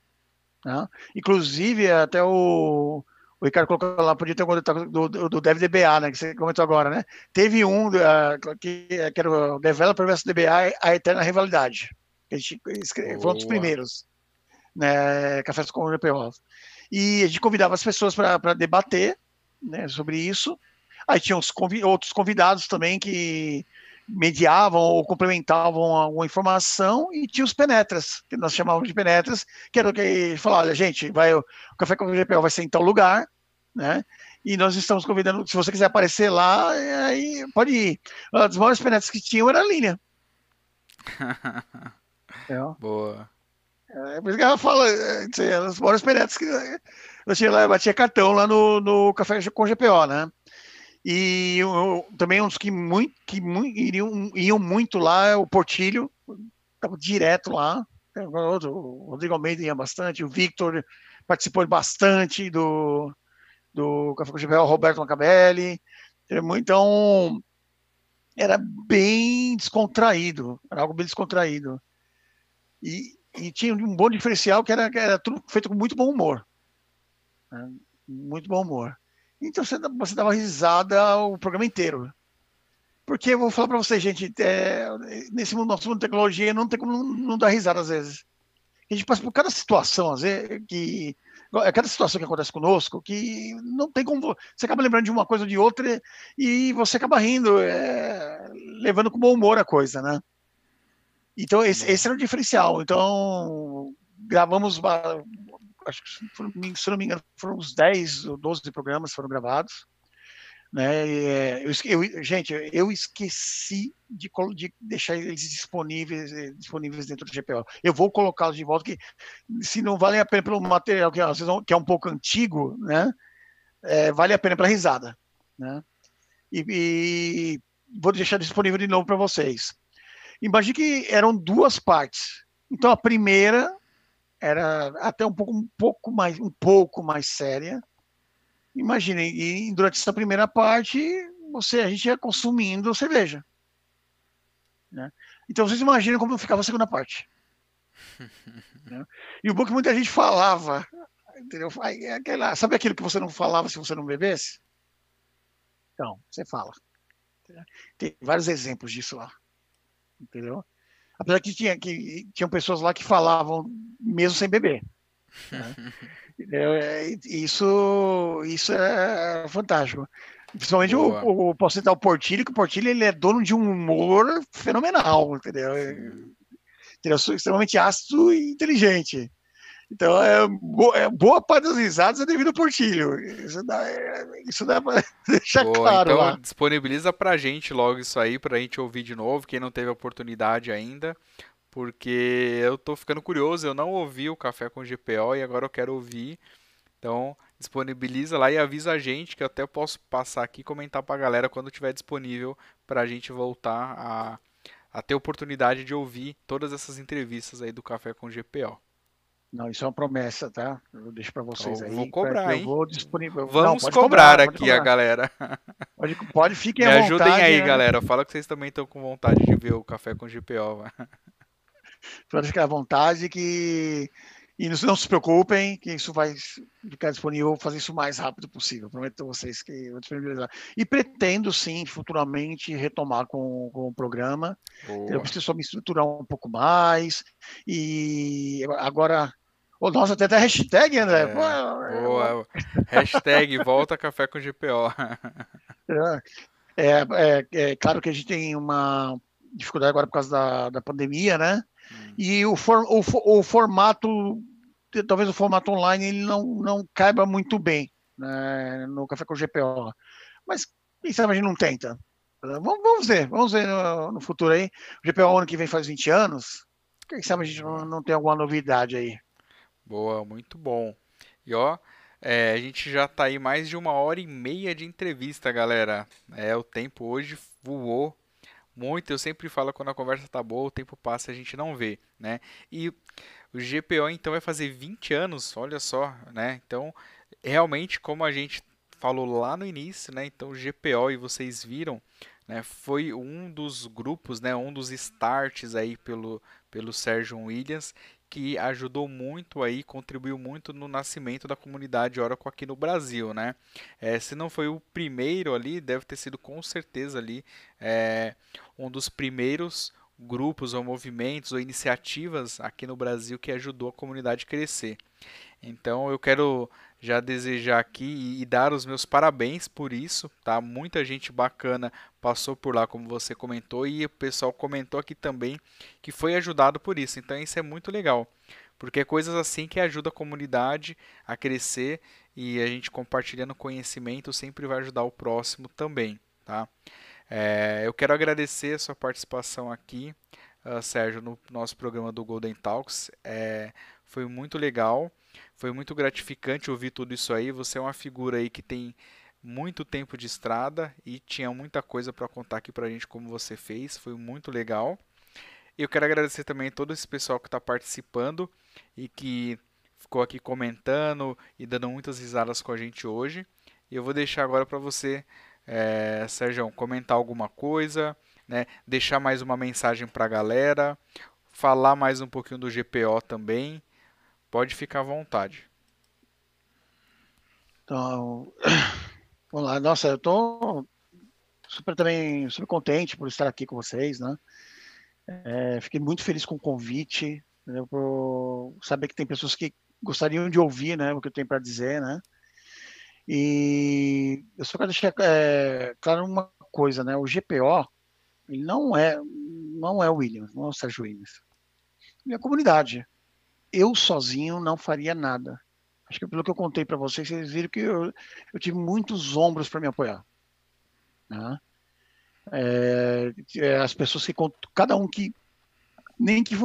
Speaker 2: né? inclusive até o, o Ricardo colocou lá, podia ter um do, do, do DevDBA, né, que você comentou agora, né? Teve um uh, que, que era o Developer vs DBA, a eterna rivalidade. A gente escreve, foi um dos primeiros, né, Cafés com o GPO. E a gente convidava as pessoas para debater né, sobre isso. Aí tinha convi outros convidados também que mediavam ou complementavam alguma informação e tinha os penetras, que nós chamávamos de penetras, que era o que falava, olha, gente, vai, o Café com o GPL vai ser em tal lugar, né? E nós estamos convidando, se você quiser aparecer lá, aí pode ir. Uma das maiores penetras que tinham era a linha. <laughs>
Speaker 1: é. Boa.
Speaker 2: É, por isso que ela fala, é, as maiores penetras que eu tinha lá, batia cartão lá no, no Café com GPO, né? E eu, também uns que, muito, que muito, iriam, iam muito lá é o Portilho, estava direto lá. O Rodrigo Almeida ia bastante, o Victor participou bastante do, do Café com o Roberto Macabelli. Então, era bem descontraído, era algo bem descontraído. E, e tinha um bom diferencial que era, era tudo feito com muito bom humor. Né? Muito bom humor. Então você, você dava risada o programa inteiro. Porque eu vou falar para você, gente, é, nesse mundo, nosso mundo de tecnologia não tem como não, não dar risada às vezes. A gente passa por cada situação, às vezes, que. É cada situação que acontece conosco que não tem como. Você acaba lembrando de uma coisa ou de outra e você acaba rindo, é, levando com bom humor a coisa, né? Então, esse, esse era o diferencial. Então, gravamos acho que, se não me engano, foram uns 10 ou 12 programas foram gravados. Né? É, eu, eu, gente, eu esqueci de, de, deixar eles disponíveis, eh, disponíveis dentro do GPO. Eu vou colocá-los de volta, que se não vale a pena pelo material que, que é um pouco antigo, né? É, vale a pena pela risada. Né? E, e vou deixar disponível de novo para vocês. Imagine que eram duas partes. Então a primeira era até um pouco, um pouco mais, um pouco mais séria. Imaginem, e durante essa primeira parte, você, a gente ia consumindo cerveja. Né? Então vocês imaginam como ficava a segunda parte. né? E o bom é que muita gente falava, entendeu? É aquela, sabe aquilo que você não falava se você não bebesse? Então, você fala. Tem vários exemplos disso lá. Entendeu? Apesar que tinha que tinham pessoas lá que falavam mesmo sem beber. Né? <laughs> é, isso, isso é fantástico. Principalmente o, o, posso citar o Portilho, que o Portilho ele é dono de um humor fenomenal, entendeu? Entendeu? Extremamente ácido e inteligente. Então, é, é, boa parte das risadas é devido ao Portilho. Isso dá, é, isso dá pra <laughs> deixar Boa, claro
Speaker 1: então,
Speaker 2: lá.
Speaker 1: disponibiliza pra gente logo isso aí, pra gente ouvir de novo, quem não teve a oportunidade ainda. Porque eu tô ficando curioso, eu não ouvi o Café com GPO e agora eu quero ouvir. Então, disponibiliza lá e avisa a gente, que eu até posso passar aqui e comentar pra galera quando tiver disponível pra gente voltar a, a ter oportunidade de ouvir todas essas entrevistas aí do Café com GPO.
Speaker 2: Não, isso é uma promessa, tá? Eu deixo para vocês aí.
Speaker 1: Vou cobrar, hein?
Speaker 2: Vou disponível.
Speaker 1: Vamos Não, cobrar, cobrar aqui cobrar. a galera.
Speaker 2: Pode, pode fiquem <laughs>
Speaker 1: Me
Speaker 2: à
Speaker 1: vontade. ajudem aí, né? galera. Fala que vocês também estão com vontade de ver o Café com GPO.
Speaker 2: Pode ficar à vontade que e não se preocupem, que isso vai ficar disponível, vou fazer isso o mais rápido possível. Prometo a vocês que vou disponibilizar. E pretendo, sim, futuramente retomar com, com o programa. Boa. Eu preciso só me estruturar um pouco mais. E agora. Oh, nossa, tem até hashtag, André. É,
Speaker 1: boa. hashtag volta café com GPO.
Speaker 2: É, <laughs> é, é, é claro que a gente tem uma dificuldade agora por causa da, da pandemia, né? Hum. E o, for, o, o formato talvez o formato online ele não, não caiba muito bem né, no Café com GPO. Mas quem sabe a gente não tenta. Vamos, vamos ver, vamos ver no, no, futuro aí. O GPO ano que vem faz 20 anos. Quem sabe a gente não, não tem alguma novidade aí.
Speaker 1: Boa, muito bom. E ó, é, a gente já está aí mais de uma hora e meia de entrevista, galera. É, o tempo hoje voou muito. Eu sempre falo quando a conversa tá boa, o tempo passa a gente não vê, né? E o GPO então vai fazer 20 anos, olha só, né? Então, realmente, como a gente falou lá no início, né? Então, o GPO, e vocês viram, né? Foi um dos grupos, né? Um dos starts aí pelo, pelo Sérgio Williams, que ajudou muito aí, contribuiu muito no nascimento da comunidade Oracle aqui no Brasil, né? É, se não foi o primeiro ali, deve ter sido com certeza ali é, um dos primeiros grupos ou movimentos ou iniciativas aqui no Brasil que ajudou a comunidade a crescer. Então eu quero já desejar aqui e dar os meus parabéns por isso, tá? Muita gente bacana passou por lá, como você comentou, e o pessoal comentou aqui também que foi ajudado por isso. Então isso é muito legal, porque é coisas assim que ajudam a comunidade a crescer e a gente compartilhando conhecimento sempre vai ajudar o próximo também, tá? É, eu quero agradecer a sua participação aqui, uh, Sérgio, no nosso programa do Golden Talks. É, foi muito legal, foi muito gratificante ouvir tudo isso aí. Você é uma figura aí que tem muito tempo de estrada e tinha muita coisa para contar aqui para a gente como você fez. Foi muito legal. Eu quero agradecer também todo esse pessoal que está participando e que ficou aqui comentando e dando muitas risadas com a gente hoje. E eu vou deixar agora para você é, Sérgio, comentar alguma coisa, né? deixar mais uma mensagem para a galera, falar mais um pouquinho do GPO também. Pode ficar à vontade.
Speaker 2: Então, <coughs> vamos lá. Nossa, eu estou super também super contente por estar aqui com vocês, né? É, fiquei muito feliz com o convite, né, por saber que tem pessoas que gostariam de ouvir, né, o que eu tenho para dizer, né? E eu só quero deixar é, claro uma coisa, né? O GPO ele não é não é o Williams, não é o Sérgio Williams. É a comunidade. Eu sozinho não faria nada. Acho que pelo que eu contei para vocês, vocês viram que eu, eu tive muitos ombros para me apoiar. Né? É, é, as pessoas que cada um que nem que,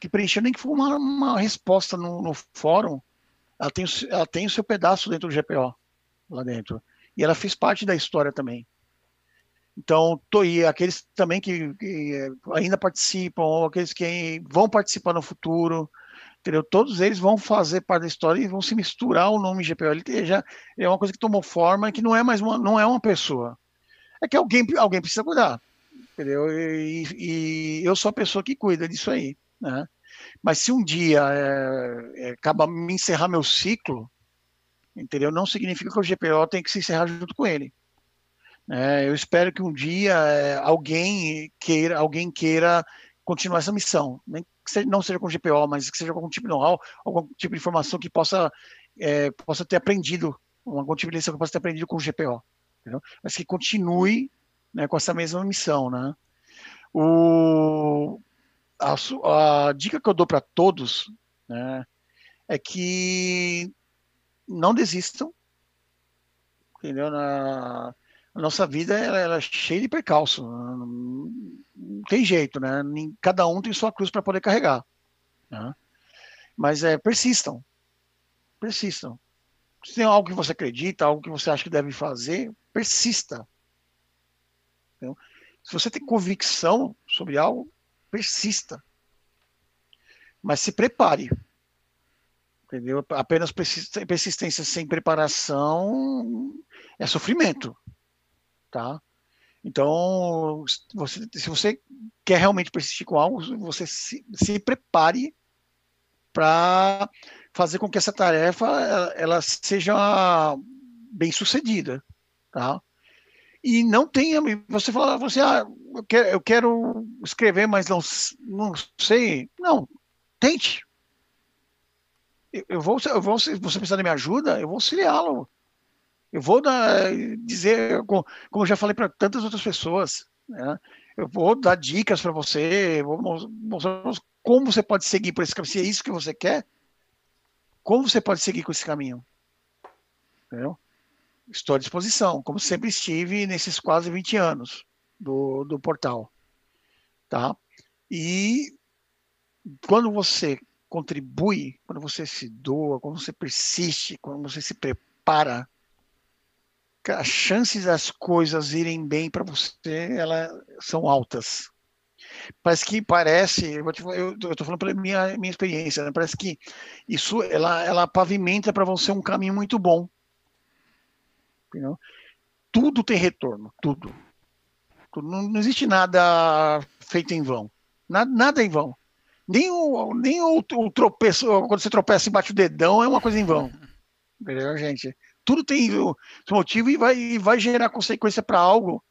Speaker 2: que preencheu nem que for uma, uma resposta no, no fórum, ela tem, ela tem o seu pedaço dentro do GPO lá dentro. E ela fez parte da história também. Então, tô, e aqueles também que, que, ainda participam, ou aqueles que vão participar no futuro, entendeu? Todos eles vão fazer parte da história e vão se misturar o nome GPL. Já é uma coisa que tomou forma que não é mais uma, não é uma pessoa. É que alguém, alguém precisa cuidar, entendeu? E, e eu sou a pessoa que cuida disso aí, né? Mas se um dia é, é, acaba me encerrar meu ciclo, entendeu? Não significa que o GPO tem que se encerrar junto com ele. É, eu espero que um dia é, alguém queira, alguém queira continuar essa missão, nem que seja, não seja com GPO, mas que seja com algum tipo de know-how, algum tipo de informação que possa, é, possa ter aprendido, algum tipo de lição que possa ter aprendido com o GPO, entendeu? mas que continue né, com essa mesma missão, né? O, a, a dica que eu dou para todos, né, é que não desistam, entendeu? Na, a nossa vida ela, ela é cheia de percalço, não, não, tem jeito, né? Cada um tem sua cruz para poder carregar, né? Mas é persistam, persistam. Se tem algo que você acredita, algo que você acha que deve fazer, persista. Entendeu? Se você tem convicção sobre algo, persista. Mas se prepare. Entendeu? Apenas persistência sem preparação é sofrimento. Tá? Então, você, se você quer realmente persistir com algo, você se, se prepare para fazer com que essa tarefa ela, ela seja bem sucedida, tá? E não tenha, você fala, você, ah, eu quero, eu quero escrever, mas não, não sei. Não, tente. Eu, eu vou, eu vou, se você precisar da minha ajuda, eu vou auxiliá-lo. Eu vou dar, dizer, como, já falei para tantas outras pessoas, né? eu vou dar dicas para você, vou mostrar como você pode seguir por esse caminho. Se é isso que você quer, como você pode seguir com esse caminho? Entendeu? Estou à disposição, como sempre estive nesses quase 20 anos do, do portal. Tá? E quando você contribui, quando você se doa, quando você persiste, quando você se prepara, as chances das coisas irem bem para você, elas são altas. Parece que parece, eu estou falando pela minha, minha experiência, né? parece que isso ela, ela pavimenta para você um caminho muito bom. Entendeu? Tudo tem retorno, tudo. tudo. Não, não, existe nada feito em vão. Nada, nada em vão. Nem o, nem o, o tropeço, quando você tropeça e bate o dedão, é uma coisa em vão. <laughs> Entendeu, gente? Tudo tem o motivo e vai, e vai gerar consequência para algo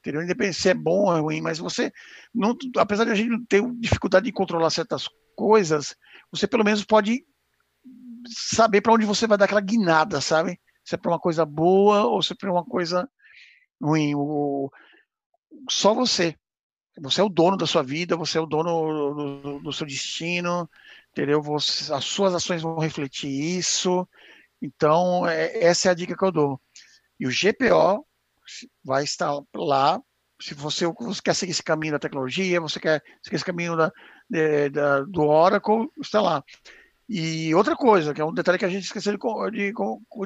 Speaker 2: entendeu? Independente se é bom ou ruim, mas você, não, apesar de a gente ter dificuldade de controlar certas coisas, você pelo menos pode saber para onde você vai dar aquela guinada, sabe? Se é para uma coisa boa ou se é para uma coisa ruim. O, só você. Você é o dono da sua vida, você é o dono do, do seu destino, entendeu? Você, as suas ações vão refletir isso. Então, é, essa é a dica que eu dou. E o GPO vai estar lá. Se você, você quer seguir esse caminho da tecnologia, você quer seguir esse caminho da, de, da, do Oracle, está lá. E outra coisa, que é um detalhe que a gente esqueceu de, de,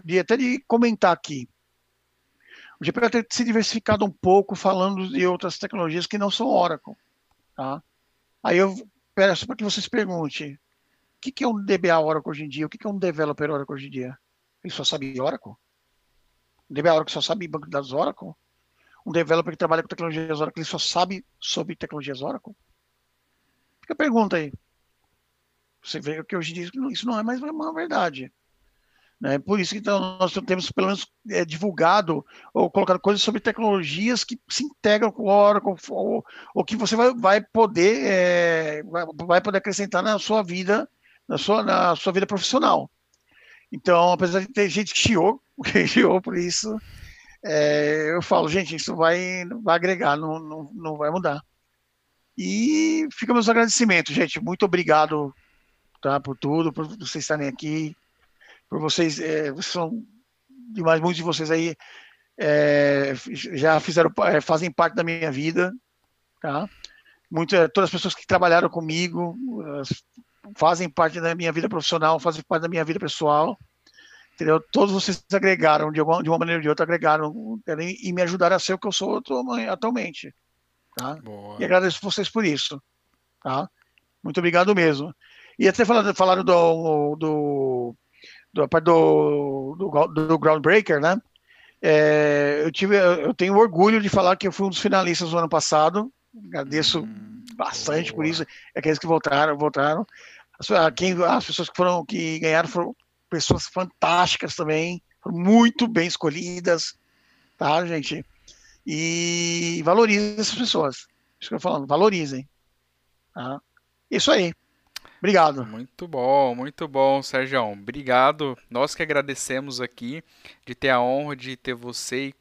Speaker 2: de até de comentar aqui. O GPU tem se diversificado um pouco falando de outras tecnologias que não são Oracle. Tá? Aí eu peço para que vocês perguntem: o que, que é um DBA Oracle hoje em dia? O que, que é um developer Oracle hoje em dia? Ele só sabe Oracle? Um developer que só sabe banco de dados Oracle? Um developer que trabalha com tecnologias Oracle, ele só sabe sobre tecnologias Oracle? Fica a pergunta aí. Você vê que hoje em dia isso não é mais uma verdade. Né? Por isso que então, nós temos, pelo menos, é, divulgado ou colocado coisas sobre tecnologias que se integram com o Oracle, ou, ou que você vai, vai poder é, vai poder acrescentar na sua vida, na sua, na sua vida profissional. Então, apesar de ter gente que chiou, <laughs> que chiou por isso, é, eu falo, gente, isso vai, vai agregar, não, não, não vai mudar. E fica meus agradecimentos, gente. Muito obrigado tá, por tudo, por vocês estarem aqui, por vocês, é, vocês são demais, muitos de vocês aí é, já fizeram, é, fazem parte da minha vida, tá? Muito, é, todas as pessoas que trabalharam comigo, fazem parte da minha vida profissional, fazem parte da minha vida pessoal. Entendeu? Todos vocês agregaram, de, alguma, de uma maneira ou de outra, agregaram e me ajudaram a ser o que eu sou atualmente. Tá? E agradeço vocês por isso. Tá? Muito obrigado mesmo. E até falaram, falaram do, do, do, do, do, Groundbreaker, né? É, eu, tive, eu tenho orgulho de falar que eu fui um dos finalistas do ano passado. Agradeço hum, bastante boa. por isso. É aqueles que votaram, votaram. Quem, as pessoas que foram que ganharam foram pessoas fantásticas também, muito bem escolhidas, tá, gente? E valorizem essas pessoas. Isso que eu tô falando, valorizem. Tá? Isso aí. Obrigado.
Speaker 1: Muito bom, muito bom, Sérgio. Obrigado. Nós que agradecemos aqui de ter a honra de ter você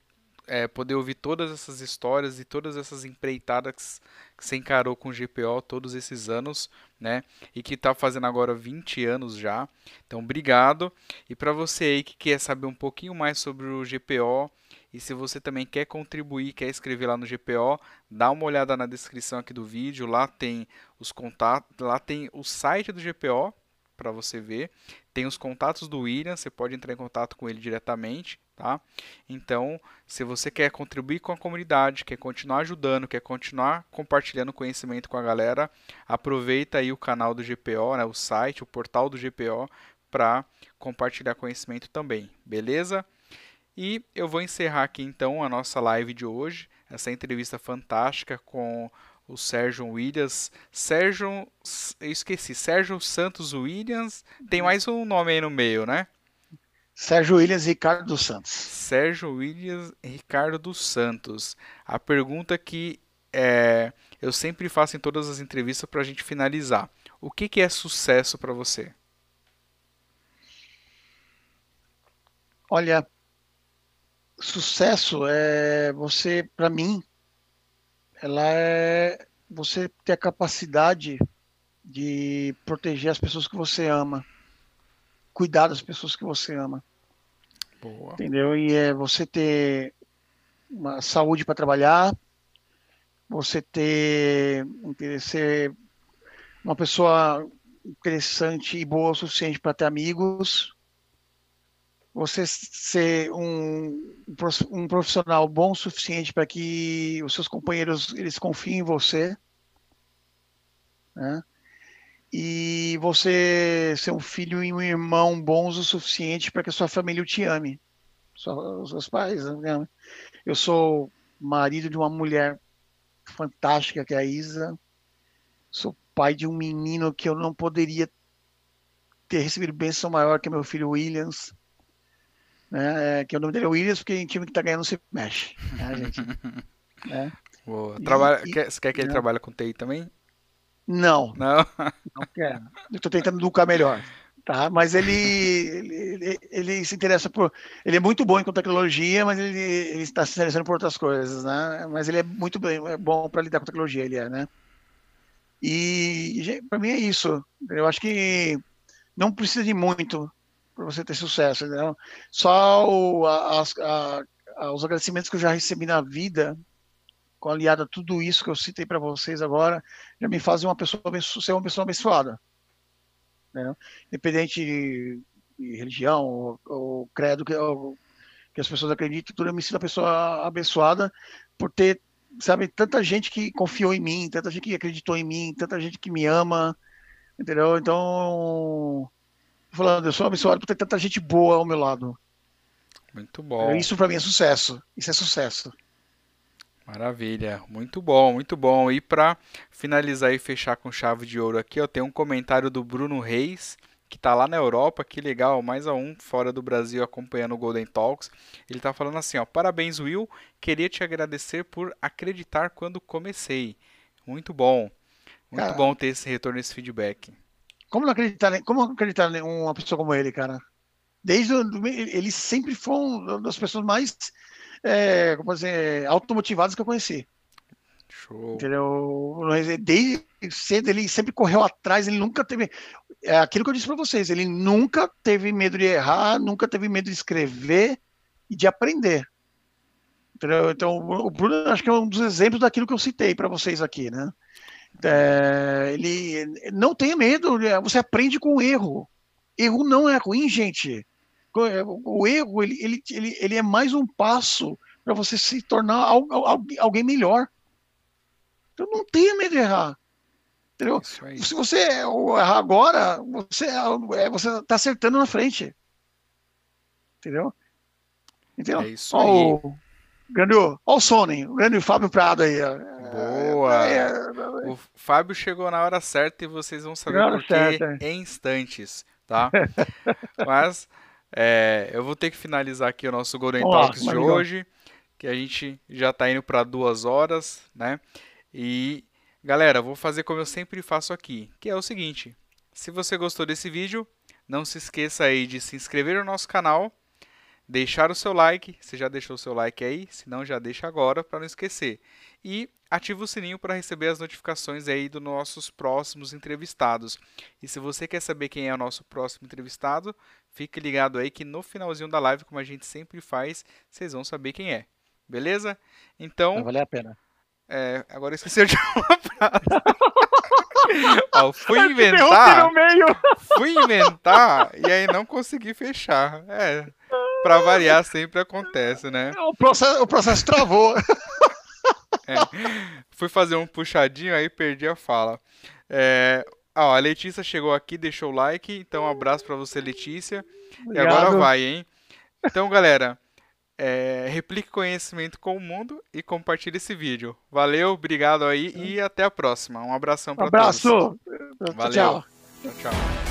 Speaker 1: é, poder ouvir todas essas histórias e todas essas empreitadas que você encarou com o GPO todos esses anos, né? E que está fazendo agora 20 anos já. Então, obrigado. E para você aí que quer saber um pouquinho mais sobre o GPO, e se você também quer contribuir, quer escrever lá no GPO, dá uma olhada na descrição aqui do vídeo, lá tem os contatos, lá tem o site do GPO para você ver, tem os contatos do William, você pode entrar em contato com ele diretamente, tá? Então, se você quer contribuir com a comunidade, quer continuar ajudando, quer continuar compartilhando conhecimento com a galera, aproveita aí o canal do GPO, né, o site, o portal do GPO para compartilhar conhecimento também, beleza? E eu vou encerrar aqui então a nossa live de hoje, essa entrevista fantástica com o Sérgio Williams. Sérgio, eu esqueci, Sérgio Santos Williams. Tem mais um nome aí no meio, né?
Speaker 2: Sérgio Williams e Ricardo dos Santos.
Speaker 1: Sérgio Williams e Ricardo dos Santos. A pergunta que é, eu sempre faço em todas as entrevistas para a gente finalizar. O que, que é sucesso para você?
Speaker 2: Olha, sucesso é você, para mim, ela é você ter a capacidade de proteger as pessoas que você ama, cuidar das pessoas que você ama. Boa. Entendeu? E é você ter uma saúde para trabalhar, você ter ser uma pessoa interessante e boa o suficiente para ter amigos, você ser um, um profissional bom o suficiente para que os seus companheiros eles confiem em você, né? E você ser um filho e um irmão bons o suficiente para que a sua família te ame, os seus pais. Né? Eu sou marido de uma mulher fantástica que é a Isa, sou pai de um menino que eu não poderia ter recebido bênção maior que meu filho Williams né? É, que o nome dele é Williams, porque em time que tá ganhando se mexe, né, gente?
Speaker 1: né? <laughs> Boa. Trabalha, e, quer, você quer que ele né? trabalhe com TI também?
Speaker 2: Não. Não? <laughs> Não quero. Eu tô tentando educar melhor. Tá, mas ele, ele, ele, ele, se interessa por. Ele é muito bom em tecnologia, mas ele, ele está se interessando por outras coisas, né? Mas ele é muito bem, é bom para lidar com tecnologia, ele é, né? E para mim é isso. Eu acho que não precisa de muito para você ter sucesso. Entendeu? Só o, a, a, os agradecimentos que eu já recebi na vida, com aliado a tudo isso que eu citei para vocês agora, já me fazem uma pessoa ser uma pessoa abençoada. Independente de, de religião ou, ou credo que, ou, que as pessoas acreditam, tudo eu me sinto uma pessoa abençoada por ter, sabe, tanta gente que confiou em mim, tanta gente que acreditou em mim, tanta gente que me ama, entendeu? Então, falando, eu sou abençoado por ter tanta gente boa ao meu lado.
Speaker 1: Muito bom.
Speaker 2: Isso para mim é sucesso. Isso é sucesso.
Speaker 1: Maravilha, muito bom, muito bom. E para finalizar e fechar com chave de ouro aqui, eu tenho um comentário do Bruno Reis, que está lá na Europa, que legal, mais a um fora do Brasil acompanhando o Golden Talks. Ele está falando assim, ó, parabéns Will, queria te agradecer por acreditar quando comecei. Muito bom, muito Cara, bom ter esse retorno, esse feedback.
Speaker 2: Como não acreditar, como acreditar em uma pessoa como ele, cara? Desde o, ele sempre foi uma das pessoas mais é, como dizer, automotivadas que eu conheci. Show. Entendeu? Desde cedo ele sempre correu atrás, ele nunca teve. É aquilo que eu disse para vocês, ele nunca teve medo de errar, nunca teve medo de escrever e de aprender. Entendeu? Então, o Bruno acho que é um dos exemplos daquilo que eu citei para vocês aqui, né? É, ele não tenha medo, né? você aprende com o erro. Erro não é ruim, gente. O erro ele, ele, ele, ele é mais um passo para você se tornar alguém melhor. Então não tenha medo de errar. Entendeu? Se você errar agora, você é, você está acertando na frente. Entendeu? Entendeu? É isso aí. Grande, ó o Sony, o grande Fábio Prado aí.
Speaker 1: Boa! É, é, o Fábio chegou na hora certa e vocês vão saber por quê em instantes, tá? <laughs> Mas é, eu vou ter que finalizar aqui o nosso Golden Olá, Talks de hoje, que a gente já está indo para duas horas, né? E galera, vou fazer como eu sempre faço aqui, que é o seguinte: se você gostou desse vídeo, não se esqueça aí de se inscrever no nosso canal deixar o seu like. Você já deixou o seu like aí? Se não, já deixa agora para não esquecer. E ativa o sininho para receber as notificações aí dos nossos próximos entrevistados. E se você quer saber quem é o nosso próximo entrevistado, fique ligado aí que no finalzinho da live, como a gente sempre faz, vocês vão saber quem é. Beleza? Então.
Speaker 2: Vai valer a pena.
Speaker 1: É, agora esqueci <laughs> de uma frase. <laughs> Ó, fui inventar. Fui inventar e aí não consegui fechar. É. Pra variar sempre acontece, né?
Speaker 2: O processo, o processo travou.
Speaker 1: É. Fui fazer um puxadinho, aí perdi a fala. É, ó, a Letícia chegou aqui, deixou o like, então um abraço para você, Letícia. Obrigado. E agora vai, hein? Então, galera, é, replique conhecimento com o mundo e compartilhe esse vídeo. Valeu, obrigado aí e até a próxima. Um abração para
Speaker 2: todos. Um abraço.
Speaker 1: Valeu. Tchau, tchau.